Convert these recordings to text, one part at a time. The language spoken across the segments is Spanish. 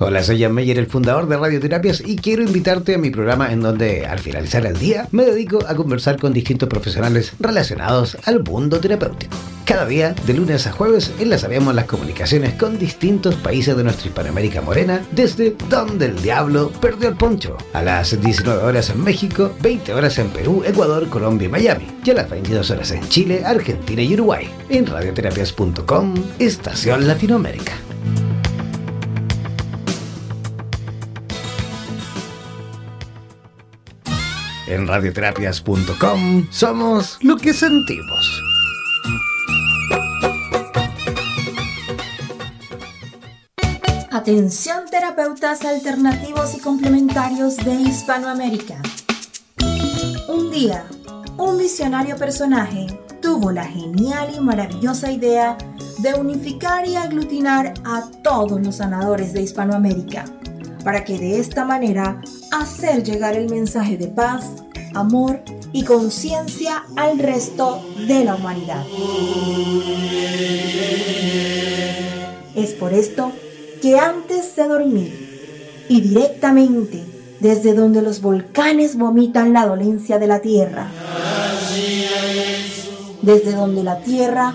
Hola, soy Jan Meyer, el fundador de Radioterapias, y quiero invitarte a mi programa en donde, al finalizar el día, me dedico a conversar con distintos profesionales relacionados al mundo terapéutico. Cada día, de lunes a jueves, enlazaremos las comunicaciones con distintos países de nuestra Hispanoamérica morena, desde donde el diablo perdió el poncho, a las 19 horas en México, 20 horas en Perú, Ecuador, Colombia y Miami, y a las 22 horas en Chile, Argentina y Uruguay, en radioterapias.com, Estación Latinoamérica. En radioterapias.com somos lo que sentimos. Atención terapeutas alternativos y complementarios de Hispanoamérica. Un día, un visionario personaje tuvo la genial y maravillosa idea de unificar y aglutinar a todos los sanadores de Hispanoamérica para que de esta manera hacer llegar el mensaje de paz, amor y conciencia al resto de la humanidad. Es por esto que antes de dormir y directamente desde donde los volcanes vomitan la dolencia de la tierra, desde donde la tierra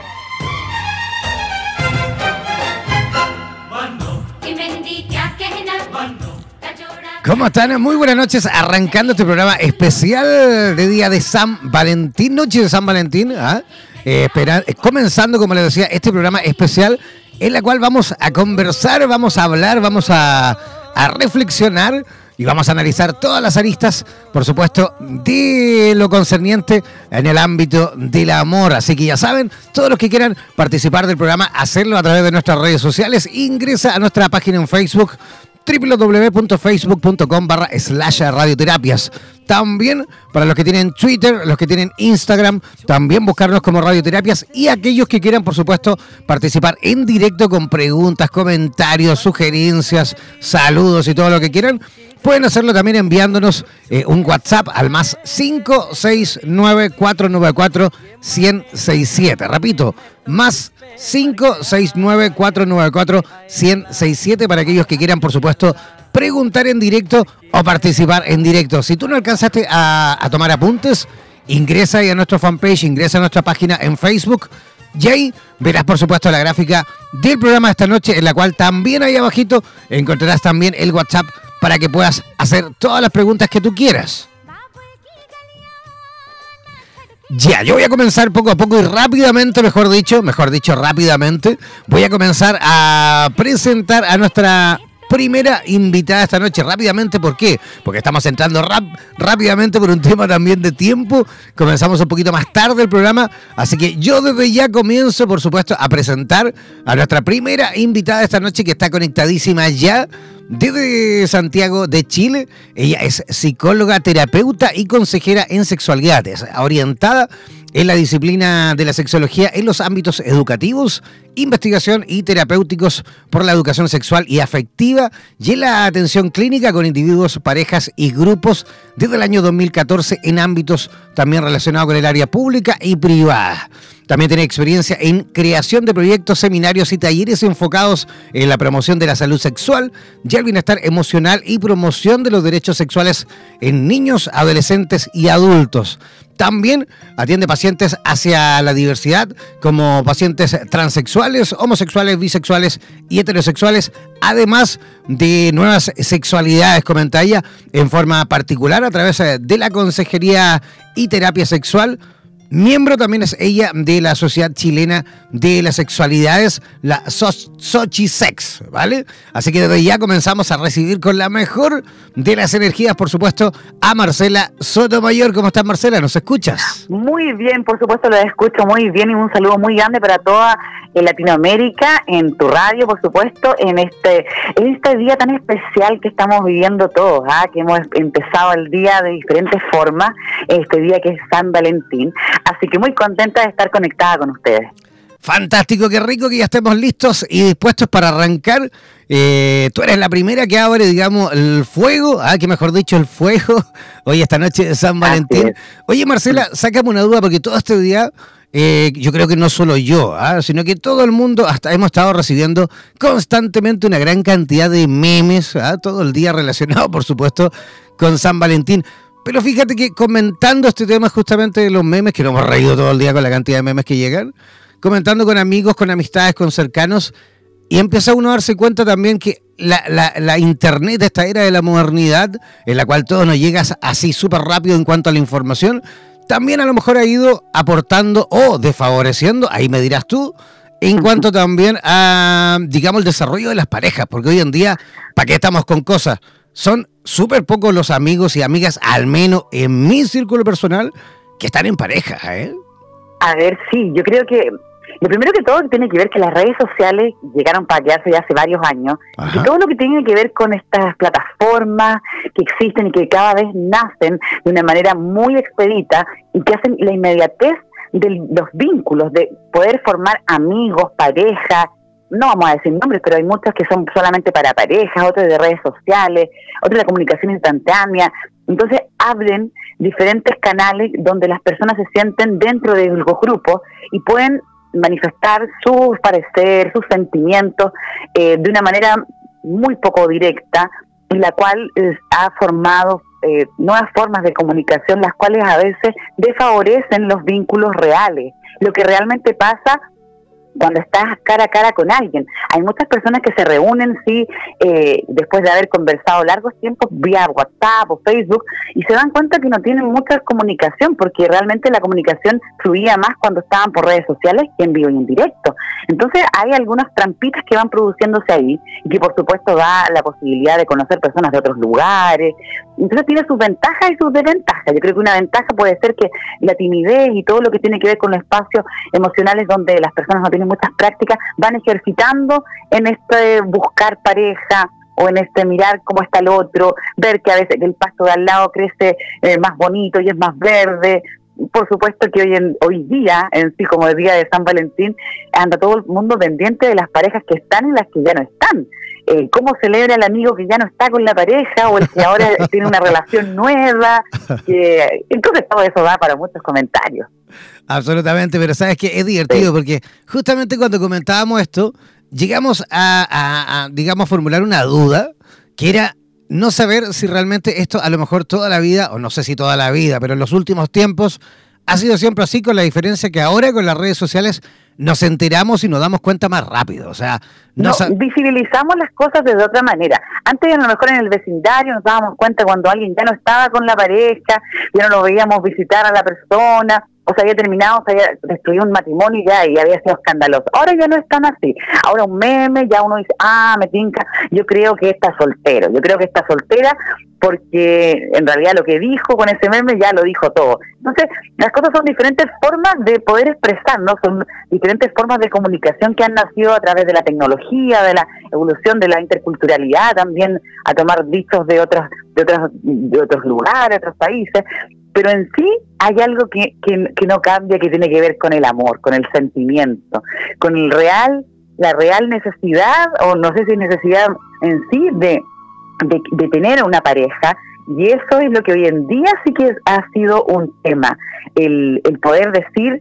¿Cómo están? Muy buenas noches, arrancando este programa especial de Día de San Valentín, Noche de San Valentín, ¿ah? eh, eh, comenzando, como les decía, este programa especial en la cual vamos a conversar, vamos a hablar, vamos a, a reflexionar y vamos a analizar todas las aristas, por supuesto, de lo concerniente en el ámbito del amor. Así que ya saben, todos los que quieran participar del programa, hacerlo a través de nuestras redes sociales, ingresa a nuestra página en Facebook www.facebook.com barra slash radioterapias. También para los que tienen Twitter, los que tienen Instagram, también buscarnos como radioterapias y aquellos que quieran, por supuesto, participar en directo con preguntas, comentarios, sugerencias, saludos y todo lo que quieran. Pueden hacerlo también enviándonos eh, un WhatsApp al más 569-494-1067. Repito, más 569-494-1067 para aquellos que quieran, por supuesto, preguntar en directo o participar en directo. Si tú no alcanzaste a, tomar apuntes, ingresa ahí a nuestro fanpage, ingresa a nuestra página en Facebook. Y ahí verás, por supuesto, la gráfica del programa de esta noche, en la cual también ahí abajito encontrarás también el WhatsApp para que puedas hacer todas las preguntas que tú quieras. Ya, yo voy a comenzar poco a poco y rápidamente, mejor dicho, mejor dicho, rápidamente, voy a comenzar a presentar a nuestra primera invitada esta noche. Rápidamente, ¿por qué? Porque estamos entrando rap rápidamente por un tema también de tiempo. Comenzamos un poquito más tarde el programa, así que yo desde ya comienzo, por supuesto, a presentar a nuestra primera invitada esta noche que está conectadísima ya desde Santiago de Chile. Ella es psicóloga, terapeuta y consejera en sexualidades, orientada en la disciplina de la sexología en los ámbitos educativos, investigación y terapéuticos por la educación sexual y afectiva y en la atención clínica con individuos, parejas y grupos desde el año 2014 en ámbitos también relacionados con el área pública y privada. También tiene experiencia en creación de proyectos, seminarios y talleres enfocados en la promoción de la salud sexual y el bienestar emocional y promoción de los derechos sexuales en niños, adolescentes y adultos. También atiende pacientes hacia la diversidad, como pacientes transexuales, homosexuales, bisexuales y heterosexuales, además de nuevas sexualidades, comenta en forma particular a través de la consejería y terapia sexual Miembro también es ella de la Sociedad Chilena de las Sexualidades, la Sochi Sex, ¿vale? Así que desde ya comenzamos a recibir con la mejor de las energías, por supuesto, a Marcela Sotomayor. ¿Cómo estás, Marcela? ¿Nos escuchas? Muy bien, por supuesto, lo escucho muy bien y un saludo muy grande para toda Latinoamérica, en tu radio, por supuesto, en este, en este día tan especial que estamos viviendo todos, ¿ah? que hemos empezado el día de diferentes formas, este día que es San Valentín. Así que muy contenta de estar conectada con ustedes. Fantástico, qué rico que ya estemos listos y dispuestos para arrancar. Eh, tú eres la primera que abre, digamos, el fuego, ah, que mejor dicho, el fuego, hoy esta noche de San Valentín. Oye, Marcela, sácame una duda, porque todo este día, eh, yo creo que no solo yo, ah, sino que todo el mundo, hasta hemos estado recibiendo constantemente una gran cantidad de memes, ah, todo el día relacionado, por supuesto, con San Valentín. Pero fíjate que comentando este tema justamente de los memes, que nos hemos reído todo el día con la cantidad de memes que llegan, comentando con amigos, con amistades, con cercanos, y empieza uno a darse cuenta también que la, la, la internet, esta era de la modernidad, en la cual todo nos llega así súper rápido en cuanto a la información, también a lo mejor ha ido aportando o desfavoreciendo, ahí me dirás tú, en cuanto también a, digamos, el desarrollo de las parejas, porque hoy en día, ¿para qué estamos con cosas? son súper pocos los amigos y amigas, al menos en mi círculo personal, que están en pareja, ¿eh? A ver, sí, yo creo que lo primero que todo tiene que ver que las redes sociales llegaron para quedarse ya hace varios años y todo lo que tiene que ver con estas plataformas que existen y que cada vez nacen de una manera muy expedita y que hacen la inmediatez de los vínculos, de poder formar amigos, pareja, no vamos a decir nombres, pero hay muchos que son solamente para parejas, otros de redes sociales, otros de comunicación instantánea. Entonces abren diferentes canales donde las personas se sienten dentro de los grupos y pueden manifestar sus parecer, sus sentimientos eh, de una manera muy poco directa, en la cual ha formado eh, nuevas formas de comunicación, las cuales a veces desfavorecen los vínculos reales. Lo que realmente pasa cuando estás cara a cara con alguien. Hay muchas personas que se reúnen, sí, eh, después de haber conversado largos tiempos vía WhatsApp o Facebook y se dan cuenta que no tienen mucha comunicación porque realmente la comunicación fluía más cuando estaban por redes sociales que en vivo y en directo. Entonces hay algunas trampitas que van produciéndose ahí y que por supuesto da la posibilidad de conocer personas de otros lugares. Entonces tiene sus ventajas y sus desventajas. Yo creo que una ventaja puede ser que la timidez y todo lo que tiene que ver con los espacios emocionales donde las personas no tienen muchas prácticas, van ejercitando en este buscar pareja o en este mirar cómo está el otro, ver que a veces el pasto de al lado crece eh, más bonito y es más verde. Por supuesto que hoy en hoy día, en sí como el día de San Valentín, anda todo el mundo pendiente de las parejas que están y las que ya no están. Eh, cómo celebra el amigo que ya no está con la pareja o el que ahora tiene una relación nueva. entonces todo eso da para muchos comentarios. Absolutamente, pero sabes que es divertido porque justamente cuando comentábamos esto, llegamos a, a, digamos, formular una duda que era no saber si realmente esto a lo mejor toda la vida, o no sé si toda la vida, pero en los últimos tiempos ha sido siempre así, con la diferencia que ahora con las redes sociales nos enteramos y nos damos cuenta más rápido. O sea, no, visibilizamos las cosas de otra manera. Antes, a lo mejor en el vecindario nos dábamos cuenta cuando alguien ya no estaba con la pareja, ya no lo veíamos visitar a la persona, o se había terminado, se había destruido un matrimonio y ya, y había sido escandaloso. Ahora ya no es tan así. Ahora un meme, ya uno dice, ah, me tinca, yo creo que está soltero, yo creo que está soltera porque en realidad lo que dijo con ese meme ya lo dijo todo. Entonces, las cosas son diferentes formas de poder expresar, ¿no? Son diferentes formas de comunicación que han nacido a través de la tecnología, de la evolución de la interculturalidad, también a tomar dichos de otras de otros de otros lugares, otros países, pero en sí hay algo que, que, no cambia, que tiene que ver con el amor, con el sentimiento, con el real, la real necesidad, o no sé si necesidad en sí, de de, tener una pareja y eso es lo que hoy en día sí que ha sido un tema, el, el poder decir,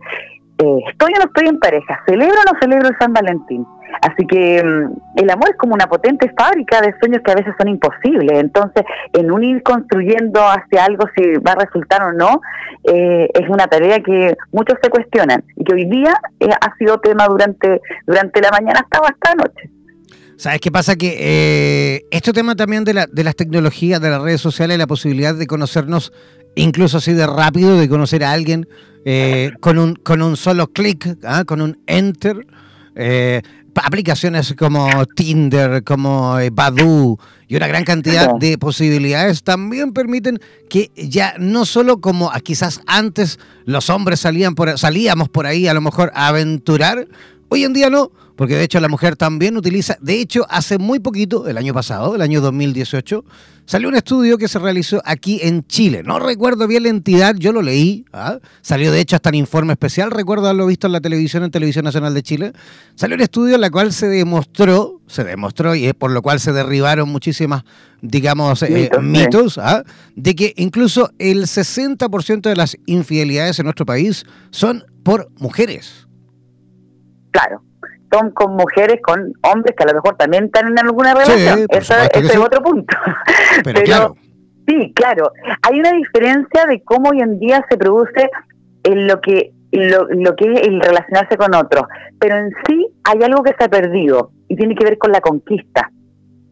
eh, estoy o no estoy en pareja, celebro o no celebro el San Valentín. Así que mm, el amor es como una potente fábrica de sueños que a veces son imposibles. Entonces, en un ir construyendo hacia algo, si va a resultar o no, eh, es una tarea que muchos se cuestionan y que hoy día eh, ha sido tema durante, durante la mañana hasta esta noche. ¿Sabes qué pasa? Que eh, este tema también de, la, de las tecnologías, de las redes sociales, la posibilidad de conocernos incluso así de rápido, de conocer a alguien eh, con, un, con un solo clic, ¿ah? con un enter. Eh, aplicaciones como Tinder, como eh, Badu y una gran cantidad de posibilidades también permiten que ya no solo como quizás antes los hombres salían por, salíamos por ahí a lo mejor a aventurar, hoy en día no, porque de hecho la mujer también utiliza, de hecho hace muy poquito, el año pasado, el año 2018, salió un estudio que se realizó aquí en Chile. No recuerdo bien la entidad, yo lo leí, ¿ah? salió de hecho hasta un informe especial, recuerdo haberlo visto en la televisión, en Televisión Nacional de Chile. Salió un estudio en el cual se demostró, se demostró y es por lo cual se derribaron muchísimas, digamos, eh, mitos, ¿ah? de que incluso el 60% de las infidelidades en nuestro país son por mujeres. Claro, son con mujeres, con hombres que a lo mejor también están en alguna relación. Eso, es otro punto. Pero, claro. Sí, claro. Hay una diferencia de cómo hoy en día se produce en lo que lo, lo, que es el relacionarse con otros. Pero en sí hay algo que se ha perdido y tiene que ver con la conquista.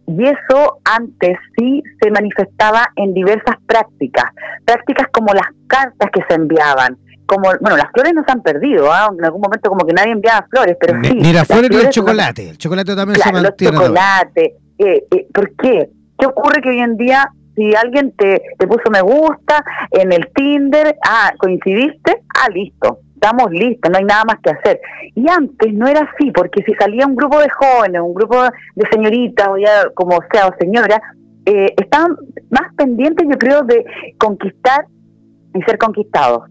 Y eso antes sí se manifestaba en diversas prácticas, prácticas como las cartas que se enviaban, como, bueno, las flores no se han perdido, ¿ah? en algún momento como que nadie enviaba flores, pero sí. Las flores ni el chocolate, el chocolate también se mantiene. Los chocolates, eh, eh, ¿por qué? ¿Qué ocurre que hoy en día si alguien te, te puso me gusta en el Tinder, ah, coincidiste, ah, listo, estamos listos, no hay nada más que hacer. Y antes no era así, porque si salía un grupo de jóvenes, un grupo de señoritas, o ya como sea, o señora, eh, estaban más pendientes, yo creo, de conquistar y ser conquistados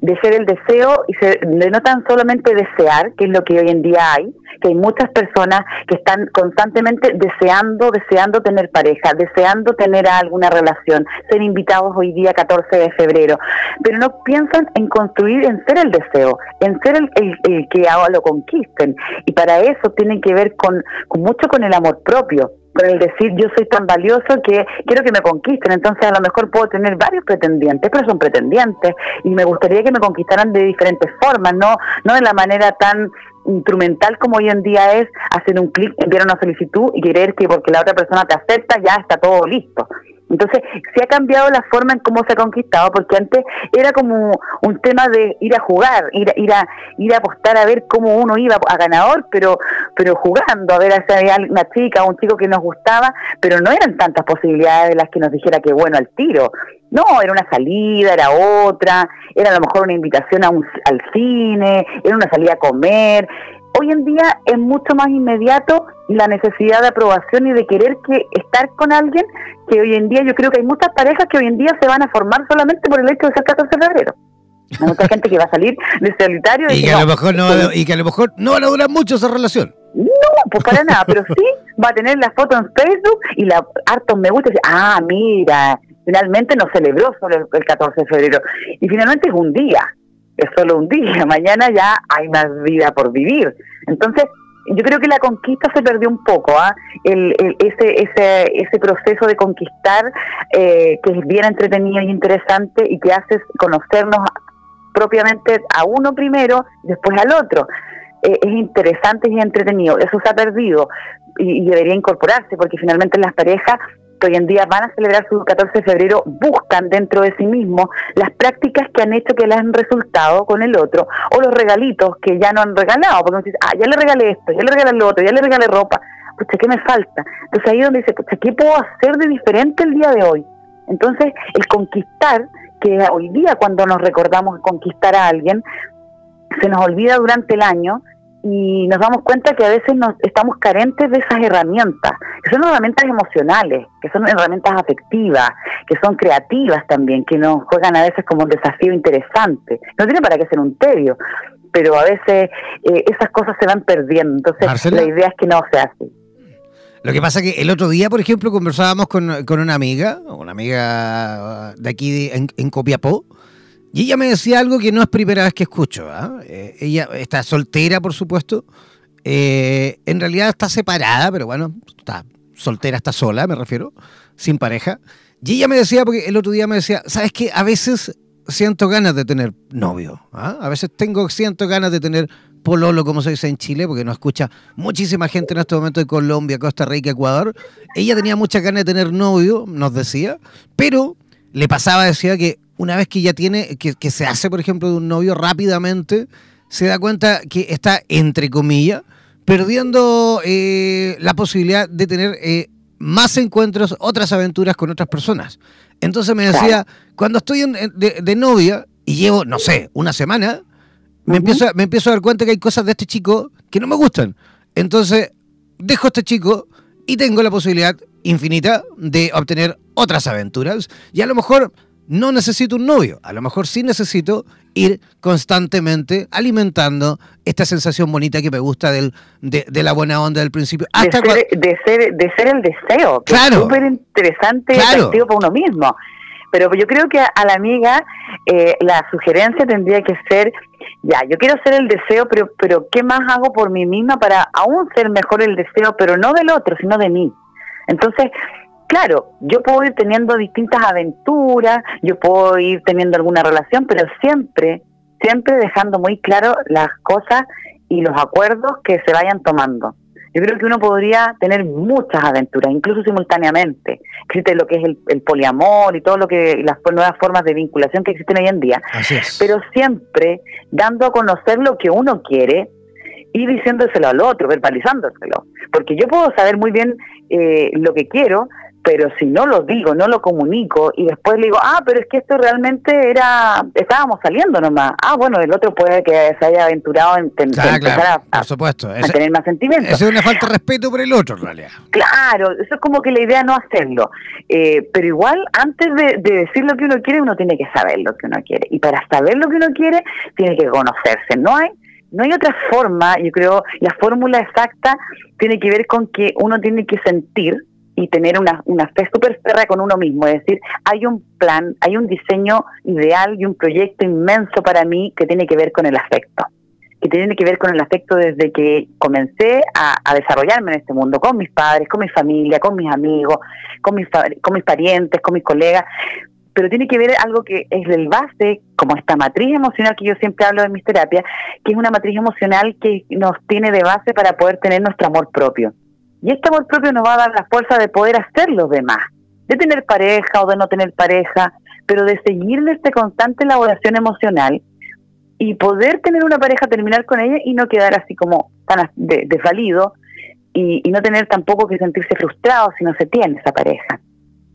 de ser el deseo y no tan solamente desear, que es lo que hoy en día hay, que hay muchas personas que están constantemente deseando, deseando tener pareja, deseando tener alguna relación, ser invitados hoy día 14 de febrero, pero no piensan en construir, en ser el deseo, en ser el, el, que ahora lo conquisten. Y para eso tienen que ver con mucho con el amor propio con el decir yo soy tan valioso que quiero que me conquisten, entonces a lo mejor puedo tener varios pretendientes, pero son pretendientes y me gustaría que me conquistaran de diferentes formas, no no de la manera tan instrumental como hoy en día es hacer un clic, enviar una solicitud y querer que porque la otra persona te acepta ya está todo listo. Entonces, se ha cambiado la forma en cómo se ha conquistado, porque antes era como un tema de ir a jugar, ir, a, ir, a, ir a apostar a ver cómo uno iba a ganador, pero pero jugando, a ver si había una chica o un chico que nos gustaba, pero no eran tantas posibilidades de las que nos dijera que bueno al tiro. No, era una salida, era otra, era a lo mejor una invitación a un, al cine, era una salida a comer, hoy en día es mucho más inmediato la necesidad de aprobación y de querer que estar con alguien que hoy en día yo creo que hay muchas parejas que hoy en día se van a formar solamente por el hecho de ser 14 de febrero. Hay mucha gente que va a salir de solitario y, que a lo mejor no, y que a lo mejor no van a durar mucho esa relación. No, pues para nada, pero sí va a tener la foto en Facebook y la harto me gusta y dice, ah, mira, finalmente no celebró solo el 14 de febrero. Y finalmente es un día es solo un día, mañana ya hay más vida por vivir. Entonces, yo creo que la conquista se perdió un poco, ¿ah? el, ese, ese, ese proceso de conquistar eh, que es bien entretenido y interesante y que hace conocernos propiamente a uno primero después al otro. Eh, es interesante y entretenido, eso se ha perdido y debería incorporarse porque finalmente las parejas hoy en día van a celebrar su 14 de febrero buscan dentro de sí mismos las prácticas que han hecho que les han resultado con el otro o los regalitos que ya no han regalado, porque uno dice, ah, ya le regalé esto, ya le regalé lo otro, ya le regalé ropa, pues ¿qué me falta? Entonces ahí donde dice, ¿qué puedo hacer de diferente el día de hoy? Entonces, el conquistar, que hoy día cuando nos recordamos conquistar a alguien, se nos olvida durante el año y nos damos cuenta que a veces nos estamos carentes de esas herramientas, que son herramientas emocionales, que son herramientas afectivas, que son creativas también, que nos juegan a veces como un desafío interesante. No tiene para qué ser un tedio, pero a veces eh, esas cosas se van perdiendo. Entonces la idea es que no se hace. Lo que pasa es que el otro día, por ejemplo, conversábamos con, con una amiga, una amiga de aquí en, en Copiapó, y ella me decía algo que no es primera vez que escucho. ¿ah? Eh, ella está soltera, por supuesto, eh, en realidad está separada, pero bueno, está soltera, está sola, me refiero, sin pareja. Y ella me decía, porque el otro día me decía, ¿sabes qué? A veces siento ganas de tener novio. ¿ah? A veces tengo, siento ganas de tener pololo, como se dice en Chile, porque nos escucha muchísima gente en este momento de Colombia, Costa Rica, Ecuador. Ella tenía muchas ganas de tener novio, nos decía, pero le pasaba, decía que una vez que ya tiene, que, que se hace, por ejemplo, de un novio rápidamente, se da cuenta que está, entre comillas, perdiendo eh, la posibilidad de tener eh, más encuentros, otras aventuras con otras personas. Entonces me decía, cuando estoy de, novia y llevo, no sé, una semana, me, empiezo, me empiezo a dar cuenta que hay cosas de este chico que no me gustan. Entonces dejo a este chico y tengo la posibilidad infinita de obtener otras aventuras. Y a lo mejor no necesito un novio, a lo mejor sí necesito ir constantemente alimentando esta sensación bonita que me gusta del, de, la buena onda del principio. Hasta de, ser, de, ser, de ser el deseo, que es súper interesante claro. para uno mismo. Pero yo creo que a, la amiga eh, la sugerencia tendría que ser, ya, yo quiero ser el deseo, pero, pero ¿qué más hago por mí misma para aún ser mejor el deseo, pero no del otro, sino de mí? Entonces, claro, yo puedo ir teniendo distintas aventuras, yo puedo ir teniendo alguna relación, pero siempre, siempre dejando muy claro las cosas y los acuerdos que se vayan tomando. Yo creo que uno podría tener muchas aventuras, incluso simultáneamente. Existe lo que es el, poliamor y todo lo que las nuevas formas de vinculación que existen hoy en día. Pero siempre dando a conocer lo que uno quiere y diciéndoselo al otro, verbalizándoselo. Porque yo puedo saber muy bien eh, lo que quiero, pero si no lo digo, no lo comunico y después le digo, ah, pero es que esto realmente era, estábamos saliendo nomás. Ah, bueno, el otro puede que se haya aventurado en, empezar a, por supuesto. tener más sentimientos. Eso es una falta de respeto por el otro, en realidad. Claro, eso es como que la idea no hacerlo. Eh, pero igual, antes de, de decir lo que uno quiere, uno tiene que saber lo que uno quiere. Y para saber lo que uno quiere, tiene que conocerse. No hay no hay otra forma, yo creo, la fórmula exacta tiene que ver con que uno tiene que sentir y tener una, una fe súper ferra con uno mismo. Es decir, hay un plan, hay un diseño ideal y un proyecto inmenso para mí que tiene que ver con el afecto. Que tiene que ver con el afecto desde que comencé a, desarrollarme en este mundo, con mis padres, con mi familia, con mis amigos, con mis, con mis parientes, con mis colegas. Pero tiene que ver algo que es del base, como esta matriz emocional que yo siempre hablo en mis terapias, que es una matriz emocional que nos tiene de base para poder tener nuestro amor propio y este amor propio nos va a dar la fuerza de poder hacer los demás, de tener pareja o de no tener pareja, pero de seguir en esta constante elaboración emocional y poder tener una pareja, terminar con ella y no quedar así como tan desvalido y, y no tener tampoco que sentirse frustrado si no se tiene esa pareja.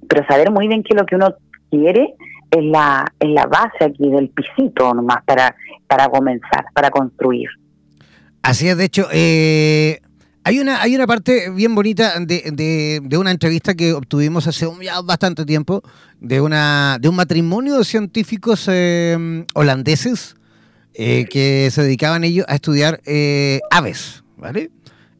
Pero saber muy bien que lo que uno quiere es la, es la base aquí del pisito nomás para, para comenzar, para construir. Así es, de hecho, eh, hay una, hay una parte bien bonita de, de, una entrevista que obtuvimos hace un, ya bastante tiempo de, una, de un matrimonio de científicos em, holandeses eh, que se dedicaban ellos a estudiar eh, aves, ¿vale?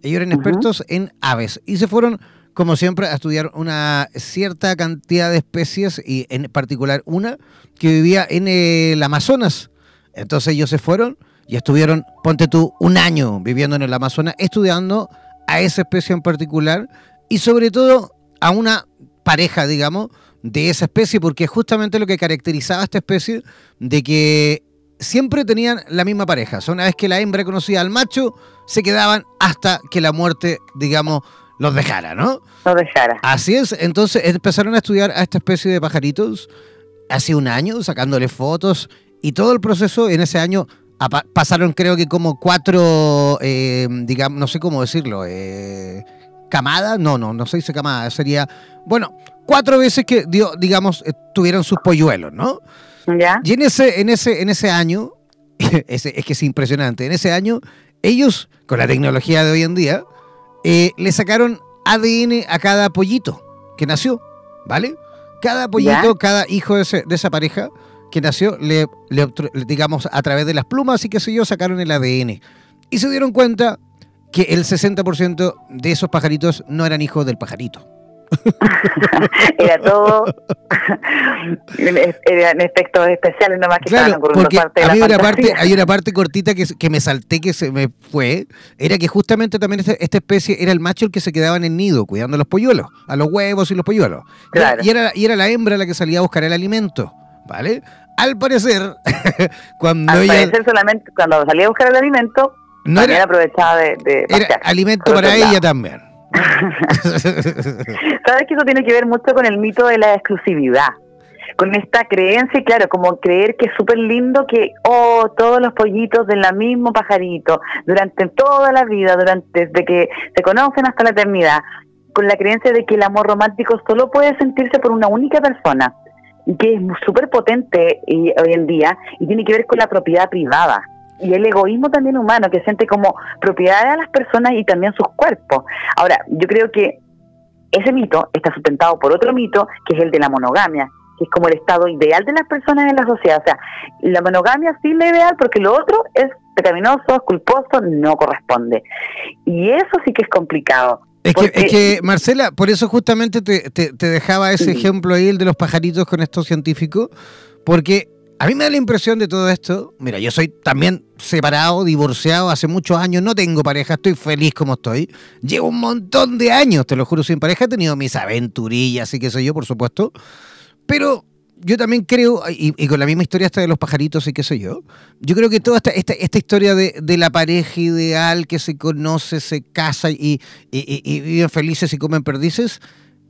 Ellos eran expertos en aves y se fueron, como siempre, a estudiar una cierta cantidad de especies y en particular una que vivía en el Amazonas. Entonces ellos se fueron y estuvieron, ponte tú, un año viviendo en el Amazonas, estudiando a esa especie en particular y sobre todo a una pareja, digamos, de esa especie, porque justamente lo que caracterizaba a esta especie de que siempre tenían la misma pareja. una vez que la hembra conocía al macho, se quedaban hasta que la muerte, digamos, los dejara, ¿no? Los dejara. Así es, entonces empezaron a estudiar a esta especie de pajaritos hace un año, sacándole fotos y todo el proceso en ese año pasaron creo que como cuatro, eh, digamos, no sé cómo decirlo, eh, camadas, no, no, no se dice camada, sería, bueno, cuatro veces que, digamos, eh, tuvieron sus polluelos, ¿no? ¿Ya? Y en ese, en ese, en ese año, es que es impresionante, en ese año, ellos, con la tecnología de hoy en día, le sacaron ADN a cada pollito que nació, ¿vale? Cada pollito, cada hijo de, de esa pareja, que nació, le, digamos, a través de las plumas y qué sé yo, sacaron el ADN. Y se dieron cuenta que el 60% de esos pajaritos no eran hijos del pajarito. era todo eran efectos especiales nomás que claro, porque parte de hay, una parte, hay una parte cortita que, que me salté que se me fue, era que justamente también esta, esta, especie era el macho el que se quedaba en el nido cuidando a los polluelos, a los huevos y los polluelos. Y, era, y era la hembra la que salía a buscar el alimento, ¿vale? Al parecer, cuando Al parecer solamente cuando salía a buscar el alimento, no era, aprovechaba de, de Era alimento para ella también. Sabes que eso tiene que ver mucho con el mito de la exclusividad con esta creencia, y claro, como creer que es súper lindo que, oh, todos los pollitos del mismo pajarito, durante toda la vida, durante desde que se conocen hasta la eternidad, con la creencia de que el amor romántico solo puede sentirse por una única persona, que es súper potente hoy en día, y tiene que ver con la propiedad privada y el egoísmo también humano, que siente como propiedad de las personas y también sus cuerpos. Ahora, yo creo que ese mito está sustentado por otro mito, que es el de la monogamia, que es como el estado ideal de las personas en la sociedad. O sea, la monogamia sí es la ideal porque lo otro es pecaminoso, es culposo, no corresponde. Y eso sí que es complicado. Es que, Marcela, por eso justamente te, te, dejaba ese ejemplo ahí, el de los pajaritos con estos científicos, porque a mí me da la impresión de todo esto. Mira, yo soy también separado, divorciado hace muchos años, no tengo pareja, estoy feliz como estoy. Llevo un montón de años, te lo juro, sin pareja. He tenido mis aventurillas y qué sé yo, por supuesto. Pero yo también creo, y, con la misma historia esta de los pajaritos y qué sé yo, yo creo que toda esta, esta, historia de, de, la pareja ideal que se conoce, se casa y, y viven felices y comen perdices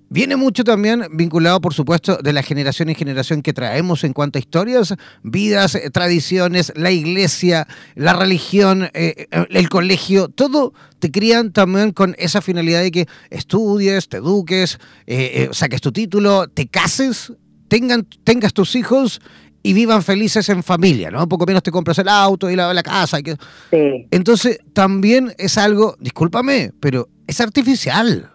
Viene mucho también vinculado, por supuesto, de la generación en generación que traemos en cuanto a historias, vidas, eh, tradiciones, la iglesia, la religión, eh, eh, el colegio, todo te crían también con esa finalidad de que estudies, te eduques, saques tu título, te cases, tengan, tengas tus hijos y vivan felices en familia, ¿no? Un poco menos te compras el auto y la, la casa. Y que... Entonces, también es algo, discúlpame, pero es artificial.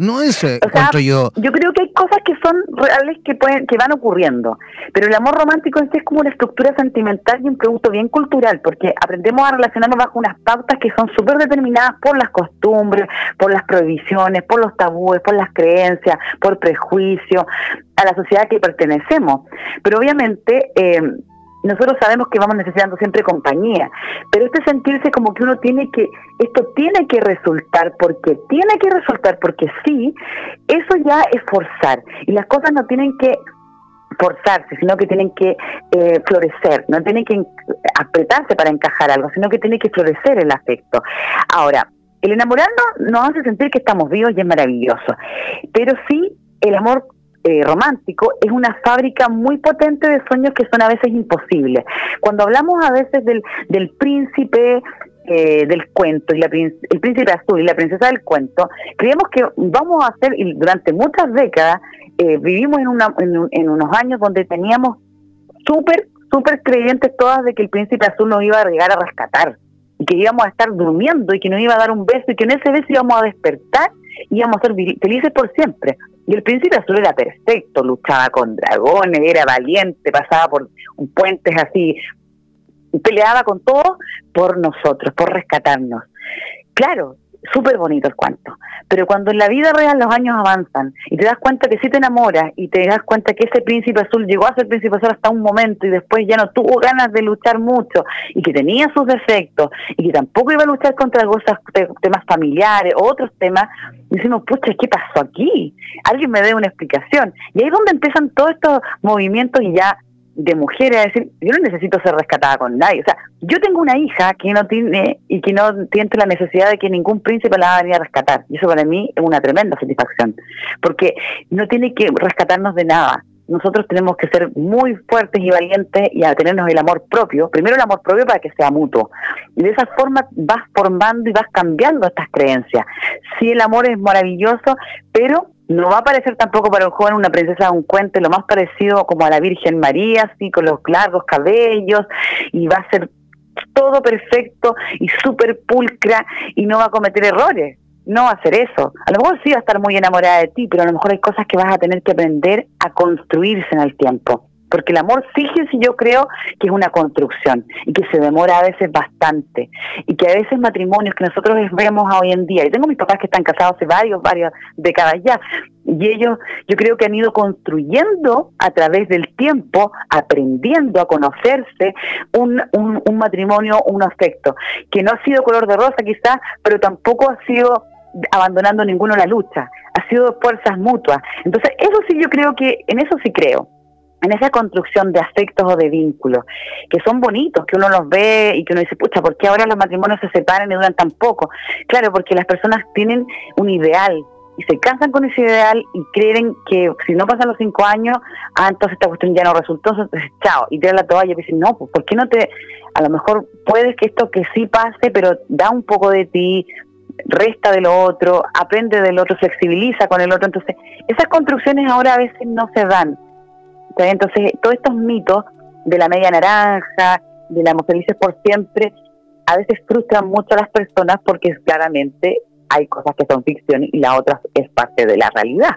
No es, eh, yo. Yo creo que hay cosas que son reales que pueden que van ocurriendo, pero el amor romántico en sí es como una estructura sentimental y un producto bien cultural, porque aprendemos a relacionarnos bajo unas pautas que son súper determinadas por las costumbres, por las prohibiciones, por los tabúes, por las creencias, por prejuicios, a la sociedad que pertenecemos. Pero obviamente eh, nosotros sabemos que vamos necesitando siempre compañía, pero este sentirse como que uno tiene que, esto tiene que resultar porque tiene que resultar porque sí, eso ya es forzar y las cosas no tienen que forzarse, sino que tienen que eh, florecer, no tienen que apretarse para encajar algo, sino que tiene que florecer el afecto. Ahora, el enamorarnos nos hace sentir que estamos vivos y es maravilloso, pero sí el amor eh, romántico es una fábrica muy potente de sueños que son a veces imposibles. Cuando hablamos a veces del, del príncipe eh, del cuento y la, el príncipe azul y la princesa del cuento, creemos que vamos a hacer, y durante muchas décadas eh, vivimos en, una, en, unos años donde teníamos súper, súper creyentes todas de que el príncipe azul nos iba a llegar a rescatar y que íbamos a estar durmiendo y que nos iba a dar un beso y que en ese beso íbamos a despertar y íbamos a ser felices por siempre. Y el príncipe azul era perfecto, luchaba con dragones, era valiente, pasaba por puentes así, peleaba con todo por nosotros, por rescatarnos. Claro, súper bonito el cuento. Pero cuando en la vida real los años avanzan y te das cuenta que sí te enamoras y te das cuenta que ese príncipe azul llegó a ser príncipe azul hasta un momento y después ya no tuvo ganas de luchar mucho y que tenía sus defectos y que tampoco iba a luchar contra cosas, temas familiares o otros temas, decimos, pucha, ¿qué pasó aquí? Alguien me dé una explicación. Y ahí es donde empiezan todos estos movimientos y ya de mujeres a decir, yo no necesito ser rescatada con nadie. O sea, yo tengo una hija que no tiene y que no tiene la necesidad de que ningún príncipe la va a venir a rescatar. Y eso para mí es una tremenda satisfacción, porque no tiene que rescatarnos de nada. Nosotros tenemos que ser muy fuertes y valientes y a tenernos el amor propio. Primero el amor propio para que sea mutuo. Y de esa forma vas formando y vas cambiando estas creencias. Sí, el amor es maravilloso, pero no va a parecer tampoco para un joven una princesa un cuento, lo más parecido como a la Virgen María, así con los largos cabellos, y va a ser todo perfecto y súper pulcra y no va a cometer errores. No va a hacer eso. A lo mejor sí va a estar muy enamorada de ti, pero a lo mejor hay cosas que vas a tener que aprender a construirse en el tiempo. Porque el amor, fíjense, yo creo que es una construcción y que se demora a veces bastante y que a veces matrimonios que nosotros vemos hoy en día, y tengo mis papás que están casados hace varios, varias décadas ya, y ellos yo creo que han ido construyendo a través del tiempo, aprendiendo a conocerse un, un, un matrimonio, un afecto, que no ha sido color de rosa quizás, pero tampoco ha sido abandonando ninguno la lucha, ha sido fuerzas mutuas. Entonces, eso sí yo creo que, en eso sí creo, en esa construcción de afectos o de vínculos, que son bonitos, que uno los ve y que uno dice, pucha, ¿por qué ahora los matrimonios se separan y duran tan poco? Claro, porque las personas tienen un ideal y se casan con ese ideal y creen que si no pasan los cinco años, ah, entonces esta cuestión ya no resultó, entonces chao, y tiran la toalla y dicen, no, pues ¿por qué no te, a lo mejor puedes que esto que sí pase, pero da un poco de ti, resta de lo otro, aprende del otro, flexibiliza con el otro, entonces esas construcciones ahora a veces no se dan entonces, todos estos mitos de la media naranja, de la felices por siempre, a veces frustran mucho a las personas porque claramente hay cosas que son ficción y la otra es parte de la realidad.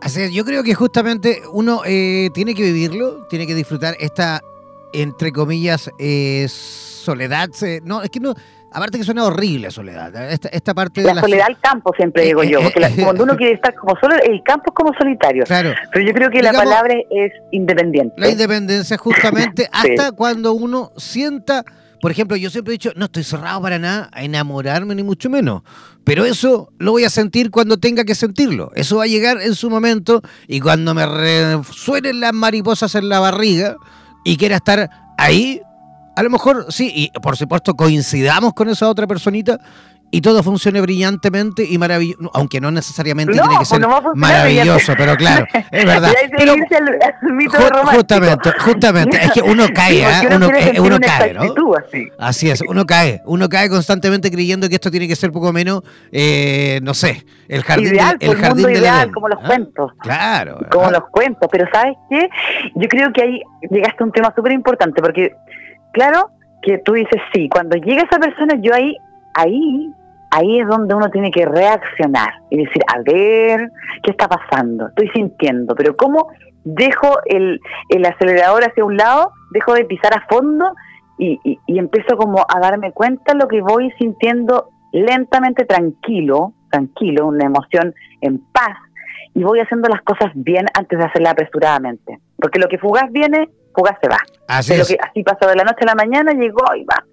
Así yo creo que justamente uno eh, tiene que vivirlo, tiene que disfrutar esta, entre comillas, eh, soledad. no, es que no, Aparte que suena horrible Soledad. Esta, esta parte la, de la soledad al campo, siempre digo yo. Porque cuando uno quiere estar como solo, el campo es como solitario. Claro. Pero yo creo que la palabra es independiente. La independencia justamente hasta cuando uno sienta... Por ejemplo, yo siempre he dicho, no estoy cerrado para nada a enamorarme ni mucho menos. Pero eso lo voy a sentir cuando tenga que sentirlo. Eso va a llegar en su momento y cuando me resuenen las mariposas en la barriga y quiera estar ahí, a lo mejor sí, y por supuesto coincidamos con esa otra personita y todo funcione brillantemente y maravilloso, aunque no necesariamente tiene que pues ser maravilloso, pero claro, es verdad. Pero, justamente, justamente, es que uno cae, ¿eh? uno, eh, uno cae, ¿no? Así. así. es, uno cae, uno cae constantemente creyendo que esto tiene que ser poco menos, eh, no sé, el jardín, ideal, el pues, jardín mundo ideal, como los ¿ah? cuentos. Claro. Como los cuentos, pero ¿sabes qué? Yo creo que ahí llegaste a un tema súper importante, porque claro que tú dices, sí, cuando llega esa persona, yo ahí, ahí, ahí es donde uno tiene que reaccionar y decir, a ver, ¿qué está pasando? Estoy sintiendo, pero ¿cómo dejo el, el acelerador hacia un lado, dejo de pisar a fondo y, y, empiezo como a darme cuenta lo que voy sintiendo lentamente tranquilo, tranquilo, una emoción en paz, y voy haciendo las cosas bien antes de hacerlas apresuradamente. Porque lo que fugaz viene, fugaz se va. Así Pero que así pasó de la noche a la mañana, llegó y va.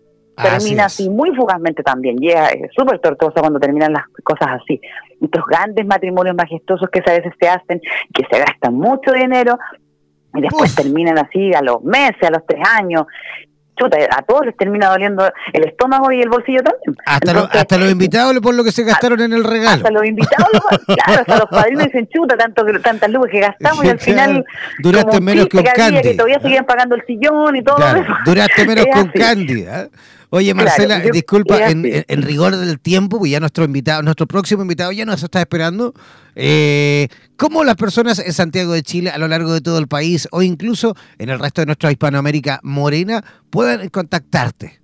Termina así, muy fugazmente también. Llega es súper tortuoso cuando terminan las cosas así. Estos grandes matrimonios majestuosos que a veces se hacen, que se gastan mucho dinero, y después terminan así a los meses, a los tres años, chuta, a todos les termina doliendo el estómago y el bolsillo también. Hasta, los invitados por lo que se gastaron en el regalo. Hasta los invitados, claro, hasta los padrinos dicen chuta, tanto, tantas luces que gastamos y al final... Duraste menos que un candy. Que todavía seguían pagando el sillón y todo eso. Duraste menos que un candy. ¿eh? Oye, Marcela, disculpa, en, rigor del tiempo, pues ya nuestro invitado, nuestro próximo invitado ya nos está esperando. Eh, ¿Cómo las personas en Santiago de Chile, a lo largo de todo el país, o incluso en el resto de nuestra Hispanoamérica morena, pueden contactarte?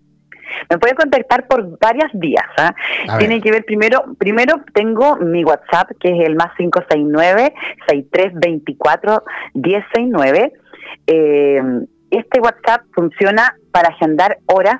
Me pueden contactar por varias vías. ¿ah? Tienen que ver primero, primero tengo mi WhatsApp, que es el más 569-6324-1069. Eh, este WhatsApp funciona para agendar horas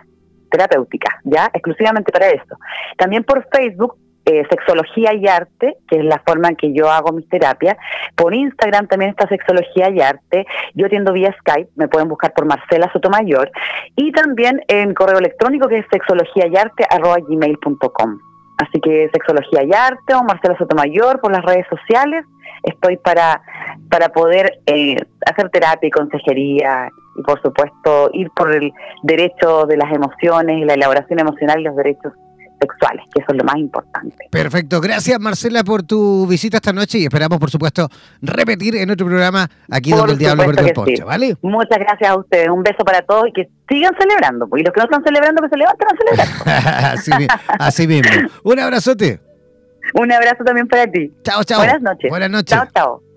terapéutica, ¿ya? Exclusivamente para eso. También por Facebook, eh, Sexología y Arte, que es la forma en que yo hago mis terapias. Por Instagram también está Sexología y Arte. Yo atiendo vía Skype, me pueden buscar por Marcela Sotomayor. Y también en correo electrónico que es sexologiayarte.gmail.com. Así que Sexología y Arte o Marcela Sotomayor por las redes sociales. Estoy para, para poder eh, hacer terapia y consejería y por supuesto ir por el derecho de las emociones y la elaboración emocional y los derechos sexuales, que eso es lo más importante. Perfecto. Gracias, Marcela, por tu visita esta noche y esperamos, por supuesto, repetir en otro programa aquí donde el Diablo perdió el poncho, ¿vale? Muchas gracias a ustedes. Un beso para todos y que sigan celebrando. Y los que no están celebrando, que se levanten a celebrar. así, así mismo. Un abrazote. Un abrazo también para ti. Chao, chao. Buenas noches. Buenas noches. Chao, chao.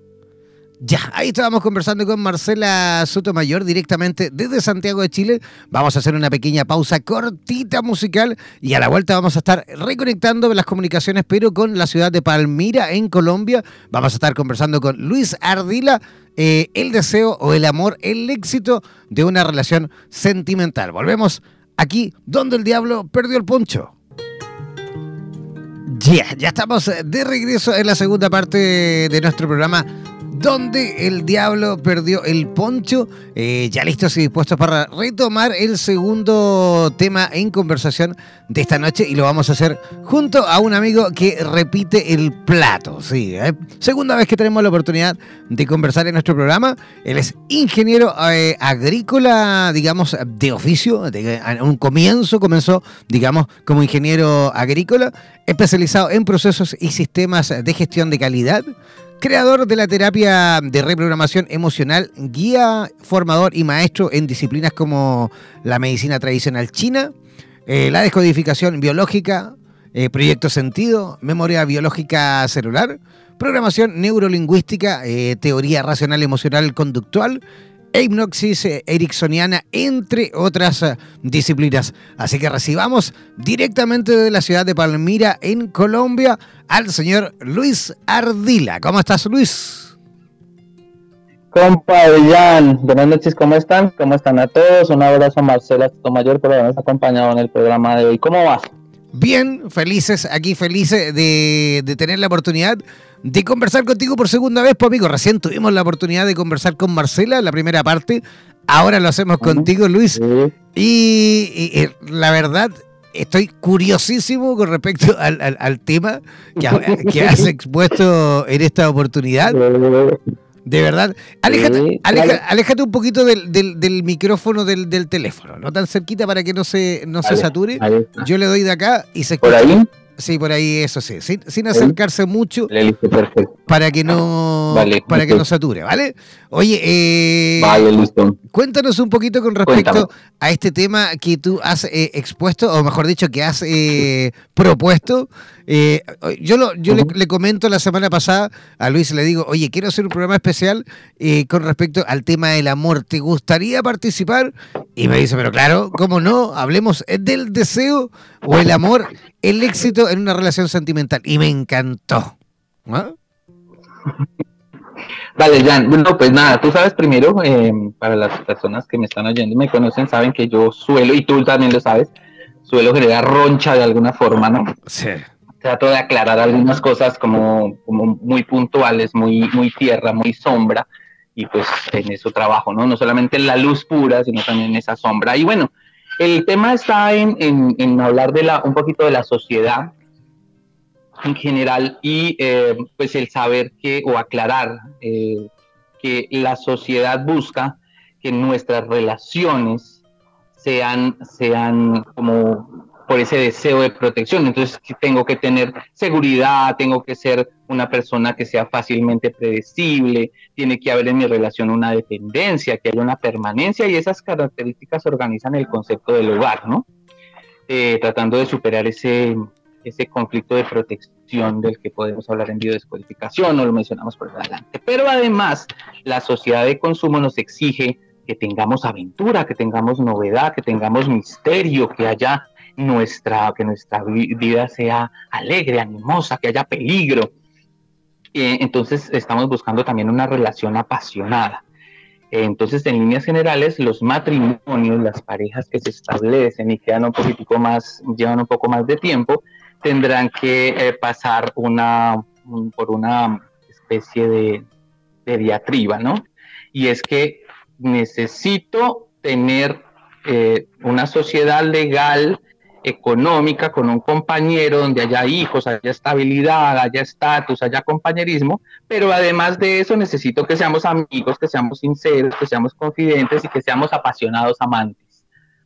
Ya, ahí estábamos conversando con Marcela Sotomayor directamente desde Santiago de Chile. Vamos a hacer una pequeña pausa cortita musical y a la vuelta vamos a estar reconectando las comunicaciones, pero con la ciudad de Palmira en Colombia. Vamos a estar conversando con Luis Ardila, eh, el deseo o el amor, el éxito de una relación sentimental. Volvemos aquí donde el diablo perdió el poncho. Ya, ya estamos de regreso en la segunda parte de nuestro programa donde el diablo perdió el poncho. Eh, ya listos y dispuestos para retomar el segundo tema en conversación de esta noche y lo vamos a hacer junto a un amigo que repite el plato. Sí, ¿eh? segunda vez que tenemos la oportunidad de conversar en nuestro programa. Él es ingeniero eh, agrícola, digamos, de oficio. De, un comienzo comenzó, digamos, como ingeniero agrícola, especializado en procesos y sistemas de gestión de calidad creador de la terapia de reprogramación emocional, guía, formador y maestro en disciplinas como la medicina tradicional china, eh, la descodificación biológica, eh, proyecto sentido, memoria biológica celular, programación neurolingüística, eh, teoría racional emocional conductual, e hipnosis ericksoniana, entre otras disciplinas. Así que recibamos directamente de la ciudad de Palmira, en Colombia, al señor Luis Ardila. ¿Cómo estás, Luis? Compa Jan, buenas noches, ¿cómo están? ¿Cómo están a todos? Un abrazo a Marcela Mayor por habernos acompañado en el programa de hoy. ¿Cómo vas? Bien, felices, aquí felices de, de tener la oportunidad de conversar contigo por segunda vez, pues amigo. Recién tuvimos la oportunidad de conversar con Marcela, la primera parte. Ahora lo hacemos contigo, Luis. Y, la verdad, estoy curiosísimo con respecto al, tema que, que, has expuesto en esta oportunidad. De verdad. Aléjate, aléjate, un poquito del, del, micrófono del, del, teléfono, no tan cerquita para que no se, no se sature. Yo le doy de acá y se escucha. ¿Por ahí? Sí, por ahí, eso sí. Sin, acercarse mucho. Para que no, para que no sature, ¿vale? Oye, eh, cuéntanos un poquito con respecto a este tema que tú has eh, expuesto, o mejor dicho, que has eh, propuesto. yo lo, yo le, comento la semana pasada a Luis, le digo, oye, quiero hacer un programa especial con respecto al tema del amor. ¿Te gustaría participar? Y me dice, pero claro, ¿cómo no? Hablemos del deseo o el amor, el éxito en una relación sentimental. Y me encantó. ¿Ah? Vale, Jan, bueno, pues nada, tú sabes primero, em, para las personas que me están oyendo y me conocen, saben que yo suelo, y tú también lo sabes, suelo generar roncha de alguna forma, ¿no? Sí. Trato de aclarar algunas cosas como, como muy puntuales, muy, muy tierra, muy sombra, y pues en eso trabajo, ¿no? No solamente en la luz pura, sino también en esa sombra. Y bueno, el tema está en, en, en hablar de la, un poquito de la sociedad, en general y eh, pues el saber que o aclarar eh, que la sociedad busca que nuestras relaciones sean, sean como por ese deseo de protección. Entonces tengo que tener seguridad, tengo que ser una persona que sea fácilmente predecible, tiene que haber en mi relación una dependencia, que haya una permanencia y esas características organizan el concepto del hogar, ¿no? Eh, tratando de superar ese, ese conflicto de protección del que podemos hablar en biodescodificación, o lo mencionamos por adelante. Pero además, la sociedad de consumo nos exige que tengamos aventura, que tengamos novedad, que tengamos misterio, que haya nuestra, que nuestra vida sea alegre, animosa, que haya peligro. entonces estamos buscando también una relación apasionada. Entonces, en líneas generales, los matrimonios, las parejas que se establecen y quedan un poquitico más, llevan un poco más de tiempo, tendrán que eh, pasar una, por una especie de, diatriba, ¿no? Y es que necesito tener eh, una sociedad legal, económica, con un compañero donde haya hijos, haya estabilidad, haya estatus, haya compañerismo, pero además de eso necesito que seamos amigos, que seamos sinceros, que seamos confidentes y que seamos apasionados amantes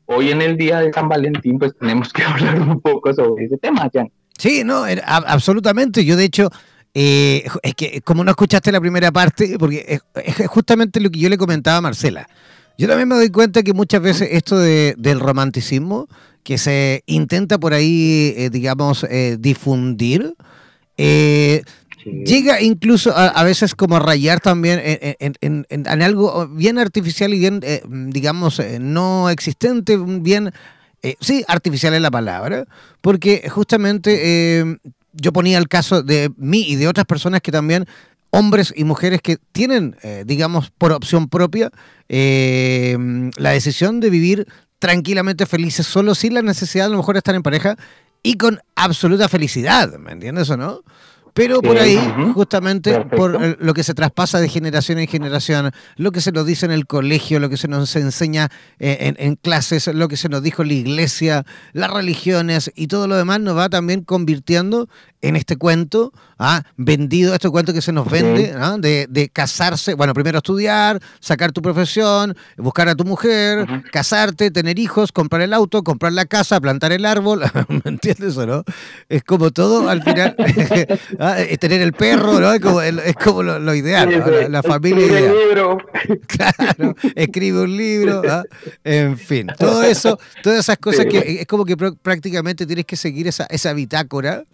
hoy en el día de San Valentín, pues tenemos que hablar un poco sobre ese tema, Jan. Sí, no, absolutamente. Yo, de hecho, eh, es que como no escuchaste la primera parte, porque es, justamente lo que yo le comentaba a Marcela. Yo también me doy cuenta que muchas veces esto del romanticismo que se intenta por ahí, eh, digamos, eh, difundir, llega incluso a, veces como a rayar también en, algo bien artificial y bien, eh, digamos, eh, no existente, bien, eh, sí, artificial es la palabra, porque justamente yo ponía el caso de mí y de otras personas que también hombres y mujeres que tienen, digamos, por opción propia, la decisión de vivir tranquilamente felices, solo sin la necesidad a lo mejor de estar en pareja y con absoluta felicidad, ¿me entiendes o no? Pero por ahí, justamente por lo que se traspasa de generación en generación, lo que se nos dice en el colegio, lo que se nos enseña eh, en, clases, lo que se nos dijo en la iglesia, las religiones y todo lo demás nos va también convirtiendo en este cuento, ¿ah? vendido, este cuento que se nos vende, ¿ah? de, casarse, bueno, primero estudiar, sacar tu profesión, buscar a tu mujer, casarte, tener hijos, comprar el auto, comprar la casa, plantar el árbol, ¿me entiendes o no? Es como todo al final, ¿ah? tener el perro, ¿no? Es como, lo, ideal, la, familia escribe Un libro. Claro, escribe un libro, en fin, todo eso, todas esas cosas que es como que prácticamente tienes que seguir esa, esa bitácora,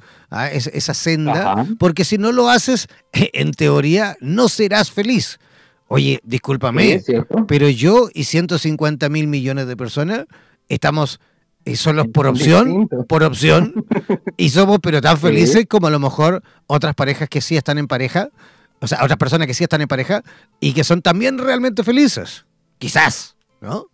esa senda, porque si no lo haces, en teoría no serás feliz. Oye, discúlpame, pero yo y 150 mil millones de personas estamos y solo por opción, por opción, y somos pero tan felices como a lo mejor otras parejas que sí están en pareja, o sea, otras personas que sí están en pareja y que son también realmente felices, quizás, ¿no?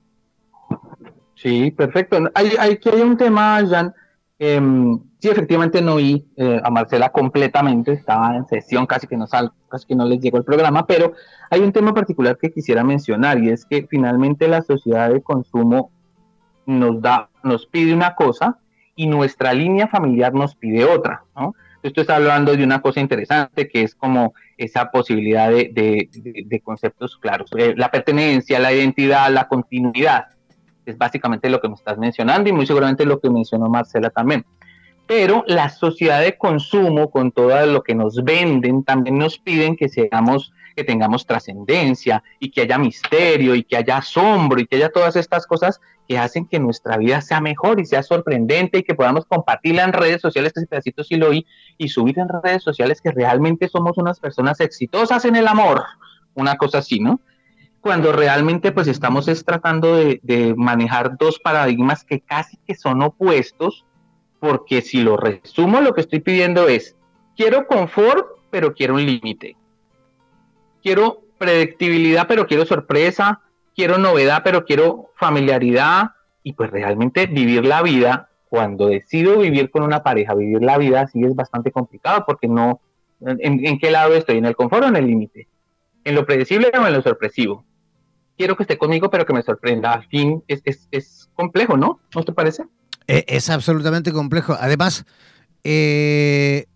Sí, perfecto. Hay, hay, hay un tema, Jan, Em, sí, efectivamente no oí eh, a Marcela completamente, estaba en sesión, casi que, no sal, casi que no les llegó el programa, pero hay un tema particular que quisiera mencionar y es que finalmente la sociedad de consumo nos da, nos pide una cosa y nuestra línea familiar nos pide otra, ¿no? Esto está hablando de una cosa interesante que es como esa posibilidad de, de conceptos claros, eh, la pertenencia, la identidad, la continuidad es básicamente lo que me estás mencionando y muy seguramente lo que mencionó Marcela también. Pero la sociedad de consumo, con todo lo que nos venden, también nos piden que seamos, que tengamos trascendencia y que haya misterio y que haya asombro y que haya todas estas cosas que hacen que nuestra vida sea mejor y sea sorprendente y que podamos compartirla en redes sociales, este pedacito sí lo oí, y subir en redes sociales que realmente somos unas personas exitosas en el amor, una cosa así, ¿no? cuando realmente pues estamos tratando de, manejar dos paradigmas que casi que son opuestos, porque si lo resumo lo que estoy pidiendo es, quiero confort, pero quiero un límite. Quiero predictibilidad, pero quiero sorpresa. Quiero novedad, pero quiero familiaridad. Y pues realmente vivir la vida, cuando decido vivir con una pareja, vivir la vida así es bastante complicado porque no, ¿en, qué lado estoy? ¿En el confort o en el límite? ¿En lo predecible o en lo sorpresivo? quiero que esté conmigo, pero que me sorprenda. Al fin, es, es, complejo, ¿no? ¿No te parece? E, es, absolutamente complejo. Además, eh,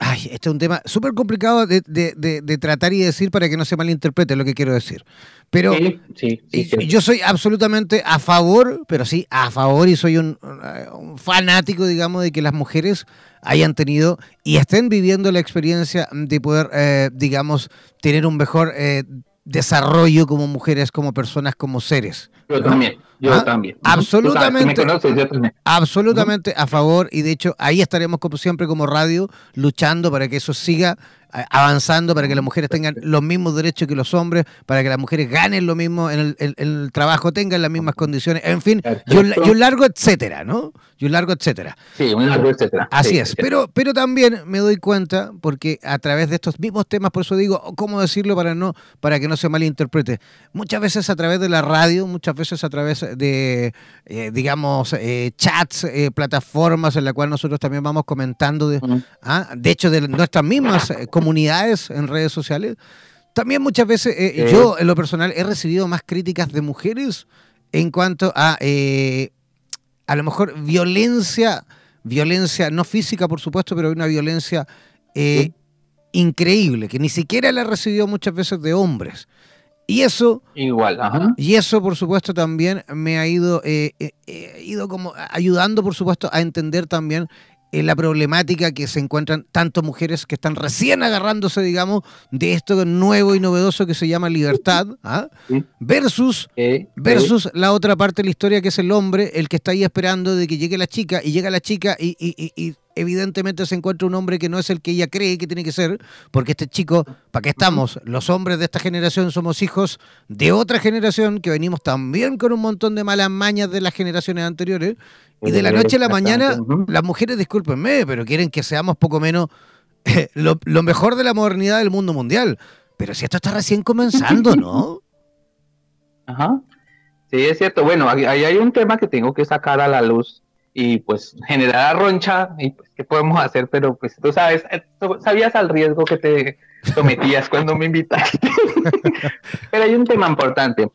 ay, este es un tema súper complicado de, de, tratar y decir para que no se malinterprete lo que quiero decir. Pero sí, yo soy absolutamente a favor, pero sí, a favor y soy un, fanático, digamos, de que las mujeres hayan tenido y estén viviendo la experiencia de poder, eh, digamos, tener un mejor eh, desarrollo como mujeres, como personas, como seres. Yo también, yo ¿Ah? también. Absolutamente, absolutamente a favor y de hecho ahí estaremos como siempre como radio luchando para que eso siga avanzando para que las mujeres tengan los mismos derechos que los hombres, para que las mujeres ganen lo mismo en el, trabajo, tengan las mismas condiciones, en fin, y un, largo etcétera, ¿no? Y un largo etcétera. Sí, un largo etcétera. Así es, pero, pero también me doy cuenta, porque a través de estos mismos temas, por eso digo, ¿cómo decirlo para, no, para que no se malinterprete? Muchas veces a través de la radio, muchas veces a través de, eh, digamos, eh, chats, eh, plataformas en las cuales nosotros también vamos comentando, de, ¿ah? de hecho, de nuestras mismas comunidades en redes sociales. También muchas veces eh, yo, en lo personal, he recibido más críticas de mujeres en cuanto a, eh, a lo mejor, violencia, violencia no física, por supuesto, pero una violencia eh, increíble, que ni siquiera la he recibido muchas veces de hombres. Y eso, Igual, y eso, por supuesto, también me ha ido, ido como ayudando, por supuesto, a entender también en la problemática que se encuentran tanto mujeres que están recién agarrándose, digamos, de esto nuevo y novedoso que se llama libertad, ¿ah? versus, versus la otra parte de la historia que es el hombre, el que está ahí esperando de que llegue la chica y llega la chica y, evidentemente se encuentra un hombre que no es el que ella cree que tiene que ser, porque este chico, ¿para qué estamos? Los hombres de esta generación somos hijos de otra generación que venimos también con un montón de malas mañas de las generaciones anteriores, y de la noche a la mañana, las mujeres, discúlpenme, pero quieren que seamos poco menos lo, lo mejor de la modernidad del mundo mundial. Pero si esto está recién comenzando, ¿no? Ajá. Sí, es cierto. Bueno, ahí hay un tema que tengo que sacar a la luz y pues generar roncha y pues qué podemos hacer, pero pues tú sabes, eh, sabías al riesgo que te sometías cuando me invitaste. pero hay un tema importante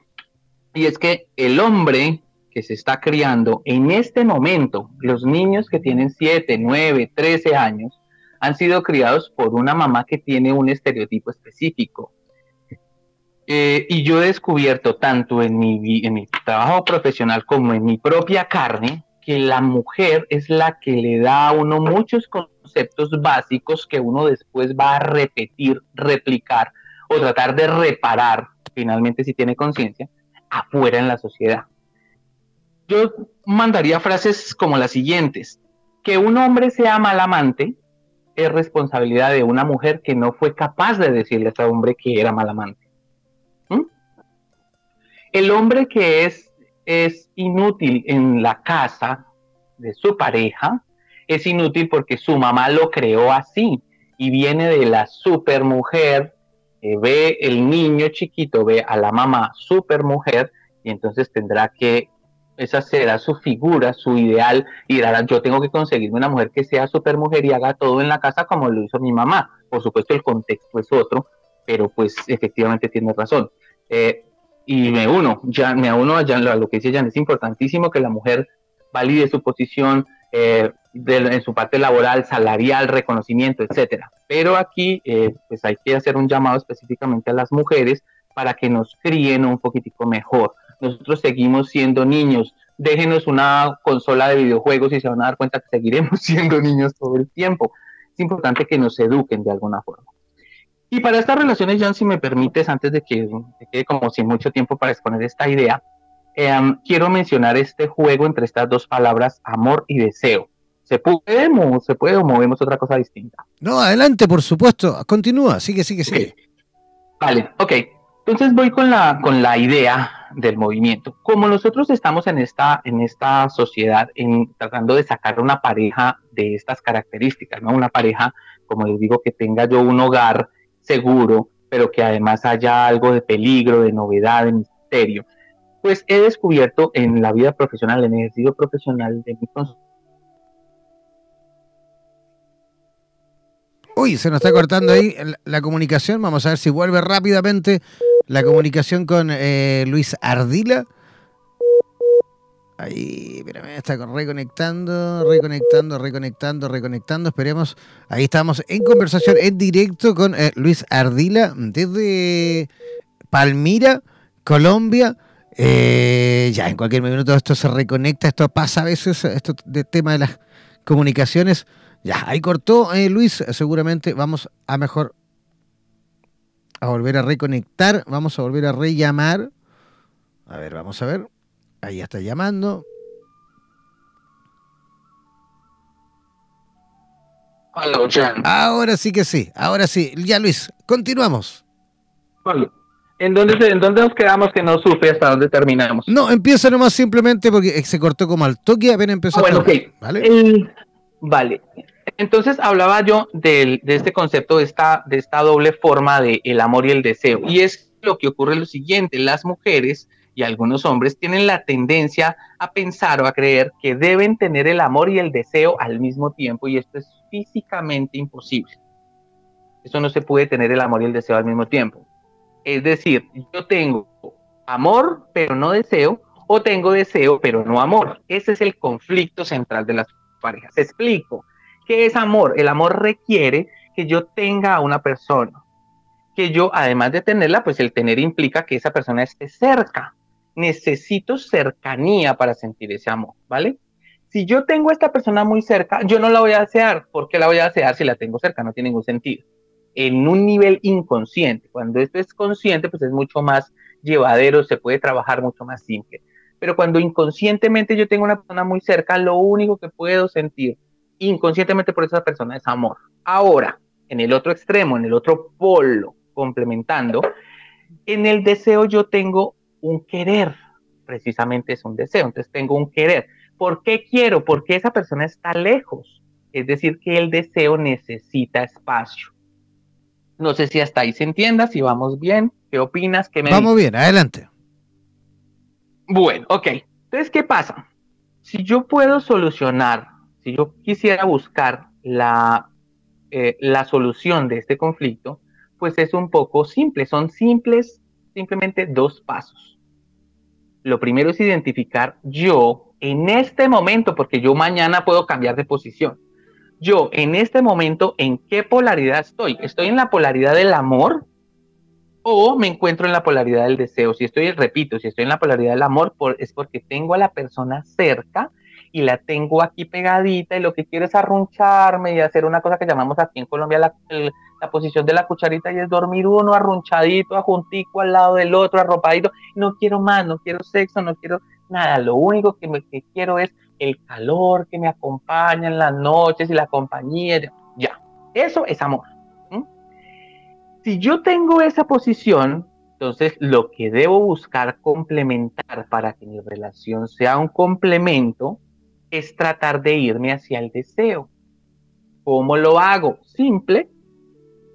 y es que el hombre que se está criando en este momento, los niños que tienen 7, 9, 13 años, han sido criados por una mamá que tiene un estereotipo específico. Eh, y yo he descubierto tanto en mi, en mi trabajo profesional como en mi propia carne que la mujer es la que le da a uno muchos conceptos básicos que uno después va a repetir, replicar o tratar de reparar, finalmente si tiene conciencia, afuera en la sociedad. Yo mandaría frases como las siguientes. Que un hombre sea mal amante es responsabilidad de una mujer que no fue capaz de decirle a ese hombre que era mal amante. ¿Mm? El hombre que es, es inútil en la casa de su pareja es inútil porque su mamá lo creó así y viene de la supermujer, mujer ve el niño chiquito, ve a la mamá supermujer y entonces tendrá que esa será su figura, su ideal, y dirá, yo tengo que conseguirme una mujer que sea super mujer y haga todo en la casa como lo hizo mi mamá. Por supuesto, el contexto es otro, pero pues efectivamente tiene razón. Eh, y me uno, ya me uno a, lo que dice Jan, es importantísimo que la mujer valide su posición eh, en su parte laboral, salarial, reconocimiento, etcétera. Pero aquí, eh, pues hay que hacer un llamado específicamente a las mujeres para que nos críen un poquitico mejor nosotros seguimos siendo niños. Déjenos una consola de videojuegos y se van a dar cuenta que seguiremos siendo niños todo el tiempo. Es importante que nos eduquen de alguna forma. Y para estas relaciones, John, si me permites, antes de que quede como sin mucho tiempo para exponer esta idea, em, quiero mencionar este juego entre estas dos palabras, amor y deseo. ¿Se puede, o se puede o movemos otra cosa distinta? No, adelante, por supuesto. Continúa, sigue, sigue, sigue. Vale, ok. Entonces voy con la, con la idea del movimiento. Como nosotros estamos en esta, en esta sociedad en, tratando de sacar una pareja de estas características, ¿no? Una pareja, como les digo, que tenga yo un hogar seguro, pero que además haya algo de peligro, de novedad, de misterio. Pues he descubierto en la vida profesional, en el ejercicio profesional de mi Uy, se nos está cortando ahí la comunicación. Vamos a ver si vuelve rápidamente la comunicación con eh, Luis Ardila. Ahí, espérame, está reconectando, reconectando, reconectando, reconectando. Esperemos. Ahí estamos en conversación en directo con eh, Luis Ardila desde Palmira, Colombia. Eh, ya, en cualquier minuto esto se reconecta. Esto pasa a veces, esto de tema de las comunicaciones. Ya, ahí cortó Luis. Seguramente vamos a mejor a volver a reconectar, vamos a volver a rellamar. A ver, vamos a ver. Ahí está llamando. Ahora sí que sí, ahora sí. Ya Luis, continuamos. ¿En dónde, ¿En dónde nos quedamos que no supe hasta dónde terminamos? No, empieza nomás simplemente porque se cortó como al toque, apenas empezó ah, bueno, a ¿vale? vale. Entonces hablaba yo de, este concepto, de esta, de esta doble forma de el amor y el deseo. Y es lo que ocurre lo siguiente, las mujeres y algunos hombres tienen la tendencia a pensar o a creer que deben tener el amor y el deseo al mismo tiempo y esto es físicamente imposible. Eso no se puede tener el amor y el deseo al mismo tiempo. Es decir, yo tengo amor pero no deseo o tengo deseo pero no amor. Ese es el conflicto central de las parejas. Explico. ¿Qué es amor? El amor requiere que yo tenga a una persona, que yo, además de tenerla, pues el tener implica que esa persona esté cerca. Necesito cercanía para sentir ese amor, ¿vale? Si yo tengo a esta persona muy cerca, yo no la voy a desear. ¿Por qué la voy a desear si la tengo cerca? No tiene ningún sentido. En un nivel inconsciente. Cuando esto es consciente, pues es mucho más llevadero, se puede trabajar mucho más simple. Pero cuando inconscientemente yo tengo una persona muy cerca, lo único que puedo sentir inconscientemente por esa persona es amor. Ahora, en el otro extremo, en el otro polo, complementando, en el deseo yo tengo un querer, precisamente es un deseo, entonces tengo un querer. ¿Por qué quiero? Porque esa persona está lejos, es decir, que el deseo necesita espacio. No sé si hasta ahí se entienda, si vamos bien, ¿qué opinas? ¿Qué me vamos bien, adelante. Bueno, ok. Entonces, ¿qué pasa? Si yo puedo solucionar, si yo quisiera buscar la, eh, la solución de este conflicto, pues es un poco simple. Son simples, simplemente dos pasos. Lo primero es identificar yo en este momento, porque yo mañana puedo cambiar de posición. Yo en este momento, ¿en qué polaridad estoy? ¿Estoy en la polaridad del amor o me encuentro en la polaridad del deseo. Si estoy, repito, si estoy en la polaridad del amor, es porque tengo a la persona cerca y la tengo aquí pegadita y lo que quiero es arruncharme y hacer una cosa que llamamos aquí en Colombia la, posición de la cucharita y es dormir uno arrunchadito, ajuntico al lado del otro, arropadito. No quiero más, no quiero sexo, no quiero nada. Lo único que, me, que quiero es el calor que me acompaña en las noches y la compañía. Ya, eso es amor. Si yo tengo esa posición, entonces lo que debo buscar complementar para que mi relación sea un complemento es tratar de irme hacia el deseo. ¿Cómo lo hago? Simple.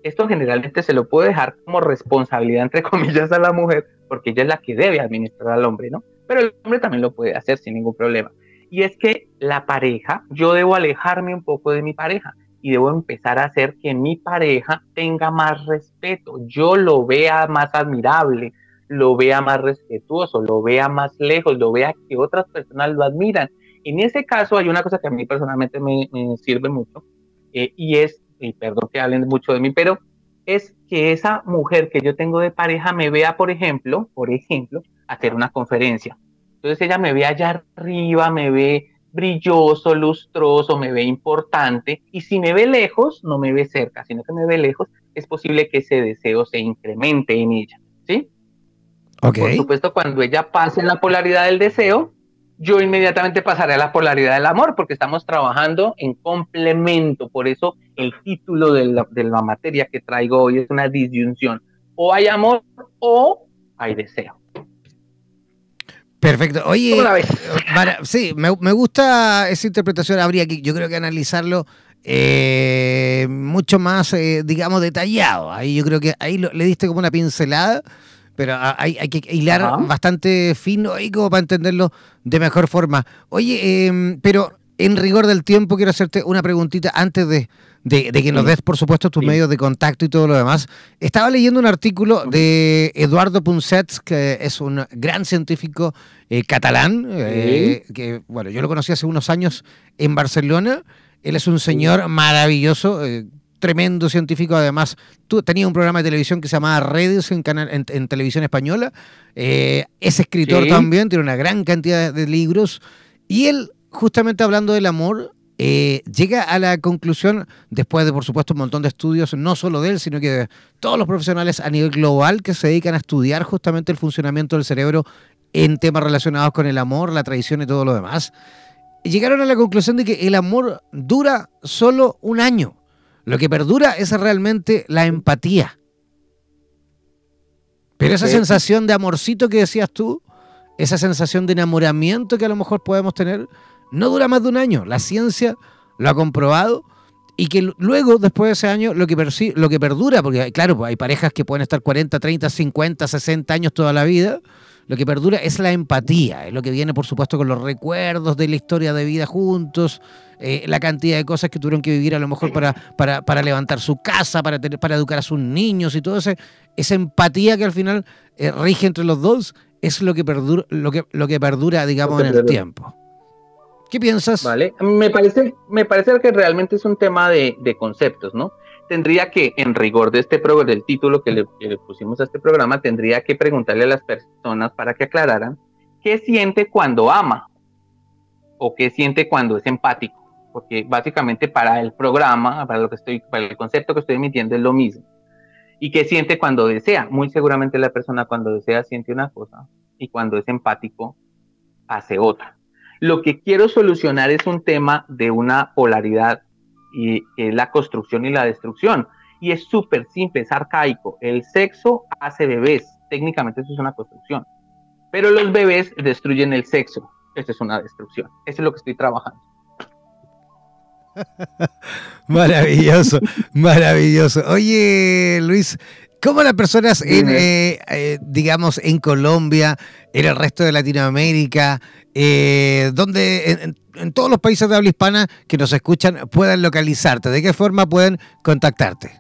Esto generalmente se lo puedo dejar como responsabilidad, entre comillas, a la mujer, porque ella es la que debe administrar al hombre, ¿no? Pero el hombre también lo puede hacer sin ningún problema. Y es que la pareja, yo debo alejarme un poco de mi pareja y debo empezar a hacer que mi pareja tenga más respeto, yo lo vea más admirable, lo vea más respetuoso, lo vea más lejos, lo vea que otras personas lo admiran. En ese caso hay una cosa que a mí personalmente me, sirve mucho eh, y es, y perdón que hablen mucho de mí, pero es que esa mujer que yo tengo de pareja me vea, por ejemplo, por ejemplo, hacer una conferencia. Entonces ella me ve allá arriba, me ve brilloso, lustroso, me ve importante y si me ve lejos, no me ve cerca, sino que me ve lejos, es posible que ese deseo se incremente en ella, ¿sí? Okay. Por supuesto, cuando ella pase en la polaridad del deseo, yo inmediatamente pasaré a la polaridad del amor, porque estamos trabajando en complemento, por eso el título de la, de la materia que traigo hoy es una disyunción, o hay amor o hay deseo. Perfecto. Oye, sí, me, gusta esa interpretación. Habría que, yo creo que analizarlo eh, mucho más, eh, digamos, detallado. Ahí yo creo que ahí le diste como una pincelada, pero hay, que hilar bastante fino ahí como para entenderlo de mejor forma. Oye, em, pero en rigor del tiempo quiero hacerte una preguntita antes de, de, que nos des, por supuesto, tus medios de contacto y todo lo demás. Estaba leyendo un artículo de Eduardo Punsets, que es un gran científico eh, catalán, eh, que, bueno, yo lo conocí hace unos años en Barcelona. Él es un señor maravilloso, eh, tremendo científico. Además, tú, tenía un programa de televisión que se llamaba Redes en, canal, en, televisión española. es escritor también, tiene una gran cantidad de libros. Y él, justamente hablando del amor, eh, llega a la conclusión, después de por supuesto un montón de estudios, no solo de él, sino que de todos los profesionales a nivel global que se dedican a estudiar justamente el funcionamiento del cerebro en temas relacionados con el amor, la tradición y todo lo demás, llegaron a la conclusión de que el amor dura solo un año. Lo que perdura es realmente la empatía. Pero esa sensación de amorcito que decías tú, esa sensación de enamoramiento que a lo mejor podemos tener, no dura más de un año. La ciencia lo ha comprobado y que luego, después de ese año, lo que, lo que perdura, porque claro, pues hay parejas que pueden estar 40, 30, 50, 60 años toda la vida, lo que perdura es la empatía, es lo que viene por supuesto con los recuerdos de la historia de vida juntos, eh, la cantidad de cosas que tuvieron que vivir a lo mejor para, para, para levantar su casa, para, para educar a sus niños y todo ese, esa empatía que al final eh, rige entre los dos, es lo que perdura, lo que, lo que perdura digamos, en el tiempo. ¿Qué piensas? Vale, me parece, me parece que realmente es un tema de, conceptos, ¿no? Tendría que, en rigor de este programa, del título que le, pusimos a este programa, tendría que preguntarle a las personas para que aclararan qué siente cuando ama o qué siente cuando es empático, porque básicamente para el programa, para lo que estoy, para el concepto que estoy emitiendo es lo mismo. Y qué siente cuando desea. Muy seguramente la persona cuando desea siente una cosa y cuando es empático hace otra. Lo que quiero solucionar es un tema de una polaridad y es la construcción y la destrucción. Y es súper simple, es arcaico. El sexo hace bebés. Técnicamente eso es una construcción. Pero los bebés destruyen el sexo. Eso es una destrucción. Eso es lo que estoy trabajando. maravilloso, maravilloso. Oye, Luis, ¿cómo las personas en, eh, eh, digamos, en Colombia, en el resto de Latinoamérica, eh, donde en, todos los países de habla hispana que nos escuchan puedan localizarte? ¿De qué forma pueden contactarte?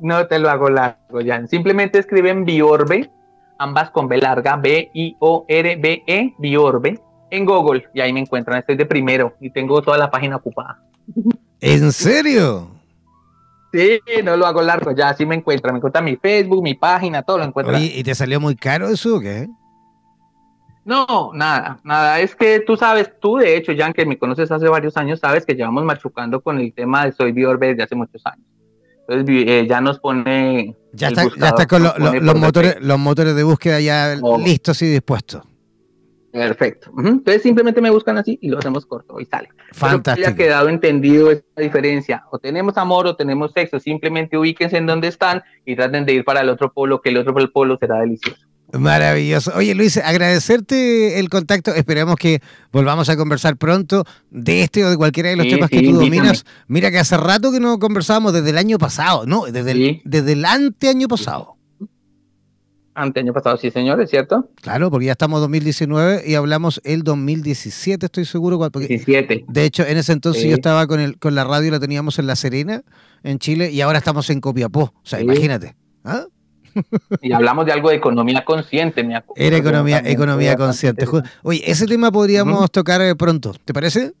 No te lo hago largo, Jan. Simplemente escriben Biorbe, ambas con B larga, B-I-O-R-B-E, Biorbe en Google y ahí me encuentran. Estoy de primero y tengo toda la página ocupada. ¿En serio? Sí, no lo hago largo, ya así me encuentran. Me encuentran mi Facebook, mi página, todo lo encuentran. ¿y te salió muy caro eso o qué? No, nada, nada. Es que tú sabes, tú de hecho, Jan, que me conoces hace varios años, sabes que llevamos machucando con el tema de Soy Biorbe desde hace muchos años. Entonces eh, ya nos pone. Ya está, ya está con los, motores, los motores de búsqueda ya listos y dispuestos. Perfecto. Entonces simplemente me buscan así y lo hacemos corto y sale. Fantástico. ha quedado entendido esta diferencia. O tenemos amor o tenemos sexo. Simplemente ubíquense en donde están y traten de ir para el otro polo, que el otro polo será delicioso. Maravilloso. Oye, Luis, agradecerte el contacto. Esperemos que volvamos a conversar pronto de este o de cualquiera de los temas que tú dominas. Mira que hace rato que no conversábamos desde el año pasado, ¿no? Desde el, desde el anteaño pasado. Ante año pasado, sí, señor, ¿es cierto? Claro, porque ya estamos en 2019 y hablamos el 2017, estoy seguro. Porque, 17. De hecho, en ese entonces yo estaba con, el, con la radio, la teníamos en La Serena, en Chile, y ahora estamos en Copiapó. O sea, imagínate. ¿ah? Y hablamos de algo de economía consciente, me acuerdo. Era economía, economía consciente. Oye, ese tema podríamos tocar eh, pronto, ¿te parece?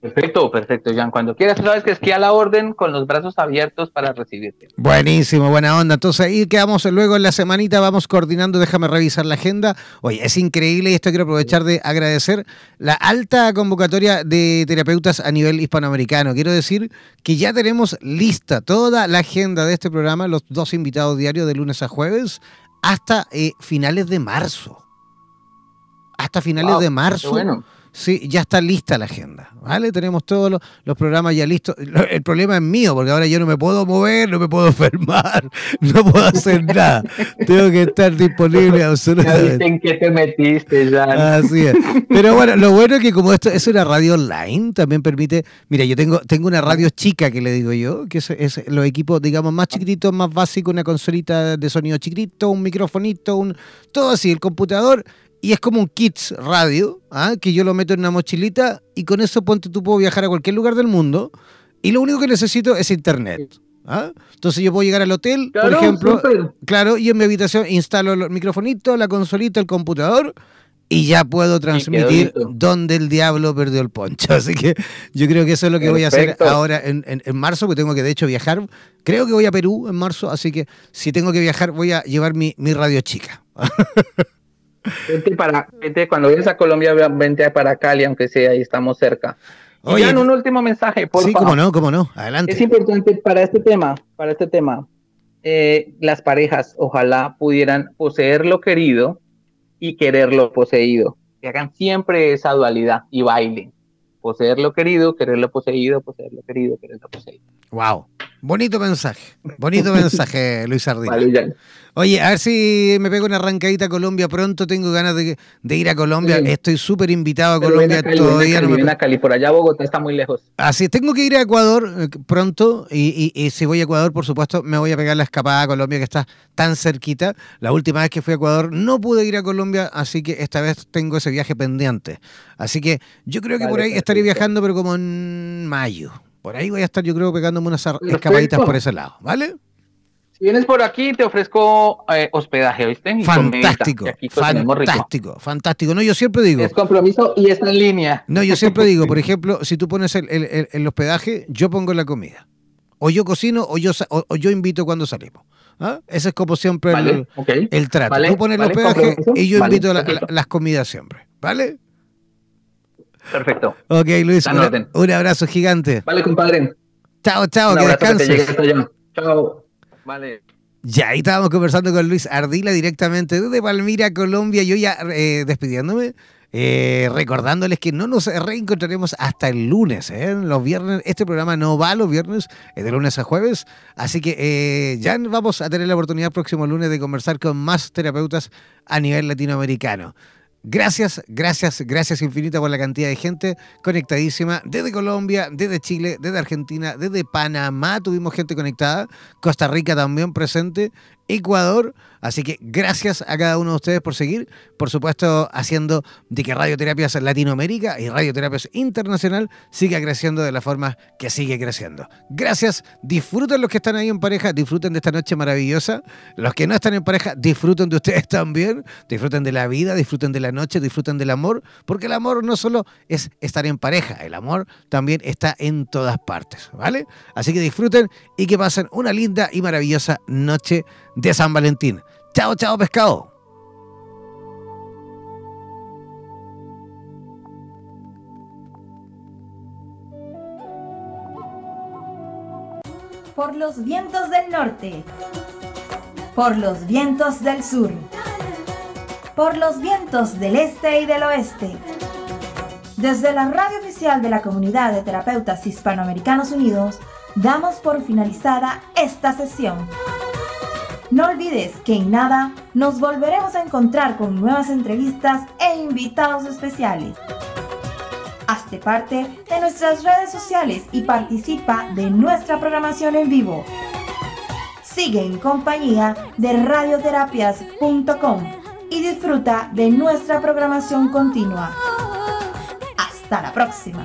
Perfecto, perfecto, Jan. Cuando quieras, sabes que esquí a la orden con los brazos abiertos para recibirte. Buenísimo, buena onda. Entonces ahí quedamos luego en la semanita, vamos coordinando, déjame revisar la agenda. Oye, es increíble y esto quiero aprovechar de agradecer la alta convocatoria de terapeutas a nivel hispanoamericano. Quiero decir que ya tenemos lista toda la agenda de este programa, los dos invitados diarios de lunes a jueves, hasta eh, finales de marzo. Hasta finales de marzo. Bueno Sí, ya está lista la agenda, ¿vale? Tenemos todos los, programas ya listos. El problema es mío, porque ahora yo no me puedo mover, no me puedo enfermar, no puedo hacer nada. Tengo que estar disponible absolutamente. ¿En qué te metiste ya? Así es. Pero bueno, lo bueno es que como esto es una radio online, también permite... Mira, yo tengo, tengo una radio chica, que le digo yo, que es, es los equipos, digamos, más chiquititos, más básicos, una consolita de sonido chiquitito, un microfonito, un todo así, el computador y es como un kits radio, ¿ah? que yo lo meto en una mochilita y con eso ponte tú puedo viajar a cualquier lugar del mundo y lo único que necesito es internet. ¿ah? Entonces yo puedo llegar al hotel, por ejemplo, claro, y en mi habitación instalo el microfonito, la consolita, el computador y ya puedo transmitir dónde el diablo perdió el poncho. Así que yo creo que eso es lo que voy a hacer ahora en, en, marzo, porque tengo que de hecho viajar. Creo que voy a Perú en marzo, así que si tengo que viajar voy a llevar mi, mi radio chica. Vente para, vente, cuando vienes a Colombia, vente para Cali, aunque sea, ahí estamos cerca. Oye, un último mensaje, por Sí, cómo no, cómo no, adelante. Es importante para este tema, para este tema, eh, las parejas ojalá pudieran poseer lo querido y querer lo poseído. Que hagan siempre esa dualidad y bailen. Poseer lo querido, querer lo poseído, poseer lo querido, querer lo poseído. Wow. Bonito mensaje. Bonito mensaje, Luis Ardila. Oye, a ver si me pego una arrancadita a Colombia pronto. Tengo ganas de, ir a Colombia. Estoy súper invitado a Colombia. Todavía no me... a Cali. Por allá Bogotá está muy lejos. Así tengo que ir a Ecuador eh, pronto. Y, si voy a Ecuador, por supuesto, me voy a pegar la escapada a Colombia, que está tan cerquita. La última vez que fui a Ecuador no pude ir a Colombia, así que esta vez tengo ese viaje pendiente. Así que yo creo que por ahí estaré viajando, pero como en mayo. Por ahí voy a estar, yo creo, pegándome unas escapaditas por ese lado, ¿vale? Si vienes por aquí, te ofrezco eh, hospedaje, ¿viste? fantástico, fantástico, fantástico. No, yo siempre digo. Es compromiso y está en línea. No, yo siempre digo, por ejemplo, si tú pones el, hospedaje, yo pongo la comida. O yo cocino o yo, o, yo invito cuando salimos. ¿Ah? Ese es como siempre el, trato. tú pones el hospedaje y yo invito las comidas siempre. ¿Vale? Perfecto. Ok, Luis, un abrazo gigante. Vale, compadre. Chao, chao, que descanses. Chao. Vale. Ya, ahí estábamos conversando con Luis Ardila directamente desde Palmira, Colombia. Yo ya eh, despidiéndome. Eh, recordándoles que no nos reencontraremos hasta el lunes. ¿eh? Los viernes, este programa no va los viernes, es de lunes a jueves. Así que eh, ya vamos a tener la oportunidad próximo lunes de conversar con más terapeutas a nivel latinoamericano. Gracias, gracias, gracias infinita por la cantidad de gente conectadísima desde Colombia, desde Chile, desde Argentina, desde Panamá. Tuvimos gente conectada, Costa Rica también presente, Ecuador. Así que gracias a cada uno de ustedes por seguir, por supuesto, haciendo de que Radioterapias Latinoamérica y Radioterapias Internacional siga creciendo de la forma que sigue creciendo. Gracias, disfruten los que están ahí en pareja, disfruten de esta noche maravillosa. Los que no están en pareja, disfruten de ustedes también, disfruten de la vida, disfruten de la noche, disfruten del amor, porque el amor no solo es estar en pareja, el amor también está en todas partes, ¿vale? Así que disfruten y que pasen una linda y maravillosa noche de San Valentín. Chao, chao, pescado. Por los vientos del norte. Por los vientos del sur. Por los vientos del este y del oeste. Desde la radio oficial de la Comunidad de Terapeutas Hispanoamericanos Unidos, damos por finalizada esta sesión. No olvides que en nada nos volveremos a encontrar con nuevas entrevistas e invitados especiales. Hazte parte de nuestras redes sociales y participa de nuestra programación en vivo. Sigue en compañía de radioterapias.com y disfruta de nuestra programación continua. Hasta la próxima.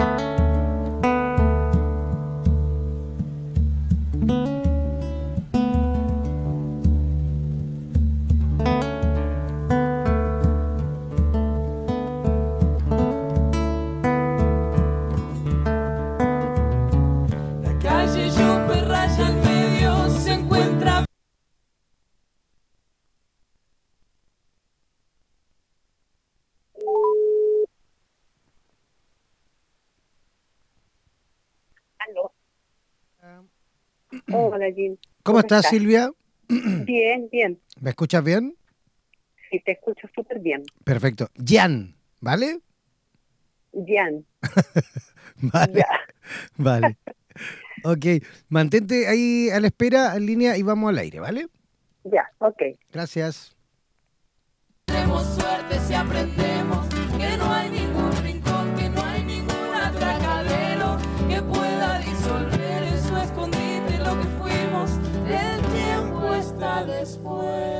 thank you Hola, Jim. ¿Cómo, estás, Silvia? Bien, bien. ¿Me escuchas bien? Sí, te escucho súper bien. Perfecto. Jan, ¿vale? Jan. vale. Vale. ok, mantente ahí a la espera, en línea, y vamos al aire, ¿vale? Ya, ok. Gracias. Tenemos suerte si aprendemos que no hay después.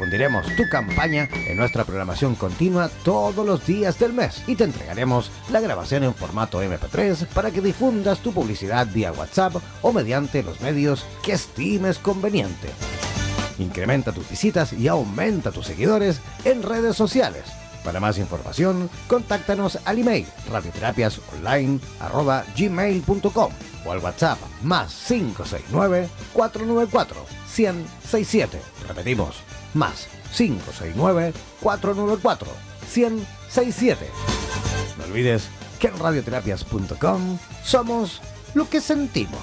difundiremos tu campaña en nuestra programación continua todos los días del mes y te entregaremos la grabación en formato MP3 para que difundas tu publicidad vía WhatsApp o mediante los medios que estimes conveniente. Incrementa tus visitas y aumenta tus seguidores en redes sociales. Para más información, contáctanos al email radioterapiasonline.gmail.com o al WhatsApp más 569-494-1067. Repetimos, más 569-494-1067. No olvides que en radioterapias.com somos lo que sentimos.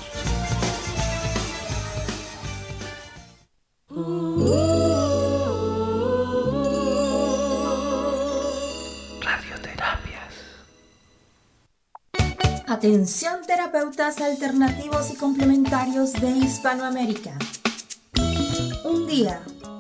Radioterapias. Atención terapeutas alternativos y complementarios de Hispanoamérica. Un día,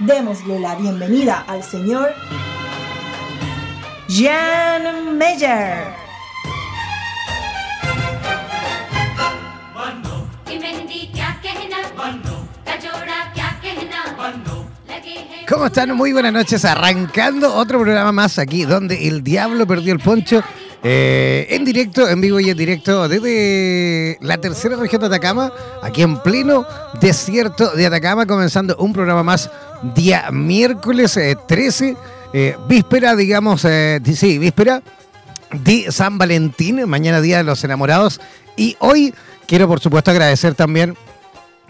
Démosle la bienvenida al señor Jan Meyer. ¿Cómo están? Muy buenas noches. Arrancando otro programa más aquí, donde el diablo perdió el poncho. Eh, en directo, en vivo y en directo, desde la tercera región de Atacama, aquí en pleno desierto de Atacama, comenzando un programa más día miércoles eh, 13, eh, víspera, digamos, eh, sí, víspera de San Valentín, mañana día de los enamorados. Y hoy quiero, por supuesto, agradecer también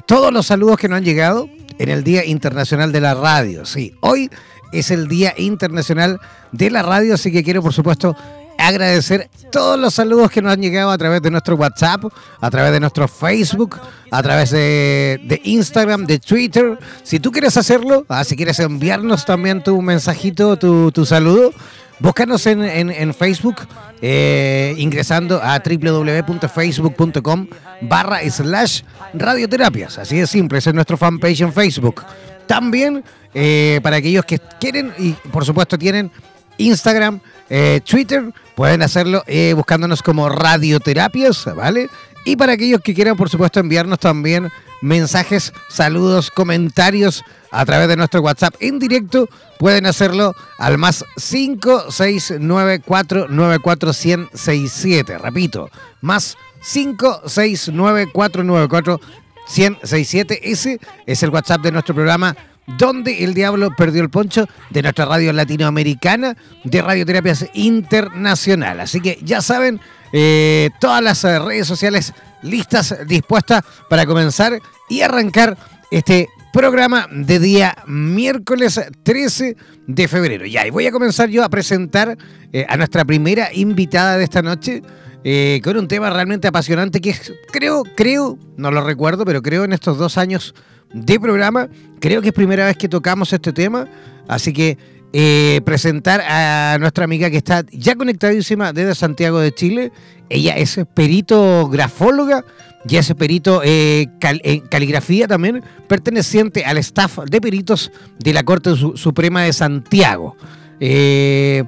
todos los saludos que nos han llegado en el Día Internacional de la Radio. Sí, hoy es el Día Internacional de la Radio, así que quiero, por supuesto, agradecer todos los saludos que nos han llegado a través de nuestro WhatsApp, a través de nuestro Facebook, a través de, de Instagram, de Twitter. Si tú quieres hacerlo, ah, si quieres enviarnos también tu mensajito, tu, saludo, Búscanos en Facebook eh, ingresando a www.facebook.com barra slash radioterapias. Así de simple, ese es nuestro fanpage en Facebook. También eh, para aquellos que quieren y por supuesto tienen Instagram, eh, Twitter, pueden hacerlo eh, buscándonos como radioterapias, ¿vale? Y para aquellos que quieran por supuesto enviarnos también mensajes, saludos, comentarios a través de nuestro WhatsApp en directo, pueden hacerlo al más 569494167. Repito, más 569494167. Ese es el WhatsApp de nuestro programa donde el diablo perdió el poncho de nuestra radio latinoamericana de Radioterapias Internacional. Así que ya saben, eh, todas las eh, redes sociales listas, dispuestas para comenzar y arrancar este programa de día miércoles 13 de febrero. Ya, y voy a comenzar yo a presentar eh, a nuestra primera invitada de esta noche eh, con un tema realmente apasionante que es, creo, creo, no lo recuerdo, pero creo en estos dos años de programa, creo que es primera vez que tocamos este tema, así que eh, presentar a nuestra amiga que está ya conectadísima desde Santiago de Chile. Ella es perito grafóloga y es perito eh, cal- en caligrafía también, perteneciente al staff de peritos de la Corte Su- Suprema de Santiago. Eh,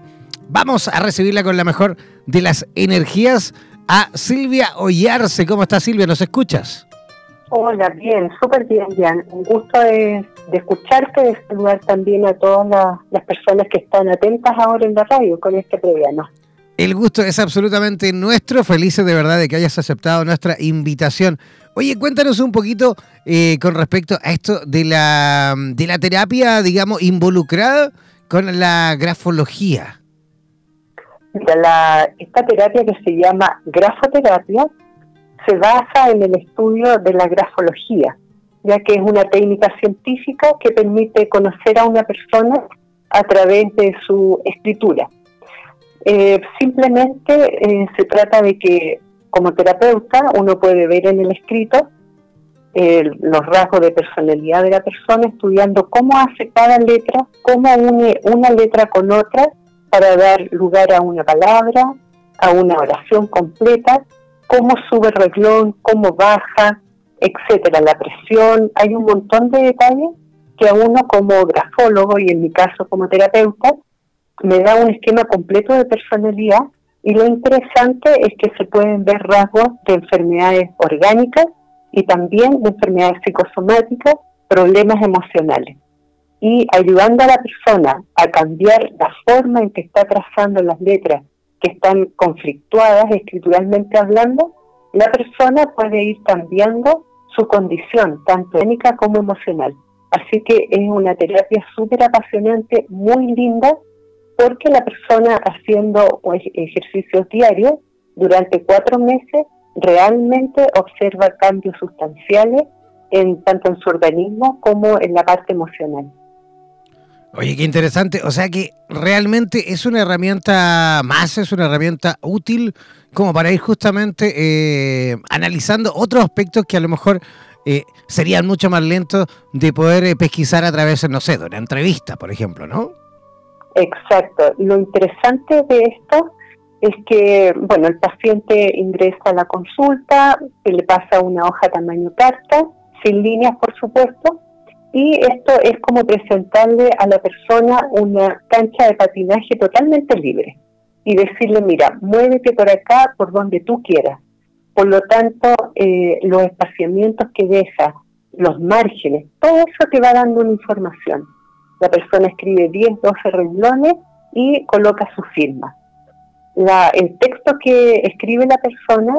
vamos a recibirla con la mejor de las energías a Silvia Ollarse. ¿Cómo está Silvia? ¿Nos escuchas? Hola, bien, súper bien, Jan. Un gusto de, de escucharte, de saludar también a todas las, las personas que están atentas ahora en la radio con este programa. El gusto es absolutamente nuestro. Felices de verdad de que hayas aceptado nuestra invitación. Oye, cuéntanos un poquito eh, con respecto a esto de la, de la terapia, digamos, involucrada con la grafología. Mira, esta terapia que se llama grafoterapia se basa en el estudio de la grafología, ya que es una técnica científica que permite conocer a una persona a través de su escritura. Eh, simplemente eh, se trata de que como terapeuta uno puede ver en el escrito los rasgos de personalidad de la persona, estudiando cómo hace cada letra, cómo une una letra con otra para dar lugar a una palabra, a una oración completa, cómo sube el reglón, cómo baja, etcétera, la presión, hay un montón de detalles que a uno como grafólogo y en mi caso como terapeuta me da un esquema completo de personalidad y lo interesante es que se pueden ver rasgos de enfermedades orgánicas y también de enfermedades psicosomáticas, problemas emocionales. Y ayudando a la persona a cambiar la forma en que está trazando las letras que están conflictuadas escrituralmente hablando, la persona puede ir cambiando su condición, tanto técnica como emocional. Así que es una terapia súper apasionante, muy linda, porque la persona haciendo ejercicios diarios durante cuatro meses realmente observa cambios sustanciales en tanto en su organismo como en la parte emocional. Oye, qué interesante. O sea que realmente es una herramienta más, es una herramienta útil como para ir justamente eh, analizando otros aspectos que a lo mejor eh, serían mucho más lentos de poder eh, pesquisar a través, no sé, de una entrevista, por ejemplo, ¿no? Exacto. Lo interesante de esto es que, bueno, el paciente ingresa a la consulta, se le pasa una hoja tamaño carta, sin líneas, por supuesto, y esto es como presentarle a la persona una cancha de patinaje totalmente libre y decirle, mira, muévete por acá, por donde tú quieras. Por lo tanto, eh, los espaciamientos que deja, los márgenes, todo eso te va dando una información. La persona escribe 10, 12 renglones y coloca su firma el texto que escribe la persona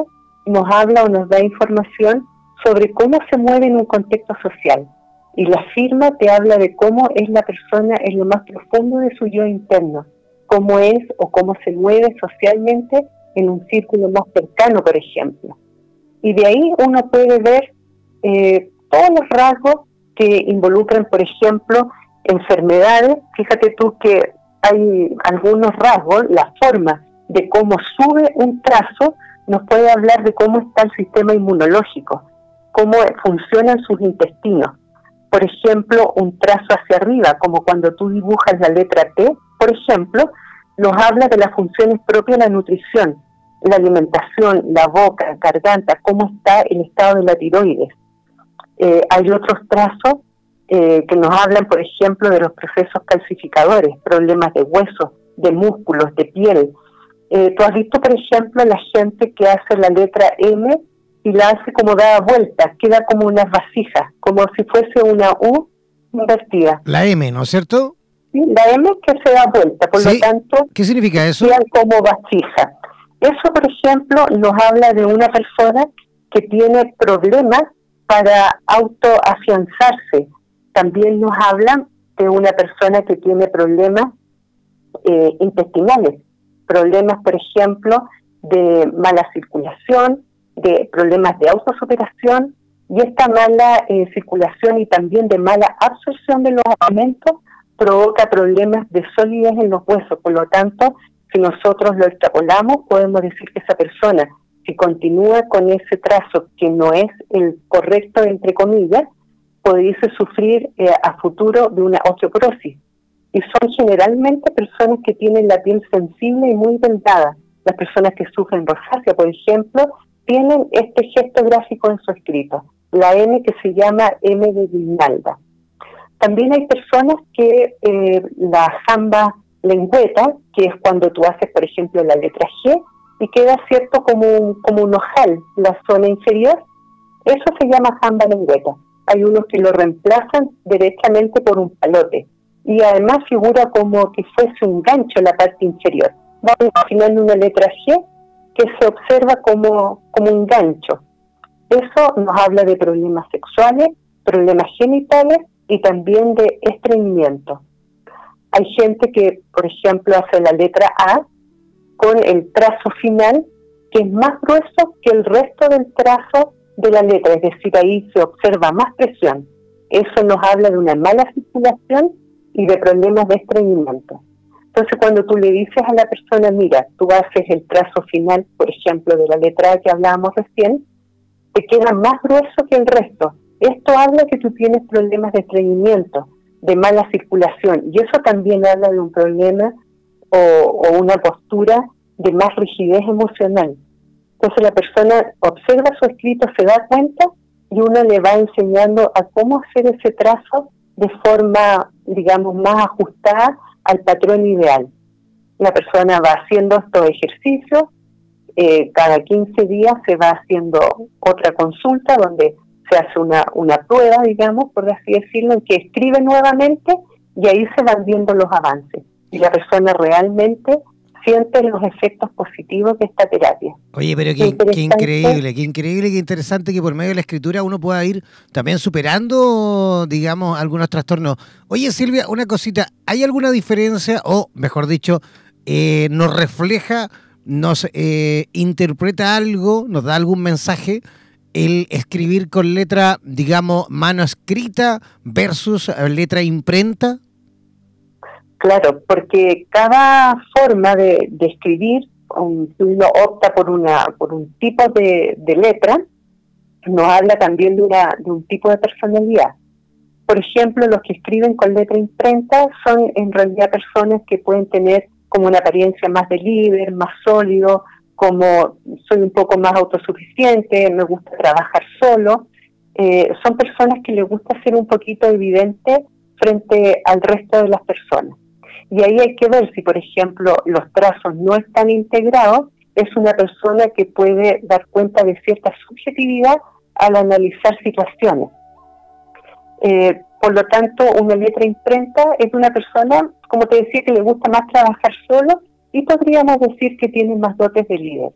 nos habla o nos da información sobre cómo se mueve en un contexto social. Y la firma te habla de cómo es la persona en lo más profundo de su yo interno, cómo es o cómo se mueve socialmente en un círculo más cercano, por ejemplo. Y de ahí uno puede ver eh, todos los rasgos que involucran, por ejemplo, enfermedades. Fíjate tú que hay algunos rasgos, la forma de cómo sube un trazo, nos puede hablar de cómo está el sistema inmunológico, cómo funcionan sus intestinos. Por ejemplo, un trazo hacia arriba, como cuando tú dibujas la letra T, por ejemplo, nos habla de las funciones propias de la nutrición, la alimentación, la boca, la garganta, cómo está el estado de la tiroides. Eh, hay otros trazos eh, que nos hablan, por ejemplo, de los procesos calcificadores, problemas de huesos, de músculos, de piel, eh, tú has visto, por ejemplo, la gente que hace la letra M y la hace como dada vuelta, queda como una vasija, como si fuese una U invertida. La M, ¿no es cierto? Sí, la M que se da vuelta, por lo tanto, ¿qué significa eso? Quedan como vasija. Eso, por ejemplo, nos habla de una persona que tiene problemas para autoafianzarse. También nos habla de una persona que tiene problemas eh, intestinales problemas, por ejemplo, de mala circulación, de problemas de autosuperación, y esta mala eh, circulación y también de mala absorción de los alimentos provoca problemas de solidez en los huesos. Por lo tanto, si nosotros lo extrapolamos, podemos decir que esa persona, si continúa con ese trazo que no es el correcto, entre comillas, pudiese sufrir eh, a futuro de una osteoporosis y son generalmente personas que tienen la piel sensible y muy dentada. Las personas que sufren rosácea, por ejemplo, tienen este gesto gráfico en su escrito, la M que se llama M de Guinalda. También hay personas que eh, la jamba lengüeta, que es cuando tú haces, por ejemplo, la letra G, y queda cierto como un, como un ojal, la zona inferior, eso se llama jamba lengüeta. Hay unos que lo reemplazan directamente por un palote y además figura como que fuese un gancho la parte inferior. vamos a final una letra G que se observa como, como un gancho. Eso nos habla de problemas sexuales, problemas genitales y también de estreñimiento. Hay gente que, por ejemplo, hace la letra A con el trazo final que es más grueso que el resto del trazo de la letra, es decir, ahí se observa más presión. Eso nos habla de una mala circulación y de problemas de estreñimiento. Entonces, cuando tú le dices a la persona, mira, tú haces el trazo final, por ejemplo, de la letra que hablábamos recién, te queda más grueso que el resto. Esto habla que tú tienes problemas de estreñimiento, de mala circulación, y eso también habla de un problema o, o una postura de más rigidez emocional. Entonces la persona observa su escrito, se da cuenta y uno le va enseñando a cómo hacer ese trazo de forma, digamos, más ajustada al patrón ideal. La persona va haciendo estos ejercicios, eh, cada 15 días se va haciendo otra consulta donde se hace una, una prueba, digamos, por así decirlo, en que escribe nuevamente y ahí se van viendo los avances. Y la persona realmente siente los efectos positivos de esta terapia. Oye, pero qué, increíble, qué increíble, qué interesante que por medio de la escritura uno pueda ir también superando, digamos, algunos trastornos. Oye, Silvia, una cosita, ¿hay alguna diferencia, o mejor dicho, eh, nos refleja, nos eh, interpreta algo, nos da algún mensaje? el escribir con letra, digamos, mano escrita versus letra imprenta? Claro, porque cada forma de, escribir, si uno opta por una por un tipo de, letra, nos habla también de, una, de un tipo de personalidad. Por ejemplo, los que escriben con letra imprenta son en realidad personas que pueden tener como una apariencia más de líder, más sólido, como soy un poco más autosuficiente, me gusta trabajar solo. Eh, son personas que les gusta ser un poquito evidente frente al resto de las personas. Y ahí hay que ver si, por ejemplo, los trazos no están integrados, es una persona que puede dar cuenta de cierta subjetividad al analizar situaciones. Eh, por lo tanto, una letra imprenta es una persona, como te decía, que le gusta más trabajar solo y podríamos decir que tiene más dotes de líder.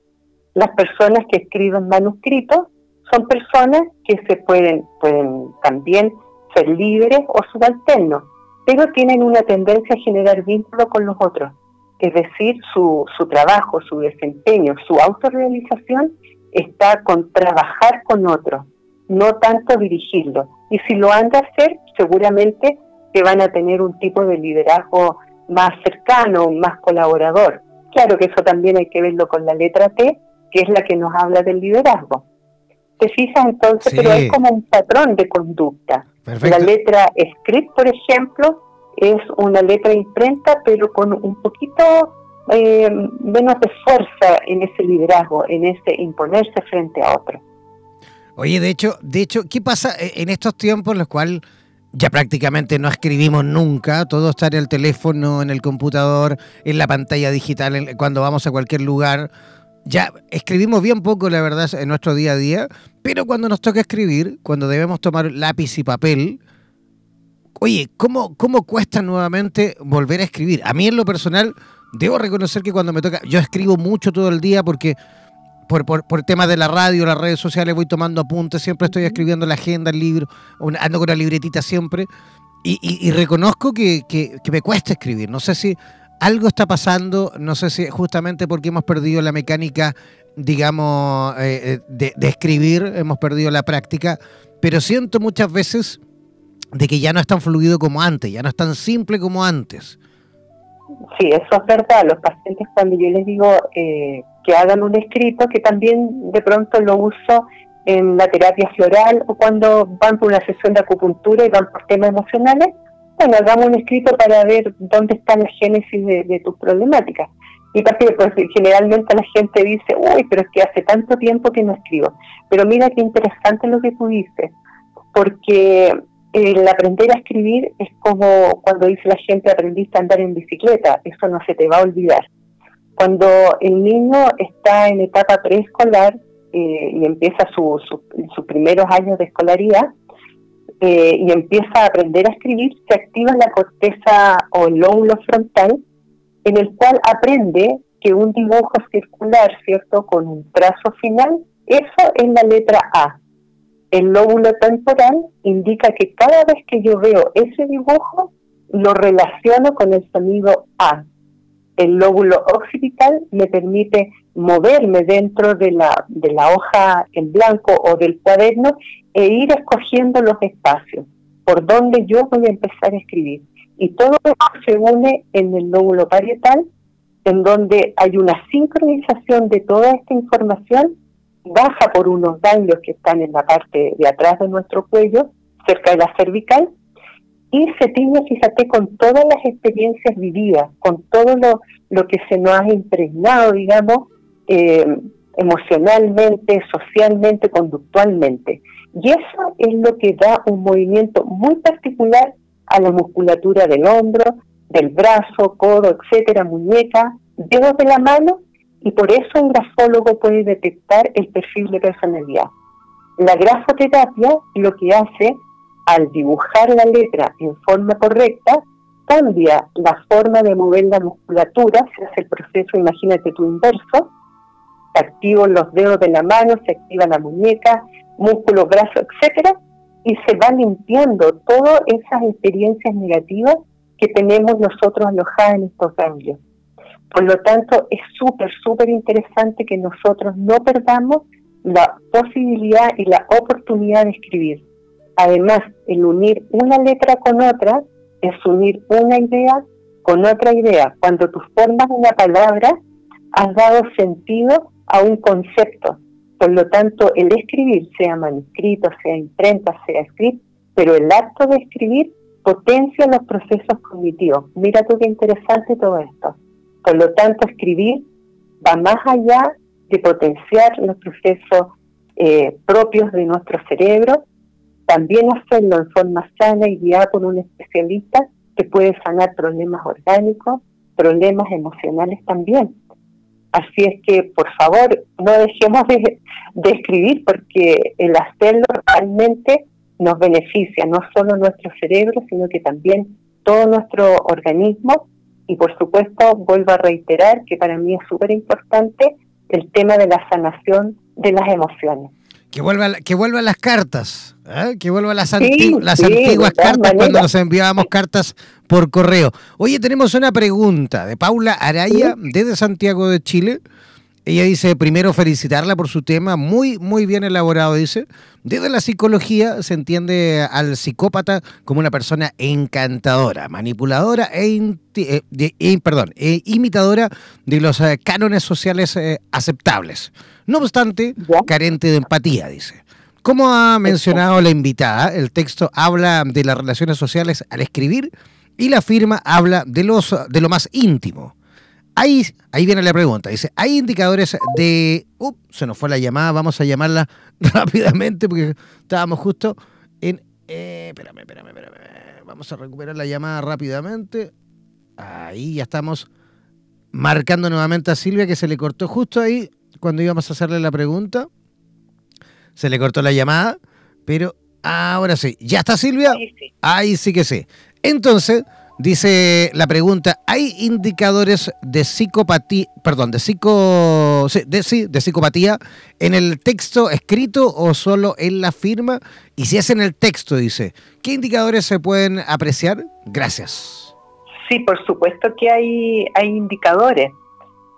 Las personas que escriben manuscritos son personas que se pueden, pueden también ser líderes o subalternos pero tienen una tendencia a generar vínculo con los otros. Es decir, su, su trabajo, su desempeño, su autorrealización está con trabajar con otros, no tanto dirigirlo. Y si lo han de hacer, seguramente que van a tener un tipo de liderazgo más cercano, más colaborador. Claro que eso también hay que verlo con la letra T, que es la que nos habla del liderazgo. ¿Te fijas entonces? Pero es como un patrón de conducta. La letra script, por ejemplo, es una letra imprenta, pero con un poquito eh, menos de fuerza en ese liderazgo, en ese imponerse frente a otro. Oye, de hecho, de hecho, ¿qué pasa en estos tiempos en los cuales ya prácticamente no escribimos nunca, todo está en el teléfono, en el computador, en la pantalla digital, cuando vamos a cualquier lugar? Ya escribimos bien poco, la verdad, en nuestro día a día, pero cuando nos toca escribir, cuando debemos tomar lápiz y papel, oye, ¿cómo, ¿cómo cuesta nuevamente volver a escribir? A mí en lo personal, debo reconocer que cuando me toca, yo escribo mucho todo el día porque por, por, por temas de la radio, las redes sociales, voy tomando apuntes, siempre estoy escribiendo la agenda, el libro, ando con la libretita siempre, y, reconozco que, que, me cuesta escribir. No sé si algo está pasando, no sé si justamente porque hemos perdido la mecánica, digamos, eh, eh, de, de escribir, hemos perdido la práctica, pero siento muchas veces de que ya no es tan fluido como antes, ya no es tan simple como antes. Sí, eso es verdad. Los pacientes cuando yo les digo eh, que hagan un escrito, que también de pronto lo uso en la terapia floral o cuando van por una sesión de acupuntura y van por temas emocionales, bueno, hagamos un escrito para ver dónde está la génesis de, tus problemáticas. Y pues, generalmente la gente dice, uy, pero es que hace tanto tiempo que no escribo. Pero mira qué interesante lo que tú dices, porque el aprender a escribir es como cuando dice la gente aprendiste a andar en bicicleta, eso no se te va a olvidar. Cuando el niño está en etapa preescolar eh, y empieza sus primeros años de escolaridad eh, y empieza a aprender a escribir, se activa la corteza o el lóbulo frontal en el cual aprende que un dibujo circular, ¿cierto? Con un trazo final, eso es la letra A. El lóbulo temporal indica que cada vez que yo veo ese dibujo, lo relaciono con el sonido A. El lóbulo occipital me permite moverme dentro de la, de la hoja en blanco o del cuaderno e ir escogiendo los espacios por donde yo voy a empezar a escribir. Y todo eso se une en el lóbulo parietal, en donde hay una sincronización de toda esta información, baja por unos daños que están en la parte de atrás de nuestro cuello, cerca de la cervical, y se tiñe, fíjate, con todas las experiencias vividas, con todo lo, lo que se nos ha impregnado, digamos, eh, emocionalmente, socialmente, conductualmente. Y eso es lo que da un movimiento muy particular a la musculatura del hombro, del brazo, codo, etcétera, muñeca, dedos de la mano, y por eso un grafólogo puede detectar el perfil de personalidad. La grafoterapia lo que hace al dibujar la letra en forma correcta, cambia la forma de mover la musculatura, se hace el proceso, imagínate tu inverso, se activan los dedos de la mano, se activa la muñeca, músculos, brazos, etcétera, y se va limpiando todas esas experiencias negativas que tenemos nosotros alojadas en estos ganglios. Por lo tanto, es súper, súper interesante que nosotros no perdamos la posibilidad y la oportunidad de escribir. Además, el unir una letra con otra es unir una idea con otra idea. Cuando tú formas una palabra, has dado sentido a un concepto. Por lo tanto, el escribir, sea manuscrito, sea imprenta, sea escrito, pero el acto de escribir potencia los procesos cognitivos. Mira tú qué interesante todo esto. Por lo tanto, escribir va más allá de potenciar los procesos eh, propios de nuestro cerebro, también hacerlo en forma sana y guiada por un especialista que puede sanar problemas orgánicos, problemas emocionales también. Así es que, por favor, no dejemos de, escribir porque el hacerlo realmente nos beneficia, no solo nuestro cerebro, sino que también todo nuestro organismo. Y por supuesto, vuelvo a reiterar que para mí es súper importante el tema de la sanación de las emociones. Que vuelvan las cartas, ¿eh? que vuelvan las, las antiguas cartas cuando nos enviábamos cartas por correo. Oye, tenemos una pregunta de Paula Araya desde Santiago de Chile. Ella dice, primero felicitarla por su tema, muy, muy bien elaborado, dice. Desde la psicología se entiende al psicópata como una persona encantadora, manipuladora e, eh, perdón, e imitadora de los eh, cánones sociales aceptables. No obstante, carente de empatía, dice. Como ha mencionado la invitada, el texto habla de las relaciones sociales al escribir y la firma habla de, los, de lo más íntimo. Ahí, ahí viene la pregunta. Dice, ¿hay indicadores de... Uh, se nos fue la llamada, vamos a llamarla rápidamente porque estábamos justo en... Eh, espérame, espérame, espérame. Vamos a recuperar la llamada rápidamente. Ahí ya estamos marcando nuevamente a Silvia que se le cortó justo ahí cuando íbamos a hacerle la pregunta. Se le cortó la llamada, pero ahora sí. ¿Ya está Silvia? Ahí sí que sí. Entonces, dice la pregunta, ¿hay indicadores de psicopatía, perdón, de psico de, de psicopatía en el texto escrito o solo en la firma? Y si es en el texto, dice, ¿qué indicadores se pueden apreciar? Gracias. Sí, por supuesto que hay, hay indicadores.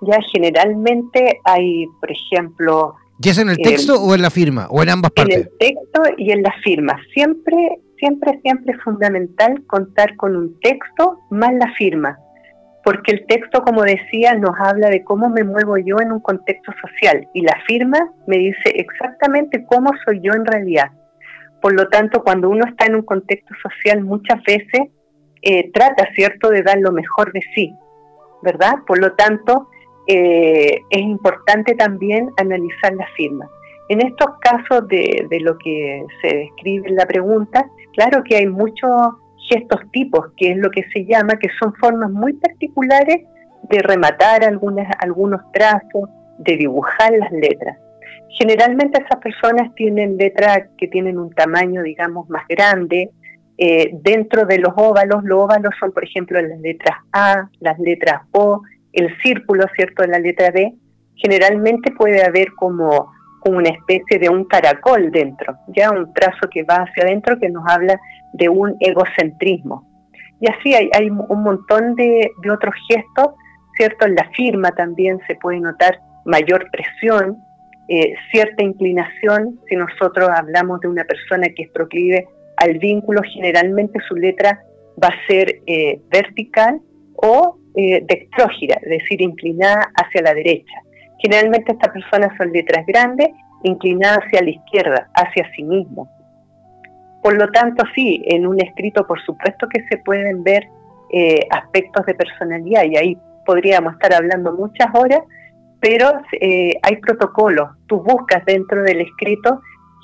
Ya generalmente hay, por ejemplo... ¿Ya es en el texto o en la firma? ¿O en ambas partes? En el texto y en la firma. Siempre, siempre, siempre es fundamental contar con un texto más la firma. Porque el texto, como decía, nos habla de cómo me muevo yo en un contexto social. Y la firma me dice exactamente cómo soy yo en realidad. Por lo tanto, cuando uno está en un contexto social, muchas veces eh, trata, ¿cierto?, de dar lo mejor de sí, ¿verdad? Por lo tanto, eh, es importante también analizar la firma. En estos casos de, lo que se describe en la pregunta, claro que hay muchos gestos tipos, que es lo que se llama, que son formas muy particulares de rematar algunas, algunos trazos, de dibujar las letras. Generalmente esas personas tienen letras que tienen un tamaño, digamos, más grande. Eh, dentro de los óvalos, los óvalos son, por ejemplo, las letras A, las letras O, el círculo, ¿cierto?, de la letra D, generalmente puede haber como, una especie de un caracol dentro, ya un trazo que va hacia adentro que nos habla de un egocentrismo. Y así hay, un montón de, de otros gestos, ¿cierto? En la firma también se puede notar mayor presión, eh, cierta inclinación. Si nosotros hablamos de una persona que es proclive al vínculo, generalmente su letra va a ser eh, vertical o eh, es decir, inclinada hacia la derecha. Generalmente estas personas son letras grandes, inclinadas hacia la izquierda, hacia sí mismo. Por lo tanto, sí, en un escrito por supuesto que se pueden ver eh, aspectos de personalidad y ahí podríamos estar hablando muchas horas, pero eh, hay protocolos. Tú buscas dentro del escrito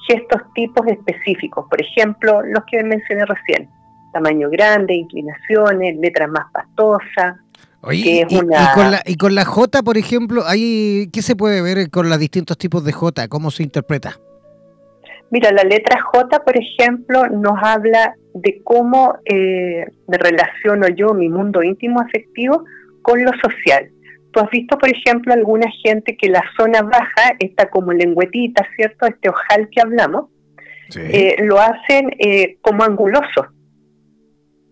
gestos tipos específicos, por ejemplo, los que mencioné recién, tamaño grande, inclinaciones, letras más pastosas. Oye, y, con la, y con la J, por ejemplo, hay, ¿qué se puede ver con los distintos tipos de J? ¿Cómo se interpreta? Mira, la letra J, por ejemplo, nos habla de cómo eh, me relaciono yo, mi mundo íntimo afectivo, con lo social. Tú has visto, por ejemplo, alguna gente que la zona baja está como lengüetita, ¿cierto? Este ojal que hablamos, eh, lo hacen eh, como anguloso.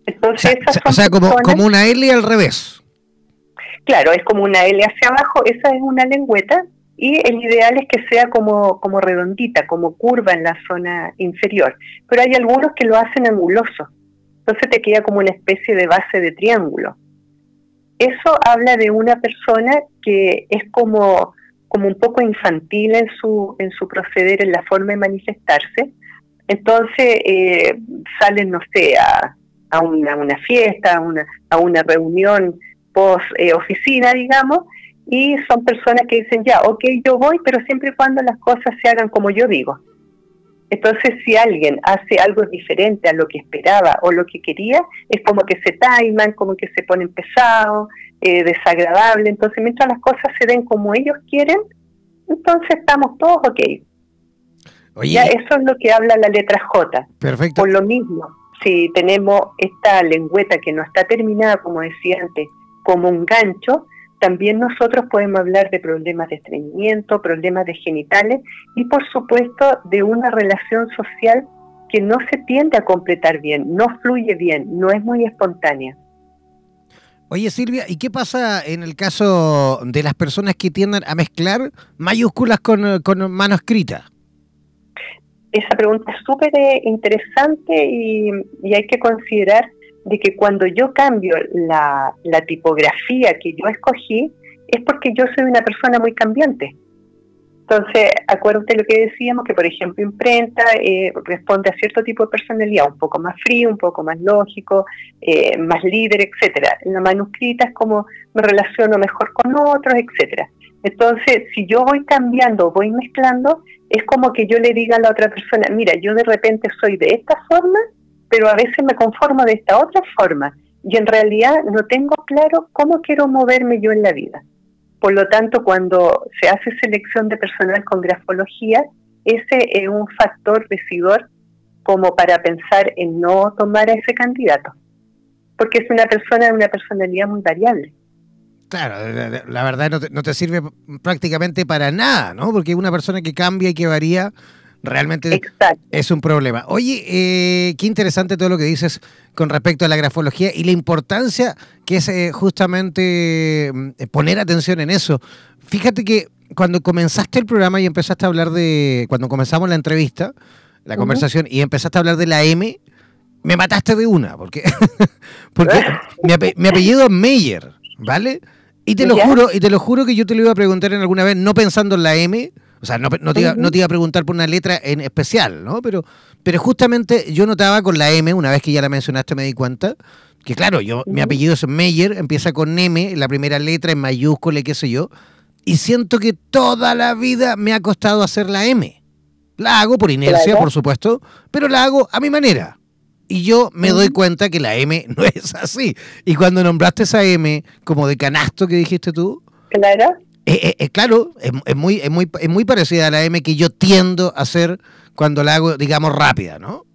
Entonces, o sea, como, como una L al revés. Claro, es como una L hacia abajo, esa es una lengüeta, y el ideal es que sea como, como redondita, como curva en la zona inferior. Pero hay algunos que lo hacen anguloso, entonces te queda como una especie de base de triángulo. Eso habla de una persona que es como, como un poco infantil en su, en su proceder, en la forma de manifestarse. Entonces eh, salen, no sé, a, a una, una, fiesta, a una, a una reunión post eh, oficina, digamos, y son personas que dicen, ya, ok, yo voy, pero siempre y cuando las cosas se hagan como yo digo. Entonces, si alguien hace algo diferente a lo que esperaba o lo que quería, es como que se taiman, como que se ponen pesados, eh, desagradable. Entonces, mientras las cosas se den como ellos quieren, entonces estamos todos ok. ya eso es lo que habla la letra J. Perfecto. Por lo mismo, si tenemos esta lengüeta que no está terminada, como decía antes, como un gancho, también nosotros podemos hablar de problemas de estreñimiento, problemas de genitales y por supuesto de una relación social que no se tiende a completar bien, no fluye bien, no es muy espontánea. Oye Silvia, ¿y qué pasa en el caso de las personas que tienden a mezclar mayúsculas con, con manuscritas? Esa pregunta es súper interesante y, y hay que considerar de que cuando yo cambio la, tipografía que yo escogí, es porque yo soy una persona muy cambiante. Entonces, acuérdate lo que decíamos, que por ejemplo imprenta eh, responde a cierto tipo de personalidad, un poco más frío, un poco más lógico, eh, más líder, etcétera. En la manuscrita es como me relaciono mejor con otros, etcétera. Entonces, si yo voy cambiando, voy mezclando, es como que yo le diga a la otra persona, mira, yo de repente soy de esta forma pero a veces me conformo de esta otra forma y en realidad no tengo claro cómo quiero moverme yo en la vida. Por lo tanto, cuando se hace selección de personal con grafología, ese es un factor decidor como para pensar en no tomar a ese candidato, porque es una persona de una personalidad muy variable. Claro, la, verdad no te, no te, sirve prácticamente para nada, ¿no? Porque una persona que cambia y que varía Realmente es un problema. Oye, eh, qué interesante todo lo que dices con respecto a la grafología y la importancia que es eh, justamente mm, poner atención en eso. Fíjate que cuando comenzaste el programa y empezaste a hablar de, cuando comenzamos la entrevista, la conversación, y empezaste a hablar de la M, me mataste de una, porque, porque mi, apellido es Meyer, ¿vale? Y te lo juro, y te lo juro que yo te lo iba a preguntar en alguna vez, no pensando en la M, o sea, no, te iba, no, te iba, a preguntar por una letra en especial, ¿no? Pero, pero justamente yo notaba con la M, una vez que ya la mencionaste me di cuenta, que claro, yo mi apellido es Meyer, empieza con M, la primera letra en mayúscula y qué sé yo, y siento que toda la vida me ha costado hacer la M. La hago por inercia, por supuesto, pero la hago a mi manera. Y yo me doy cuenta que la M no es así. Y cuando nombraste esa M como de canasto que dijiste tú, claro. Eh, eh, eh, claro, es, muy, es, muy, es muy parecida a la M que yo tiendo a hacer cuando la hago, digamos, rápida, ¿no?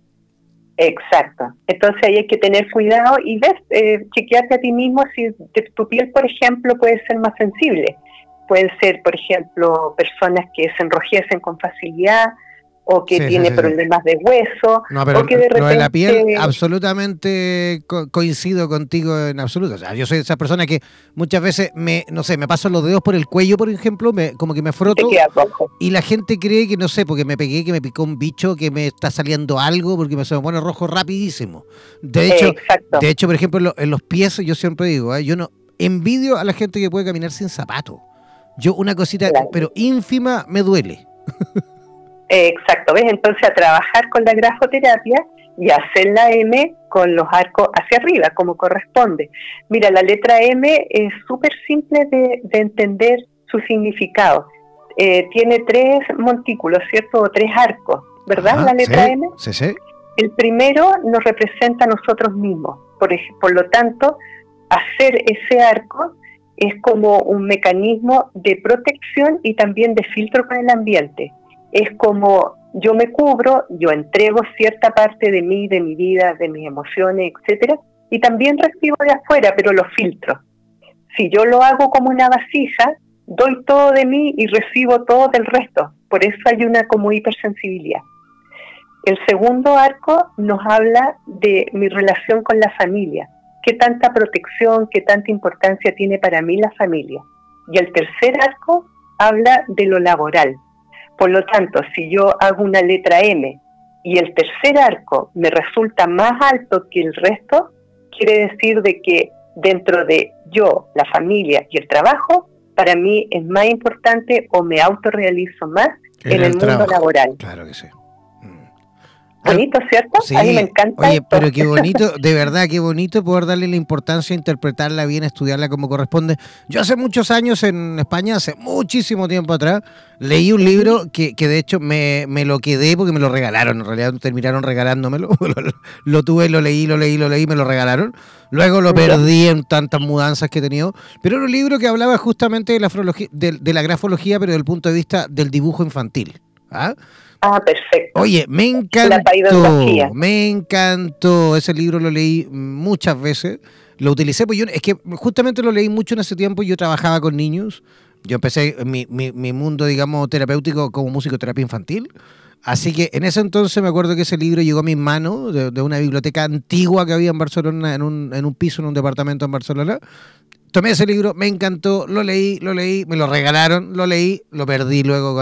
Exacto. Entonces ahí hay que tener cuidado y ves, eh, chequearte a ti mismo si tu piel, por ejemplo, puede ser más sensible. Pueden ser, por ejemplo, personas que se enrojecen con facilidad, o que tiene problemas de hueso, o que de repente... la piel, absolutamente coincido contigo en absoluto. O sea, yo soy esa persona que muchas veces me, no sé, me paso los dedos por el cuello, por ejemplo, me, como que me froto, y la gente cree que, no sé, porque me pegué, que me picó un bicho, que me está saliendo algo, porque me se me pone rojo rapidísimo. De hecho, de hecho por ejemplo, en los pies, yo siempre digo, ¿eh? yo no envidio a la gente que puede caminar sin zapato. Yo una cosita, pero ínfima, me duele. exacto, ¿ves? Entonces a trabajar con la grafoterapia y hacer la M con los arcos hacia arriba, como corresponde. Mira, la letra M es súper simple de, entender su significado. Eh, tiene tres montículos, ¿cierto? O tres arcos, ¿verdad? la letra M. Sí, sí. El primero nos representa a nosotros mismos. Por, por lo tanto, hacer ese arco es como un mecanismo de protección y también de filtro con el ambiente es como yo me cubro, yo entrego cierta parte de mí, de mi vida, de mis emociones, etcétera, y también recibo de afuera, pero lo filtro. Si yo lo hago como una vasija, doy todo de mí y recibo todo del resto. Por eso hay una como hipersensibilidad. El segundo arco nos habla de mi relación con la familia, qué tanta protección, qué tanta importancia tiene para mí la familia. Y el tercer arco habla de lo laboral, por lo tanto, si yo hago una letra M y el tercer arco me resulta más alto que el resto, quiere decir de que dentro de yo, la familia y el trabajo, para mí es más importante o me autorrealizo más en, el, mundo laboral. Claro que sí. Bonito, ¿cierto? a mí me encanta. Oye, pero qué bonito, de verdad, qué bonito poder darle la importancia, interpretarla bien, estudiarla como corresponde. Yo hace muchos años en España, hace muchísimo tiempo atrás, leí un libro que, que de hecho me, me, lo quedé porque me lo regalaron. En realidad terminaron regalándomelo. lo, tuve, lo leí, lo leí, lo leí, me lo regalaron. Luego lo perdí en tantas mudanzas que he tenido. Pero era un libro que hablaba justamente de la, de, de la grafología, pero desde el punto de vista del dibujo infantil. ¿ah? Ah, perfecto. Oye, me encantó. Me encantó. Ese libro lo leí muchas veces. Lo utilicé, pues yo, es que justamente lo leí mucho en ese tiempo. Yo trabajaba con niños. Yo empecé mi, mi, mi mundo, digamos, terapéutico como músico terapia infantil. Así que en ese entonces me acuerdo que ese libro llegó a mis manos de, una biblioteca antigua que había en Barcelona, en un, en un piso, en un departamento en Barcelona tomé ese libro, me encantó, lo leí, lo leí, me lo regalaron, lo leí, lo perdí luego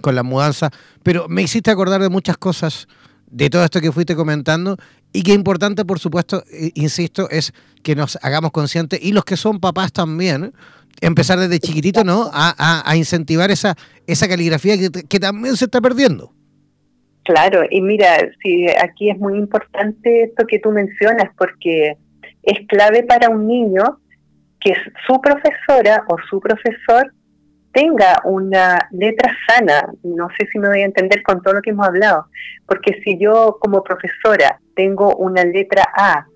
con, la mudanza, pero me hiciste acordar de muchas cosas de todo esto que fuiste comentando y que importante, por supuesto, insisto, es que nos hagamos conscientes y los que son papás también, empezar desde chiquitito, ¿no? A, incentivar esa, esa caligrafía que, que, también se está perdiendo. Claro, y mira, sí, aquí es muy importante esto que tú mencionas porque es clave para un niño que su profesora o su profesor tenga una letra sana. No sé si me voy a entender con todo lo que hemos hablado, porque si yo como profesora tengo una letra A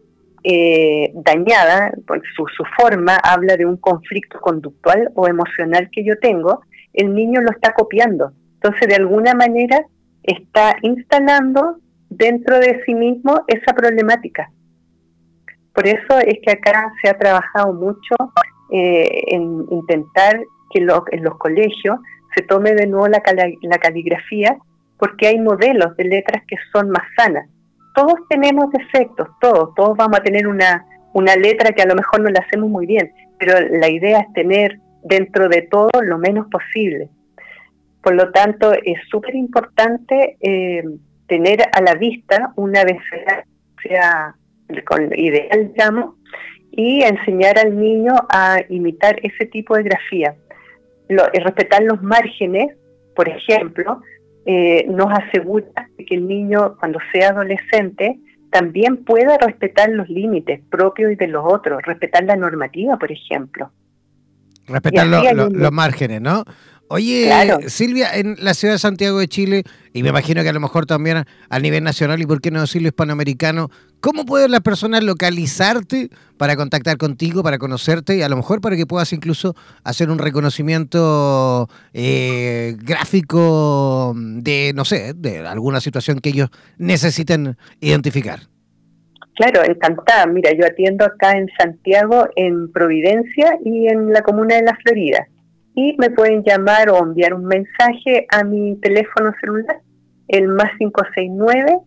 eh, dañada, su, su forma habla de un conflicto conductual o emocional que yo tengo, el niño lo está copiando. Entonces, de alguna manera, está instalando dentro de sí mismo esa problemática. Por eso es que acá se ha trabajado mucho eh, en intentar que en los colegios se tome de nuevo la, la caligrafía, porque hay modelos de letras que son más sanas. Todos tenemos defectos, todos, todos vamos a tener una, una letra que a lo mejor no la hacemos muy bien, pero la idea es tener dentro de todo lo menos posible. Por lo tanto, es súper importante eh, tener a la vista una vez sea con ideal, llamo, y enseñar al niño a imitar ese tipo de grafía. Lo, respetar los márgenes, por ejemplo, eh, nos asegura que el niño, cuando sea adolescente, también pueda respetar los límites propios y de los otros, respetar la normativa, por ejemplo. Respetar los márgenes, ¿no? Oye, Silvia, en la ciudad de Santiago de Chile, y me imagino que a lo mejor también a nivel nacional y por qué no decirlo hispanoamericano, ¿cómo pueden las personas localizarte para contactar contigo, para conocerte y a lo mejor para que puedas incluso hacer un reconocimiento eh, gráfico de, no sé, de alguna situación que ellos necesiten identificar? Claro, encantada. Mira, yo atiendo acá en Santiago, en Providencia y en la comuna de La Florida y me pueden llamar o enviar un mensaje a mi teléfono celular, el más 569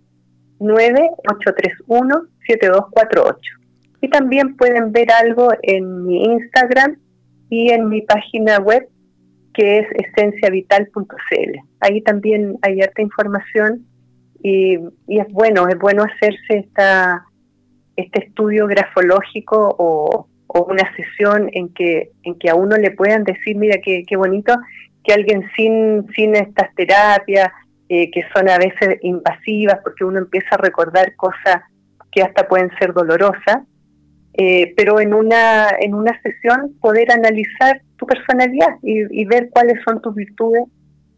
9831 7248. Y también pueden ver algo en mi Instagram y en mi página web que es esenciavital.cl. Ahí también hay harta información y, y, es bueno, es bueno hacerse esta, este estudio grafológico o, o una sesión en que, en que a uno le puedan decir, mira, qué, qué bonito que alguien sin, sin estas terapias, eh, que son a veces invasivas, porque uno empieza a recordar cosas que hasta pueden ser dolorosas, eh, pero en una, en una sesión poder analizar tu personalidad y, ver cuáles son tus virtudes,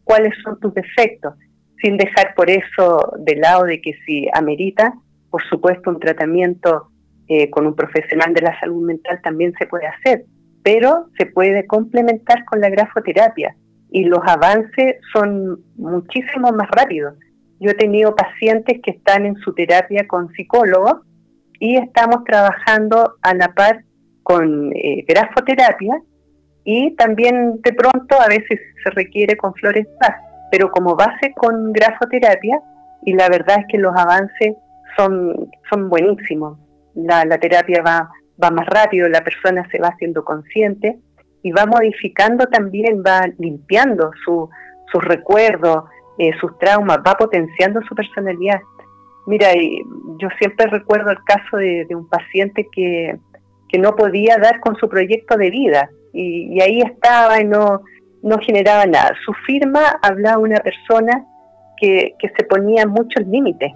cuáles son tus defectos, sin dejar por eso de lado de que si amerita, por supuesto, un tratamiento eh, con un profesional de la salud mental también se puede hacer, pero se puede complementar con la grafoterapia y los avances son muchísimo más rápidos. Yo he tenido pacientes que están en su terapia con psicólogos y estamos trabajando a la par con eh, grafoterapia y también de pronto a veces se requiere con flores paz, pero como base con grafoterapia y la verdad es que los avances son, son buenísimos la, terapia va, va más rápido, la persona se va haciendo consciente y va modificando también, va limpiando su, sus recuerdos, eh, sus traumas, va potenciando su personalidad. Mira, yo siempre recuerdo el caso de, un paciente que, que, no podía dar con su proyecto de vida y, ahí estaba y no, no generaba nada. Su firma hablaba una persona que, que se ponía muchos límites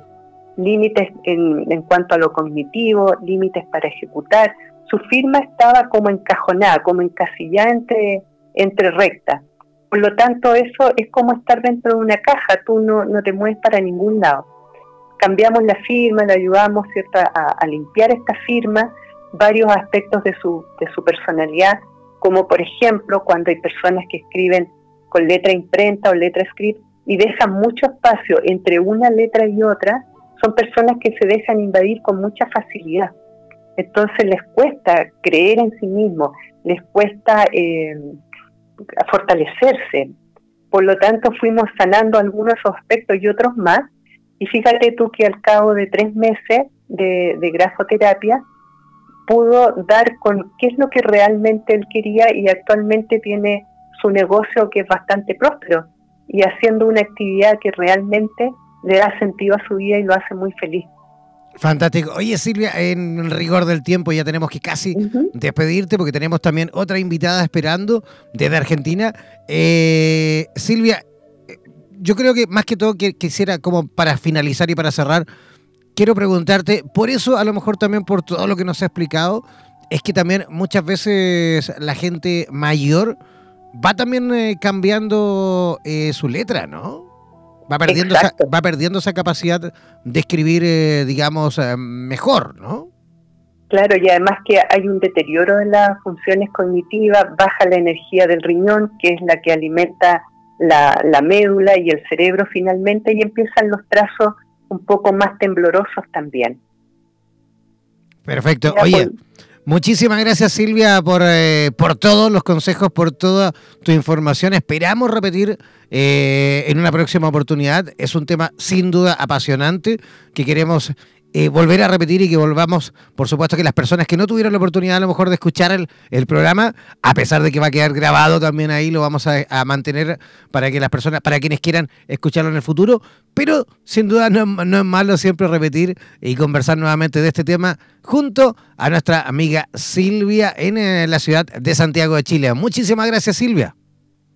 límites en, en cuanto a lo cognitivo, límites para ejecutar. Su firma estaba como encajonada, como encasillada entre, entre rectas. Por lo tanto, eso es como estar dentro de una caja, tú no, no te mueves para ningún lado. Cambiamos la firma, le ayudamos. A, a, limpiar esta firma, varios aspectos de su, de su personalidad, como por ejemplo cuando hay personas que escriben con letra imprenta o letra script y dejan mucho espacio entre una letra y otra, son personas que se dejan invadir con mucha facilidad. Entonces les cuesta creer en sí mismos, les cuesta eh, fortalecerse. Por lo tanto, fuimos sanando algunos aspectos y otros más. Y fíjate tú que al cabo de tres meses de, de grafoterapia, pudo dar con qué es lo que realmente él quería y actualmente tiene su negocio que es bastante próspero y haciendo una actividad que realmente le da sentido a su vida y lo hace muy feliz. Fantástico. Oye, Silvia, en rigor del tiempo ya tenemos que casi despedirte porque tenemos también otra invitada esperando desde Argentina. Eh, Silvia, yo creo que más que todo que quisiera como para finalizar y para cerrar, quiero preguntarte, por eso a lo mejor también por todo lo que nos ha explicado, es que también muchas veces la gente mayor va también eh, cambiando eh, su letra, ¿no? Va perdiendo, esa, va perdiendo esa capacidad de escribir, eh, digamos, eh, mejor, ¿no? Claro, y además que hay un deterioro en las funciones cognitivas, baja la energía del riñón, que es la que alimenta la, la médula y el cerebro finalmente, y empiezan los trazos un poco más temblorosos también. Perfecto. Oye, Muchísimas gracias Silvia por, eh, por todos los consejos, por toda tu información. Esperamos repetir eh, en una próxima oportunidad. Es un tema sin duda apasionante que queremos eh, volver a repetir y que volvamos, por supuesto, que las personas que no tuvieron la oportunidad a lo mejor de escuchar el, programa, a pesar de que va a quedar grabado también ahí, lo vamos a, mantener para que las personas, para quienes quieran escucharlo en el futuro, pero sin duda no, no es malo siempre repetir y conversar nuevamente de este tema junto a nuestra amiga Silvia en eh, la ciudad de Santiago de Chile. Muchísimas gracias, Silvia.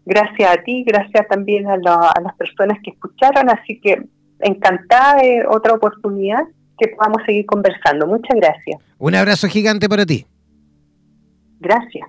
Gracias a ti, gracias también a, a las personas que escucharon, así que encantada de otra oportunidad que podamos seguir conversando. Muchas gracias. Un abrazo gigante para ti. Gracias.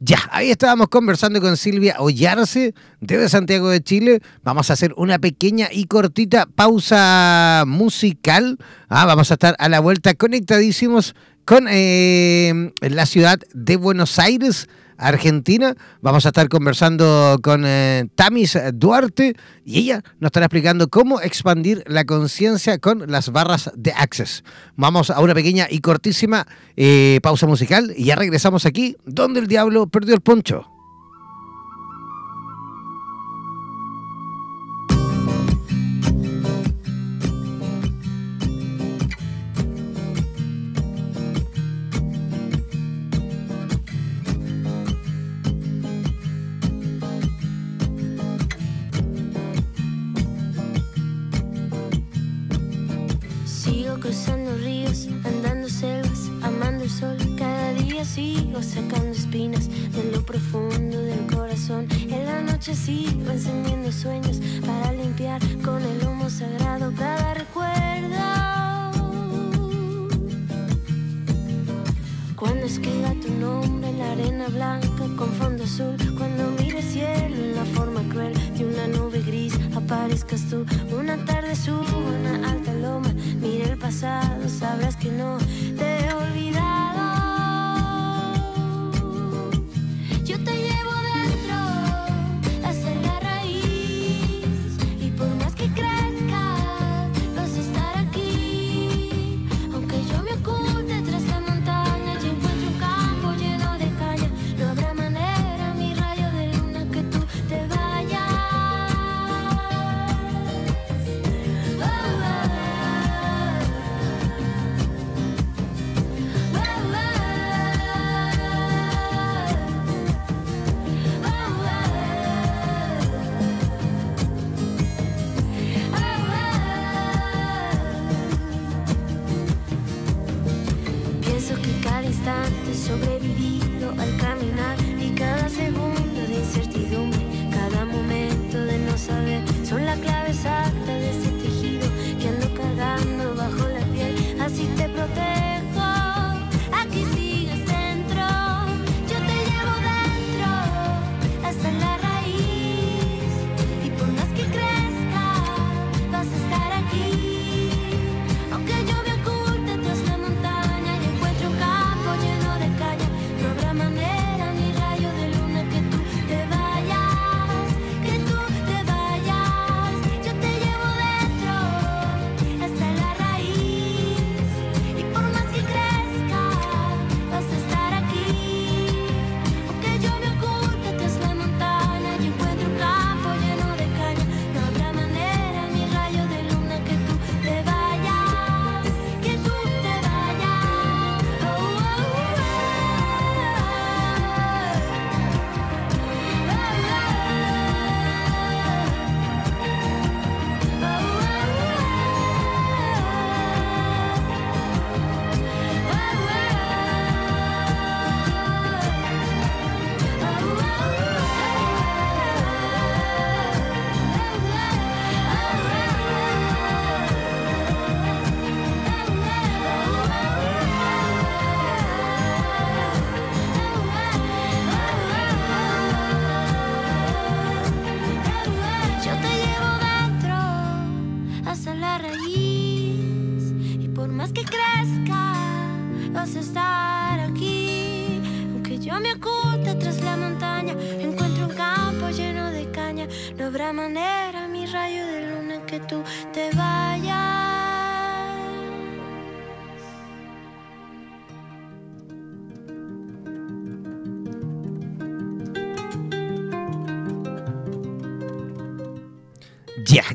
Ya, ahí estábamos conversando con Silvia Ollarse desde Santiago de Chile. Vamos a hacer una pequeña y cortita pausa musical. Ah, vamos a estar a la vuelta conectadísimos con eh, la ciudad de Buenos Aires Argentina. Vamos a estar conversando con eh, Tamis Duarte y ella nos estará explicando cómo expandir la conciencia con las barras de Access. Vamos a una pequeña y cortísima eh, pausa musical y ya regresamos aquí donde el diablo perdió el poncho.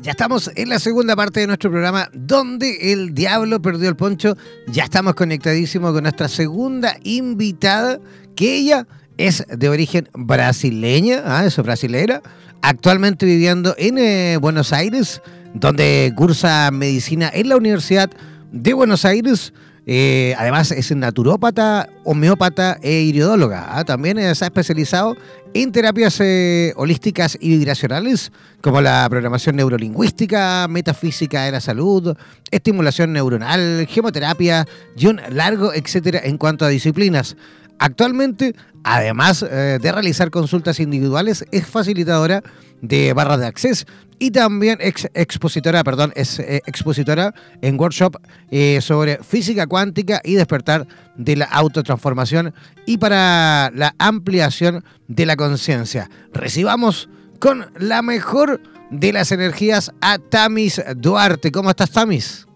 Ya estamos en la segunda parte de nuestro programa donde el diablo perdió el poncho. Ya estamos conectadísimos con nuestra segunda invitada, que ella es de origen brasileña, ¿ah? es brasilera, actualmente viviendo en eh, Buenos Aires, donde cursa medicina en la Universidad de Buenos Aires. Eh, además es naturópata, homeópata e iridóloga. ¿ah? También se ha especializado en terapias eh, holísticas y vibracionales, como la programación neurolingüística, metafísica de la salud, estimulación neuronal, gemoterapia y un largo etcétera en cuanto a disciplinas. Actualmente, además eh, de realizar consultas individuales, es facilitadora de barras de acceso y también ex expositora, perdón, es eh, expositora en workshop eh, sobre física cuántica y despertar de la autotransformación y para la ampliación de la conciencia. Recibamos con la mejor de las energías a Tamis Duarte. ¿Cómo estás, Tamis?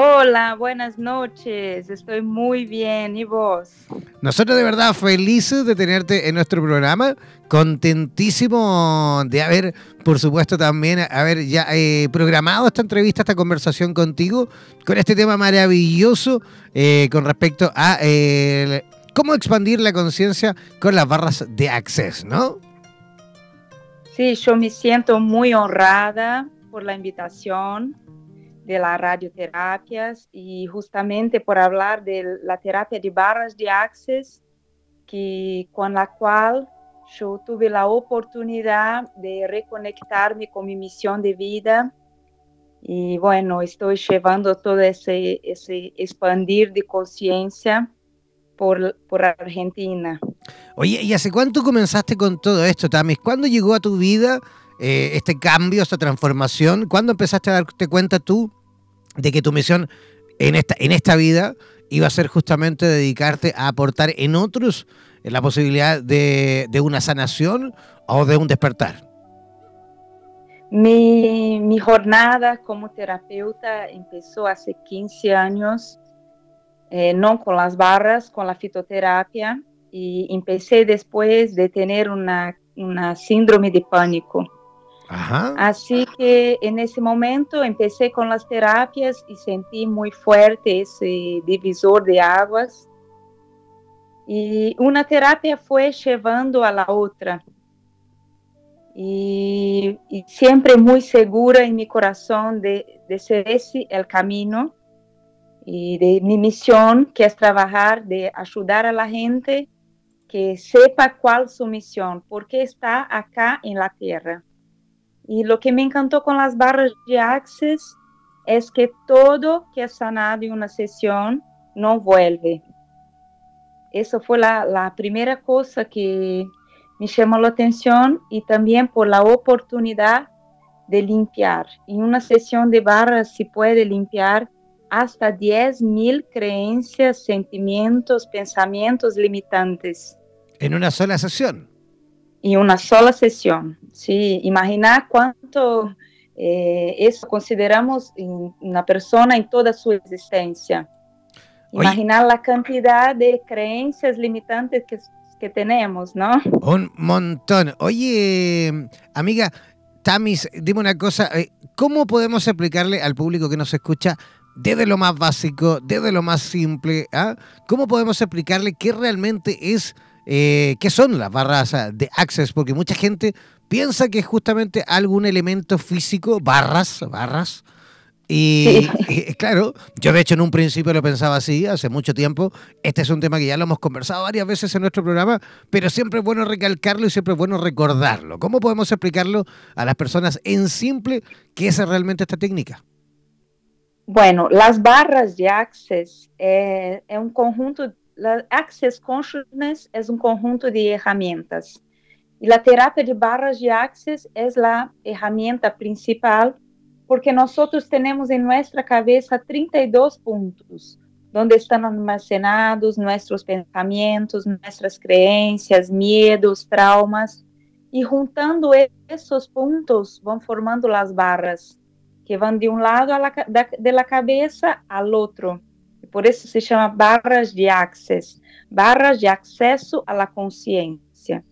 Hola, buenas noches. Estoy muy bien. ¿Y vos? Nosotros de verdad felices de tenerte en nuestro programa. Contentísimo de haber, por supuesto, también haber ya eh, programado esta entrevista, esta conversación contigo, con este tema maravilloso eh, con respecto a eh, cómo expandir la conciencia con las barras de acceso, ¿no? Sí, yo me siento muy honrada por la invitación de las radioterapias y justamente por hablar de la terapia de barras de access, que, con la cual yo tuve la oportunidad de reconectarme con mi misión de vida. Y bueno, estoy llevando todo ese, ese expandir de conciencia por, por, Argentina. Oye, ¿y hace cuánto comenzaste con todo esto, Tamis? ¿Cuándo llegó a tu vida eh, este cambio, esta transformación? ¿Cuándo empezaste a darte cuenta tú de que tu misión en esta, en esta vida iba a ser justamente dedicarte a aportar en otros la posibilidad de, de una sanación o de un despertar? Mi, mi, jornada como terapeuta empezó hace 15 años, eh, no con las barras, con la fitoterapia, y empecé después de tener una, una síndrome de pánico. Así que en ese momento empecé con las terapias y sentí muy fuerte ese divisor de aguas. Y una terapia fue llevando a la otra. Y, y siempre muy segura en mi corazón de, de ser ese el camino y de mi misión, que es trabajar, de ayudar a la gente que sepa cuál es su misión, porque está acá en la tierra. Y lo que me encantó con las barras de Access es que todo que es sanado en una sesión no vuelve. Esa fue la, primera cosa que me llamó la atención y también por la oportunidad de limpiar. En una sesión de barras se puede limpiar hasta 10.000 creencias, sentimientos, pensamientos limitantes. En una sola sesión en una sola sesión. ¿sí? Imaginar cuánto eh, eso consideramos en una persona en toda su existencia. Imaginar Oye. la cantidad de creencias limitantes que, que tenemos, ¿no? Un montón. Oye, amiga, Tamis, dime una cosa, eh, ¿cómo podemos explicarle al público que nos escucha desde lo más básico, desde lo más simple, ¿ah? ¿cómo podemos explicarle qué realmente es eh, qué son las barras de access, porque mucha gente piensa que es justamente algún elemento físico, barras, barras. Y, sí. y, claro, yo de hecho en un principio lo pensaba así, hace mucho tiempo. Este es un tema que ya lo hemos conversado varias veces en nuestro programa, pero siempre es bueno recalcarlo y siempre es bueno recordarlo. ¿Cómo podemos explicarlo a las personas en simple qué es realmente esta técnica? Bueno, las barras de access é, é um conjunto La Access Consciousness es un conjunto de herramientas. Y la terapia de barras de Access es la herramienta principal porque nosotros tenemos en nuestra cabeza 32 puntos donde están almacenados nuestros pensamientos, nuestras creencias, miedos, traumas y juntando esos puntos van formando las barras que van de un lado la, de la cabeza al otro por isso se chama barras de access, barras de acesso à consciência.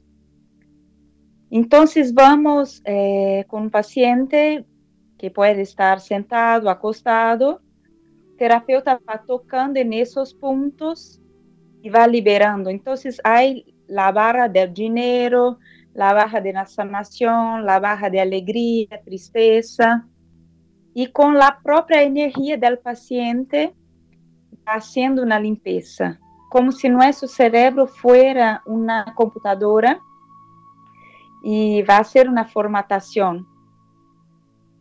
Então, vamos eh, com um paciente que pode estar sentado, acostado, o terapeuta vai tocando nesses pontos e vai liberando. Então, há a barra do dinheiro, a barra de sanação, a barra de alegria, tristeza, e com a própria energia do paciente, haciendo una limpieza, como si nuestro cerebro fuera una computadora y va a hacer una formatación.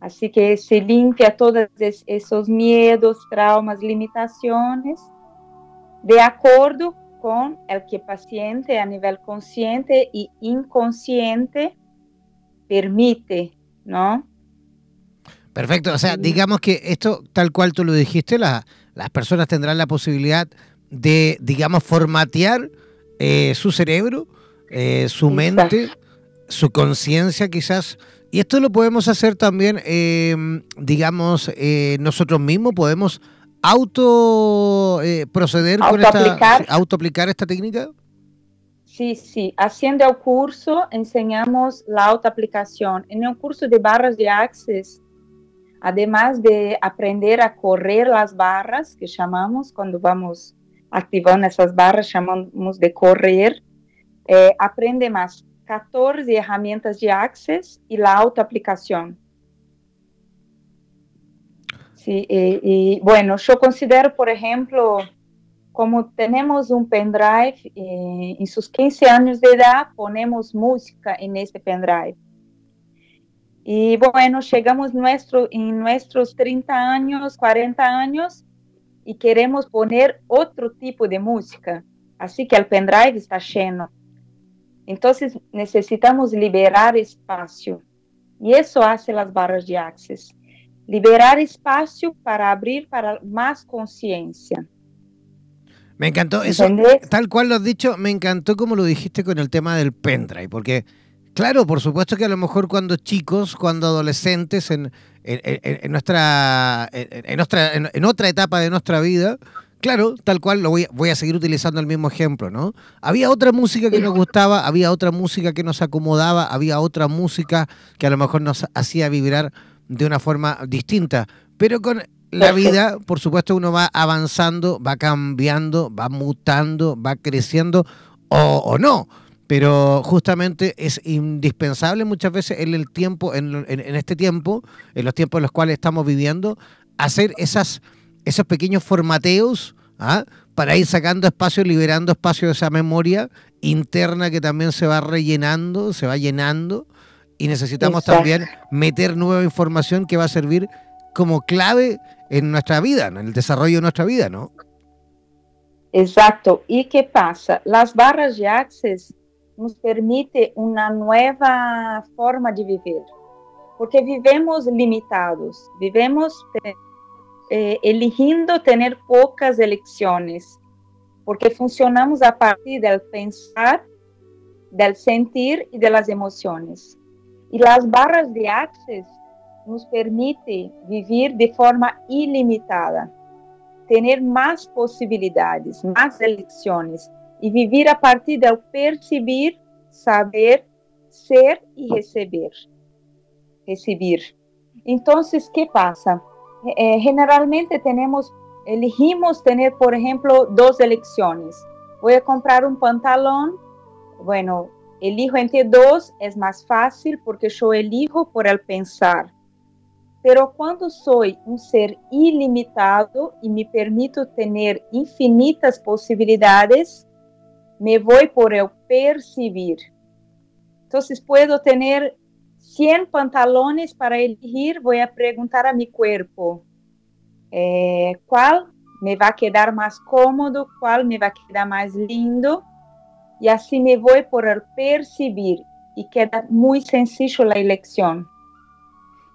Así que se limpia todos esos miedos, traumas, limitaciones, de acuerdo con el que paciente a nivel consciente y inconsciente permite, ¿no? Perfecto, o sea, digamos que esto, tal cual tú lo dijiste, las personas tendrán la posibilidad de, digamos, formatear eh, su cerebro, eh, su mente, su conciencia quizás. Y esto lo podemos hacer también, em, digamos, eh, nosotros mismos podemos auto proceder con esta, auto aplicar esta técnica. Sí, sí. Haciendo el curso enseñamos la autoaplicación. En el curso de barras de Access además de aprender a correr las barras, que llamamos cuando vamos activando esas barras, llamamos de correr, eh, aprende más 14 herramientas de Access y la autoaplicación. Sí, y, bueno, yo considero, por ejemplo, como tenemos un pendrive, eh, en sus 15 años de edad ponemos música en este pendrive. Y bueno, llegamos nuestro, en nuestros 30 años, 40 años y queremos poner otro tipo de música. Así que el pendrive está lleno. Entonces necesitamos liberar espacio. Y eso hace las barras de Access. Liberar espacio para abrir para más conciencia. Me encantó eso, tal cual lo has dicho, me encantó como lo dijiste con el tema del pendrive, porque Claro, por supuesto que a lo mejor cuando chicos, cuando adolescentes, en, nuestra, en, nuestra, en, otra etapa de nuestra vida, claro, tal cual, lo voy, voy a seguir utilizando el mismo ejemplo, ¿no? Había otra música que nos gustaba, había otra música que nos acomodaba, había otra música que a lo mejor nos hacía vibrar de una forma distinta, pero con la vida, por supuesto, uno va avanzando, va cambiando, va mutando, va creciendo o, o no pero justamente es indispensable muchas veces en el tiempo, en, este tiempo, en los tiempos en los cuales estamos viviendo, hacer esas, esos pequeños formateos ¿ah? para ir sacando espacio, liberando espacio de esa memoria interna que también se va rellenando, se va llenando, y necesitamos también meter nueva información que va a servir como clave en nuestra vida, en el desarrollo de nuestra vida, ¿no? Exacto. ¿Y qué pasa? Las barras de access nos permite uma nova forma de viver, porque vivemos limitados, vivemos eh, eligindo ter poucas eleições, porque funcionamos a partir do pensar, do sentir e das emoções. E as barras de Access nos permite viver de forma ilimitada, ter mais possibilidades, mais eleições, e viver a partir do perceber, saber, ser e receber. Receber. Então, o que passa? Eh, generalmente temos, elegimos ter, por exemplo, duas eleições. Vou comprar um pantalão, bueno, elijo entre dois, é mais fácil porque eu elijo por el pensar. Pero quando sou um ser ilimitado e me permito ter infinitas possibilidades, me voy por el percibir. Entonces puedo tener 100 pantalones para elegir, voy a preguntar a mi cuerpo, eh, ¿cuál me va a quedar más cómodo? ¿Cuál me va a quedar más lindo? Y así me voy por el percibir y queda muy sencillo la elección.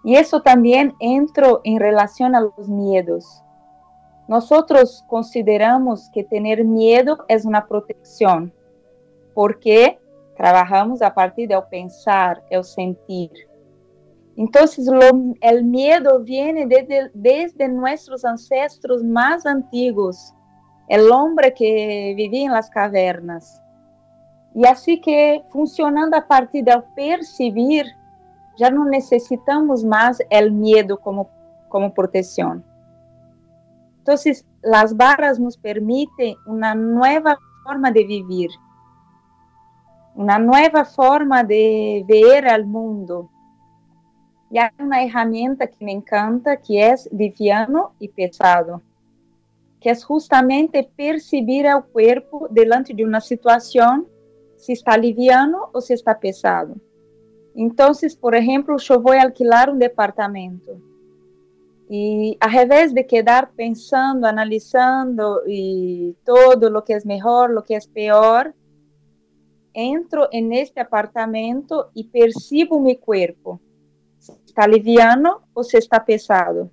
Y eso también entro en relación a los miedos. Nosotros consideramos que tener miedo es una protección, porque trabajamos a partir del pensar, el sentir. Entonces, lo, el miedo viene desde, desde nuestros ancestros más antiguos, el hombre que vivía en las cavernas. Y así que funcionando a partir del percibir, ya no necesitamos más el miedo como, como protección. Entonces, las barras nos permiten una nueva forma de vivir, una nueva forma de ver al mundo. Y hay una herramienta que me encanta que es liviano y pesado, que es justamente percibir al cuerpo delante de una situación si está liviano o si está pesado. Entonces, por ejemplo, yo voy a alquilar un departamento Y a revés de quedar pensando, analizando y todo lo que es mejor, lo que es peor, entro en apartamento y percibo mi cuerpo. ¿Está liviano o se está pesado?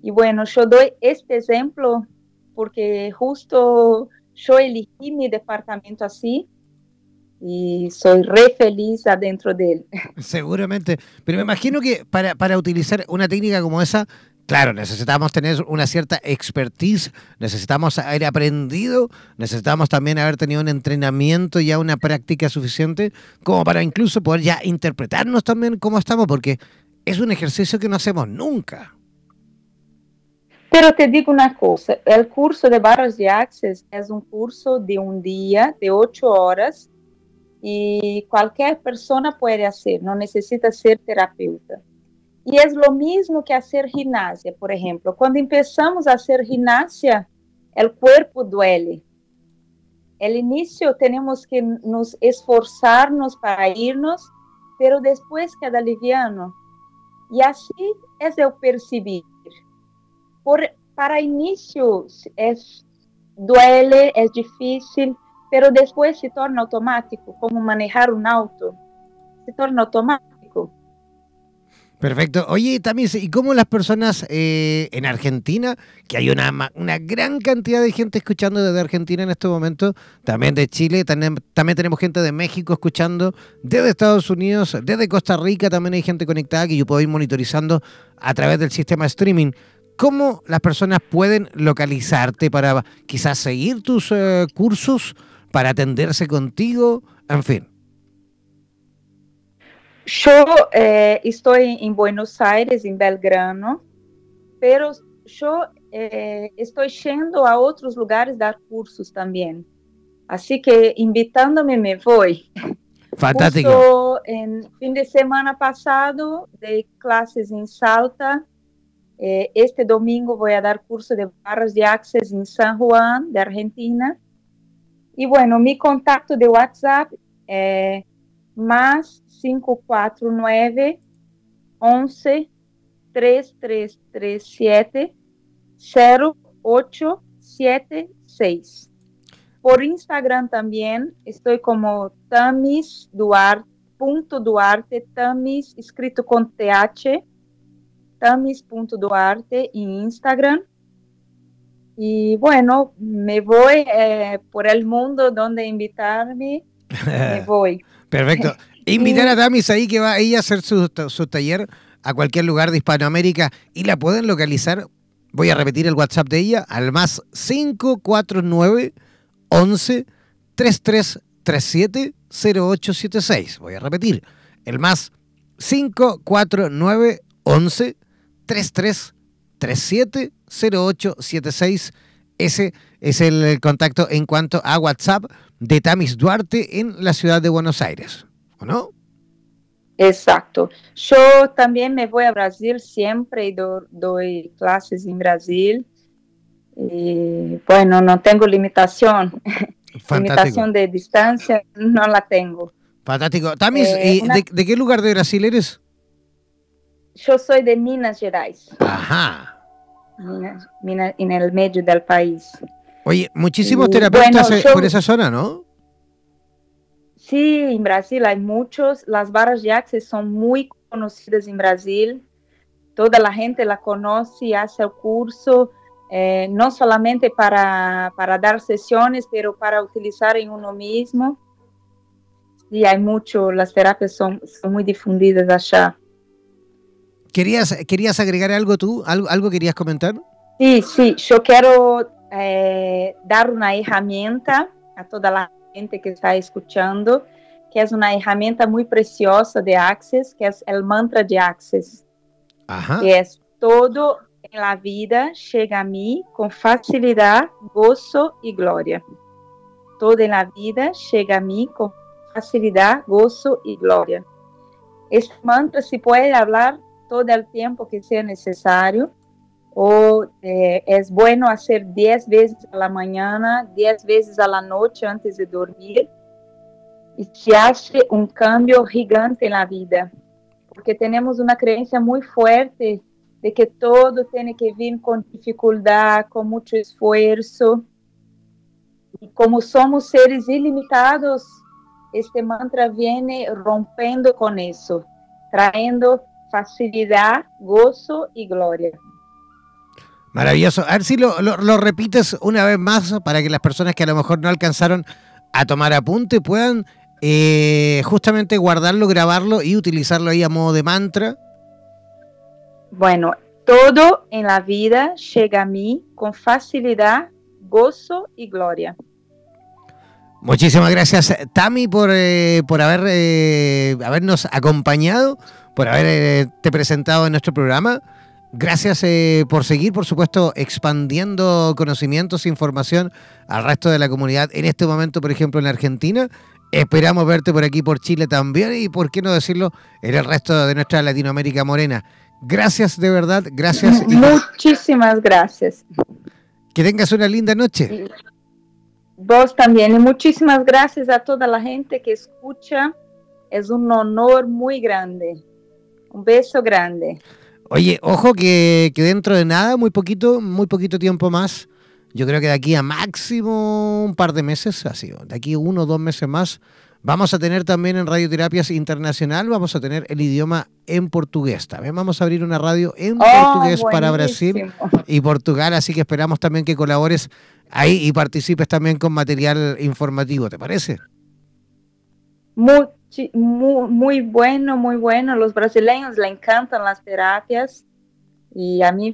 Y bueno, yo doy este ejemplo porque justo yo elegí mi departamento así y soy re feliz adentro de él. Seguramente, pero me imagino que para, para utilizar una técnica como esa, claro, necesitamos tener una cierta expertise, necesitamos haber aprendido, necesitamos también haber tenido un entrenamiento, ya una práctica suficiente, como para incluso poder ya interpretarnos también cómo estamos, porque es un ejercicio que no hacemos nunca. Pero te digo una cosa, el curso de barras de Access es un curso de un día, de ocho horas, y cualquier persona puede hacer, no necesita ser terapeuta. Y es lo mismo que hacer gimnasia, por ejemplo. Cuando empezamos a hacer gimnasia, el cuerpo duele. El inicio tenemos que nos esforzarnos para irnos, pero después queda liviano. Y así es el percibir. Por, para inicio es duele, es difícil, pero después se torna automático, como manejar un auto, se torna automático. Perfecto. Oye, también, ¿y cómo las personas eh, en Argentina, que hay una, una gran cantidad de gente escuchando desde Argentina en este momento, también de Chile, también, también tenemos gente de México escuchando, desde Estados Unidos, desde Costa Rica también hay gente conectada que yo puedo ir monitorizando a través del sistema streaming. ¿Cómo las personas pueden localizarte para quizás seguir tus eh, cursos? Para atenderse contigo, en fin. Yo eh, estoy en Buenos Aires, en Belgrano, pero yo eh, estoy yendo a otros lugares dar cursos también. Así que invitándome me voy. Fantástico. Justo en fin de semana pasado de clases en Salta. Eh, este domingo voy a dar curso de barras de access en San Juan, de Argentina. E, bueno, mi contacto de WhatsApp é mais 549 11 3337 0876. Por Instagram também estou como Tamis Duarte, ponto Tamis escrito com TH, Tamis.duarte em Instagram. Y bueno, me voy eh, por el mundo donde invitarme, me voy. Perfecto. Invitar a Damis ahí que va a ella a hacer su, su, taller a cualquier lugar de Hispanoamérica y la pueden localizar. Voy a repetir el WhatsApp de ella al más 549 11 3337 0876. Voy a repetir. El más 549 11 3337 0876. Ese es el contacto en cuanto a WhatsApp de Tamis Duarte en la ciudad de Buenos Aires, ¿o no? Exacto. Yo también me voy a Brasil siempre y doy clases en Brasil. Y, bueno, no tengo limitación. limitación de distancia no la tengo. Fantástico. Tamis, eh, ¿de, qué lugar de Brasil eres? Yo soy de Minas Gerais. Ajá en el medio del país. Oye, muchísimos terapeutas por esa zona, ¿no? Sí, en Brasil hay muchos. Las barras de access son muy conocidas en Brasil. Toda la gente la conoce y hace el curso, eh, no solamente para, para, dar sesiones, pero para utilizar en uno mismo. Sí, hay mucho, las terapias son, son muy difundidas allá. ¿Querías, ¿Querías agregar algo tú? ¿Algo, ¿Algo querías comentar? Sí, sí, yo quiero eh, dar una herramienta a toda la gente que está escuchando, que es una herramienta muy preciosa de Access, que es el mantra de Access. Ajá. Que es todo en la vida llega a mí con facilidad, gozo y gloria. Todo en la vida llega a mí con facilidad, gozo y gloria. Este mantra se puede hablar todo el tiempo que sea necesario. O eh, es bueno hacer 10 veces a la mañana, 10 veces a la noche antes de dormir. Y se hace un cambio gigante en la vida, porque tenemos una creencia muy fuerte de que todo tiene que vir con dificultad, con mucho esfuerzo. Y como somos seres ilimitados, este mantra viene rompiendo con eso, trayendo facilidad, gozo y gloria. Maravilloso. A ver si lo, lo, repites una vez más para que las personas que a lo mejor no alcanzaron a tomar apunte puedan eh, justamente guardarlo, grabarlo y utilizarlo ahí a modo de mantra. Bueno, todo en la vida llega a mí con facilidad, gozo y gloria. Muchísimas gracias, Tami, por, eh, por haber, eh, habernos acompañado, por haberte presentado en nuestro programa. Gracias eh, por seguir, por supuesto, expandiendo conocimientos e información al resto de la comunidad. En este momento, por ejemplo, en Argentina. Esperamos verte por aquí, por Chile también, y por qué no decirlo, en el resto de nuestra Latinoamérica morena. Gracias de verdad, gracias. Muchísimas gracias. Que tengas una linda noche. Vos también, y muchísimas gracias a toda la gente que escucha. Es un honor muy grande. Un beso grande. Oye, ojo que, que, dentro de nada, muy poquito, muy poquito tiempo más, yo creo que de aquí a máximo un par de meses, así, de aquí uno o dos meses más, vamos a tener también en Radioterapias Internacional, vamos a tener el idioma en portugués. También vamos a abrir una radio en oh, portugués para Brasil y Portugal, así que esperamos también que colabores ahí y participes también con material informativo, ¿te parece? Muy, muy, muy bueno, muy bueno. Los brasileños le encantan las terapias y a mí,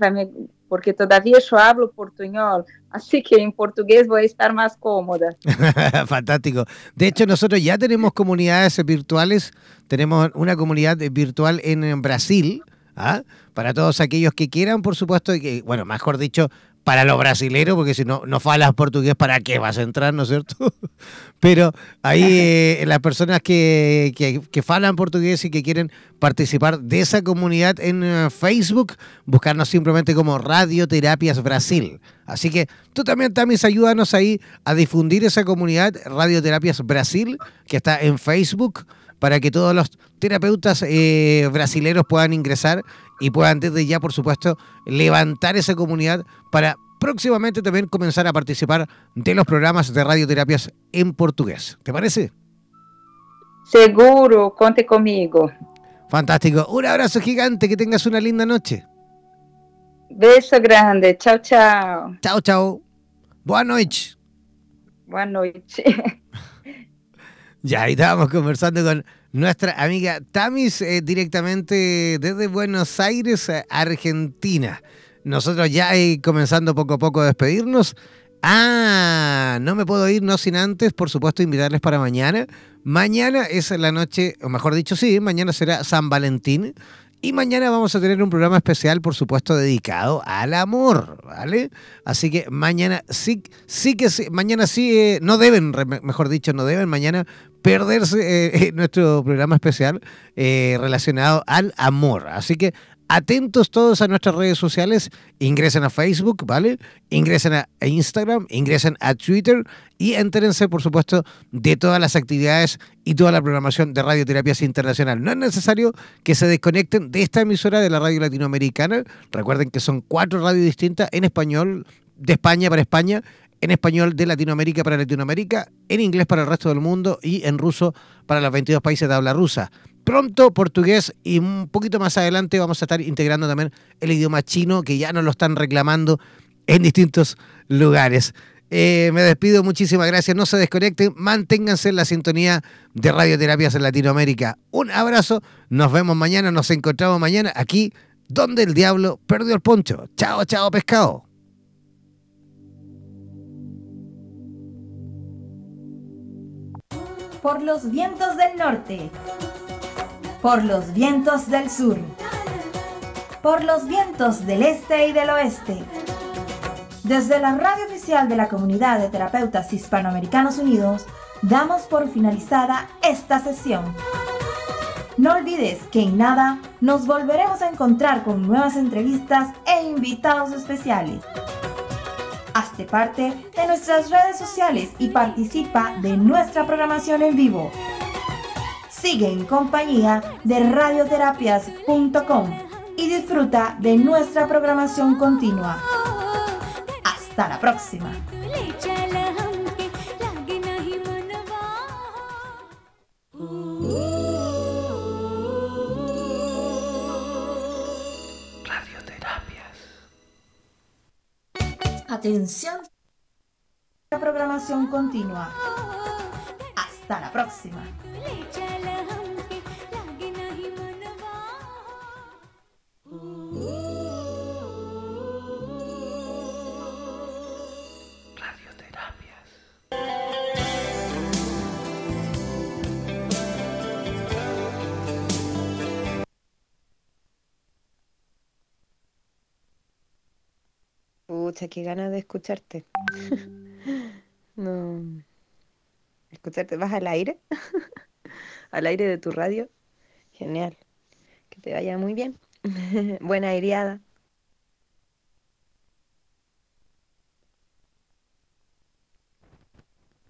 porque todavía yo hablo portuñol, así que en portugués voy a estar más cómoda. Fantástico. De hecho, nosotros ya tenemos comunidades virtuales, tenemos una comunidad virtual en Brasil, ¿ah? para todos aquellos que quieran, por supuesto, y que, bueno, mejor dicho, para los brasileros, porque si no, no falas portugués, ¿para qué vas a entrar, no es cierto? Pero ahí eh, las personas que, que, que falan portugués y que quieren participar de esa comunidad en eh, Facebook, buscarnos simplemente como Radioterapias Brasil. Así que tú también, Tamis, ayúdanos ahí a difundir esa comunidad Radioterapias Brasil, que está en Facebook, para que todos los terapeutas eh, brasileros puedan ingresar y puedan desde ya, por supuesto, levantar esa comunidad para próximamente también comenzar a participar de los programas de radioterapias en portugués. ¿Te parece? Seguro, conte conmigo. Fantástico. Un abrazo gigante, que tengas una linda noche. Beso grande. Chao, chao. Chao, chao. Buenas noches. Buenas noches. ya, ahí estábamos conversando con nuestra amiga Tamis eh, directamente desde Buenos Aires, eh, Argentina. Nosotros ya ahí comenzando poco a poco a despedirnos. Ah, no me puedo ir, no sin antes, por supuesto, invitarles para mañana. Mañana es la noche, o mejor dicho, sí, mañana será San Valentín. Y mañana vamos a tener un programa especial, por supuesto, dedicado al amor, ¿vale? Así que mañana sí, sí que sí, mañana sí, eh, no deben, mejor dicho, no deben mañana perderse eh, nuestro programa especial eh, relacionado al amor. Así que atentos todos a nuestras redes sociales, ingresen a Facebook, ¿vale? Ingresen a Instagram, ingresen a Twitter y entérense, por supuesto, de todas las actividades y toda la programación de Radioterapias Internacional. No es necesario que se desconecten de esta emisora de la radio latinoamericana. Recuerden que son cuatro radios distintas en español, de España para España, en español de Latinoamérica para Latinoamérica, en inglés para el resto del mundo y en ruso para los 22 países de habla rusa pronto portugués y un poquito más adelante vamos a estar integrando también el idioma chino que ya nos lo están reclamando en distintos lugares. Eh, me despido, muchísimas gracias. No se desconecten, manténganse en la sintonía de Radioterapias en Latinoamérica. Un abrazo, nos vemos mañana, nos encontramos mañana aquí donde el diablo perdió el poncho. Chao, chao, pescado. Por los vientos del norte por los vientos del sur, por los vientos del este y del oeste. Desde la radio oficial de la Comunidad de Terapeutas Hispanoamericanos Unidos, damos por finalizada esta sesión. No olvides que en nada nos volveremos a encontrar con nuevas entrevistas e invitados especiales. Hazte parte de nuestras redes sociales y participa de nuestra programación en vivo sigue en compañía de radioterapias.com, y disfruta de nuestra programación continua. Hasta la próxima. Atención. La programación continua. Hasta la próxima. Pucha, qué ganas de escucharte. no. Escucharte, ¿vas al aire? al aire de tu radio. Genial. Que te vaya muy bien. Buena aireada.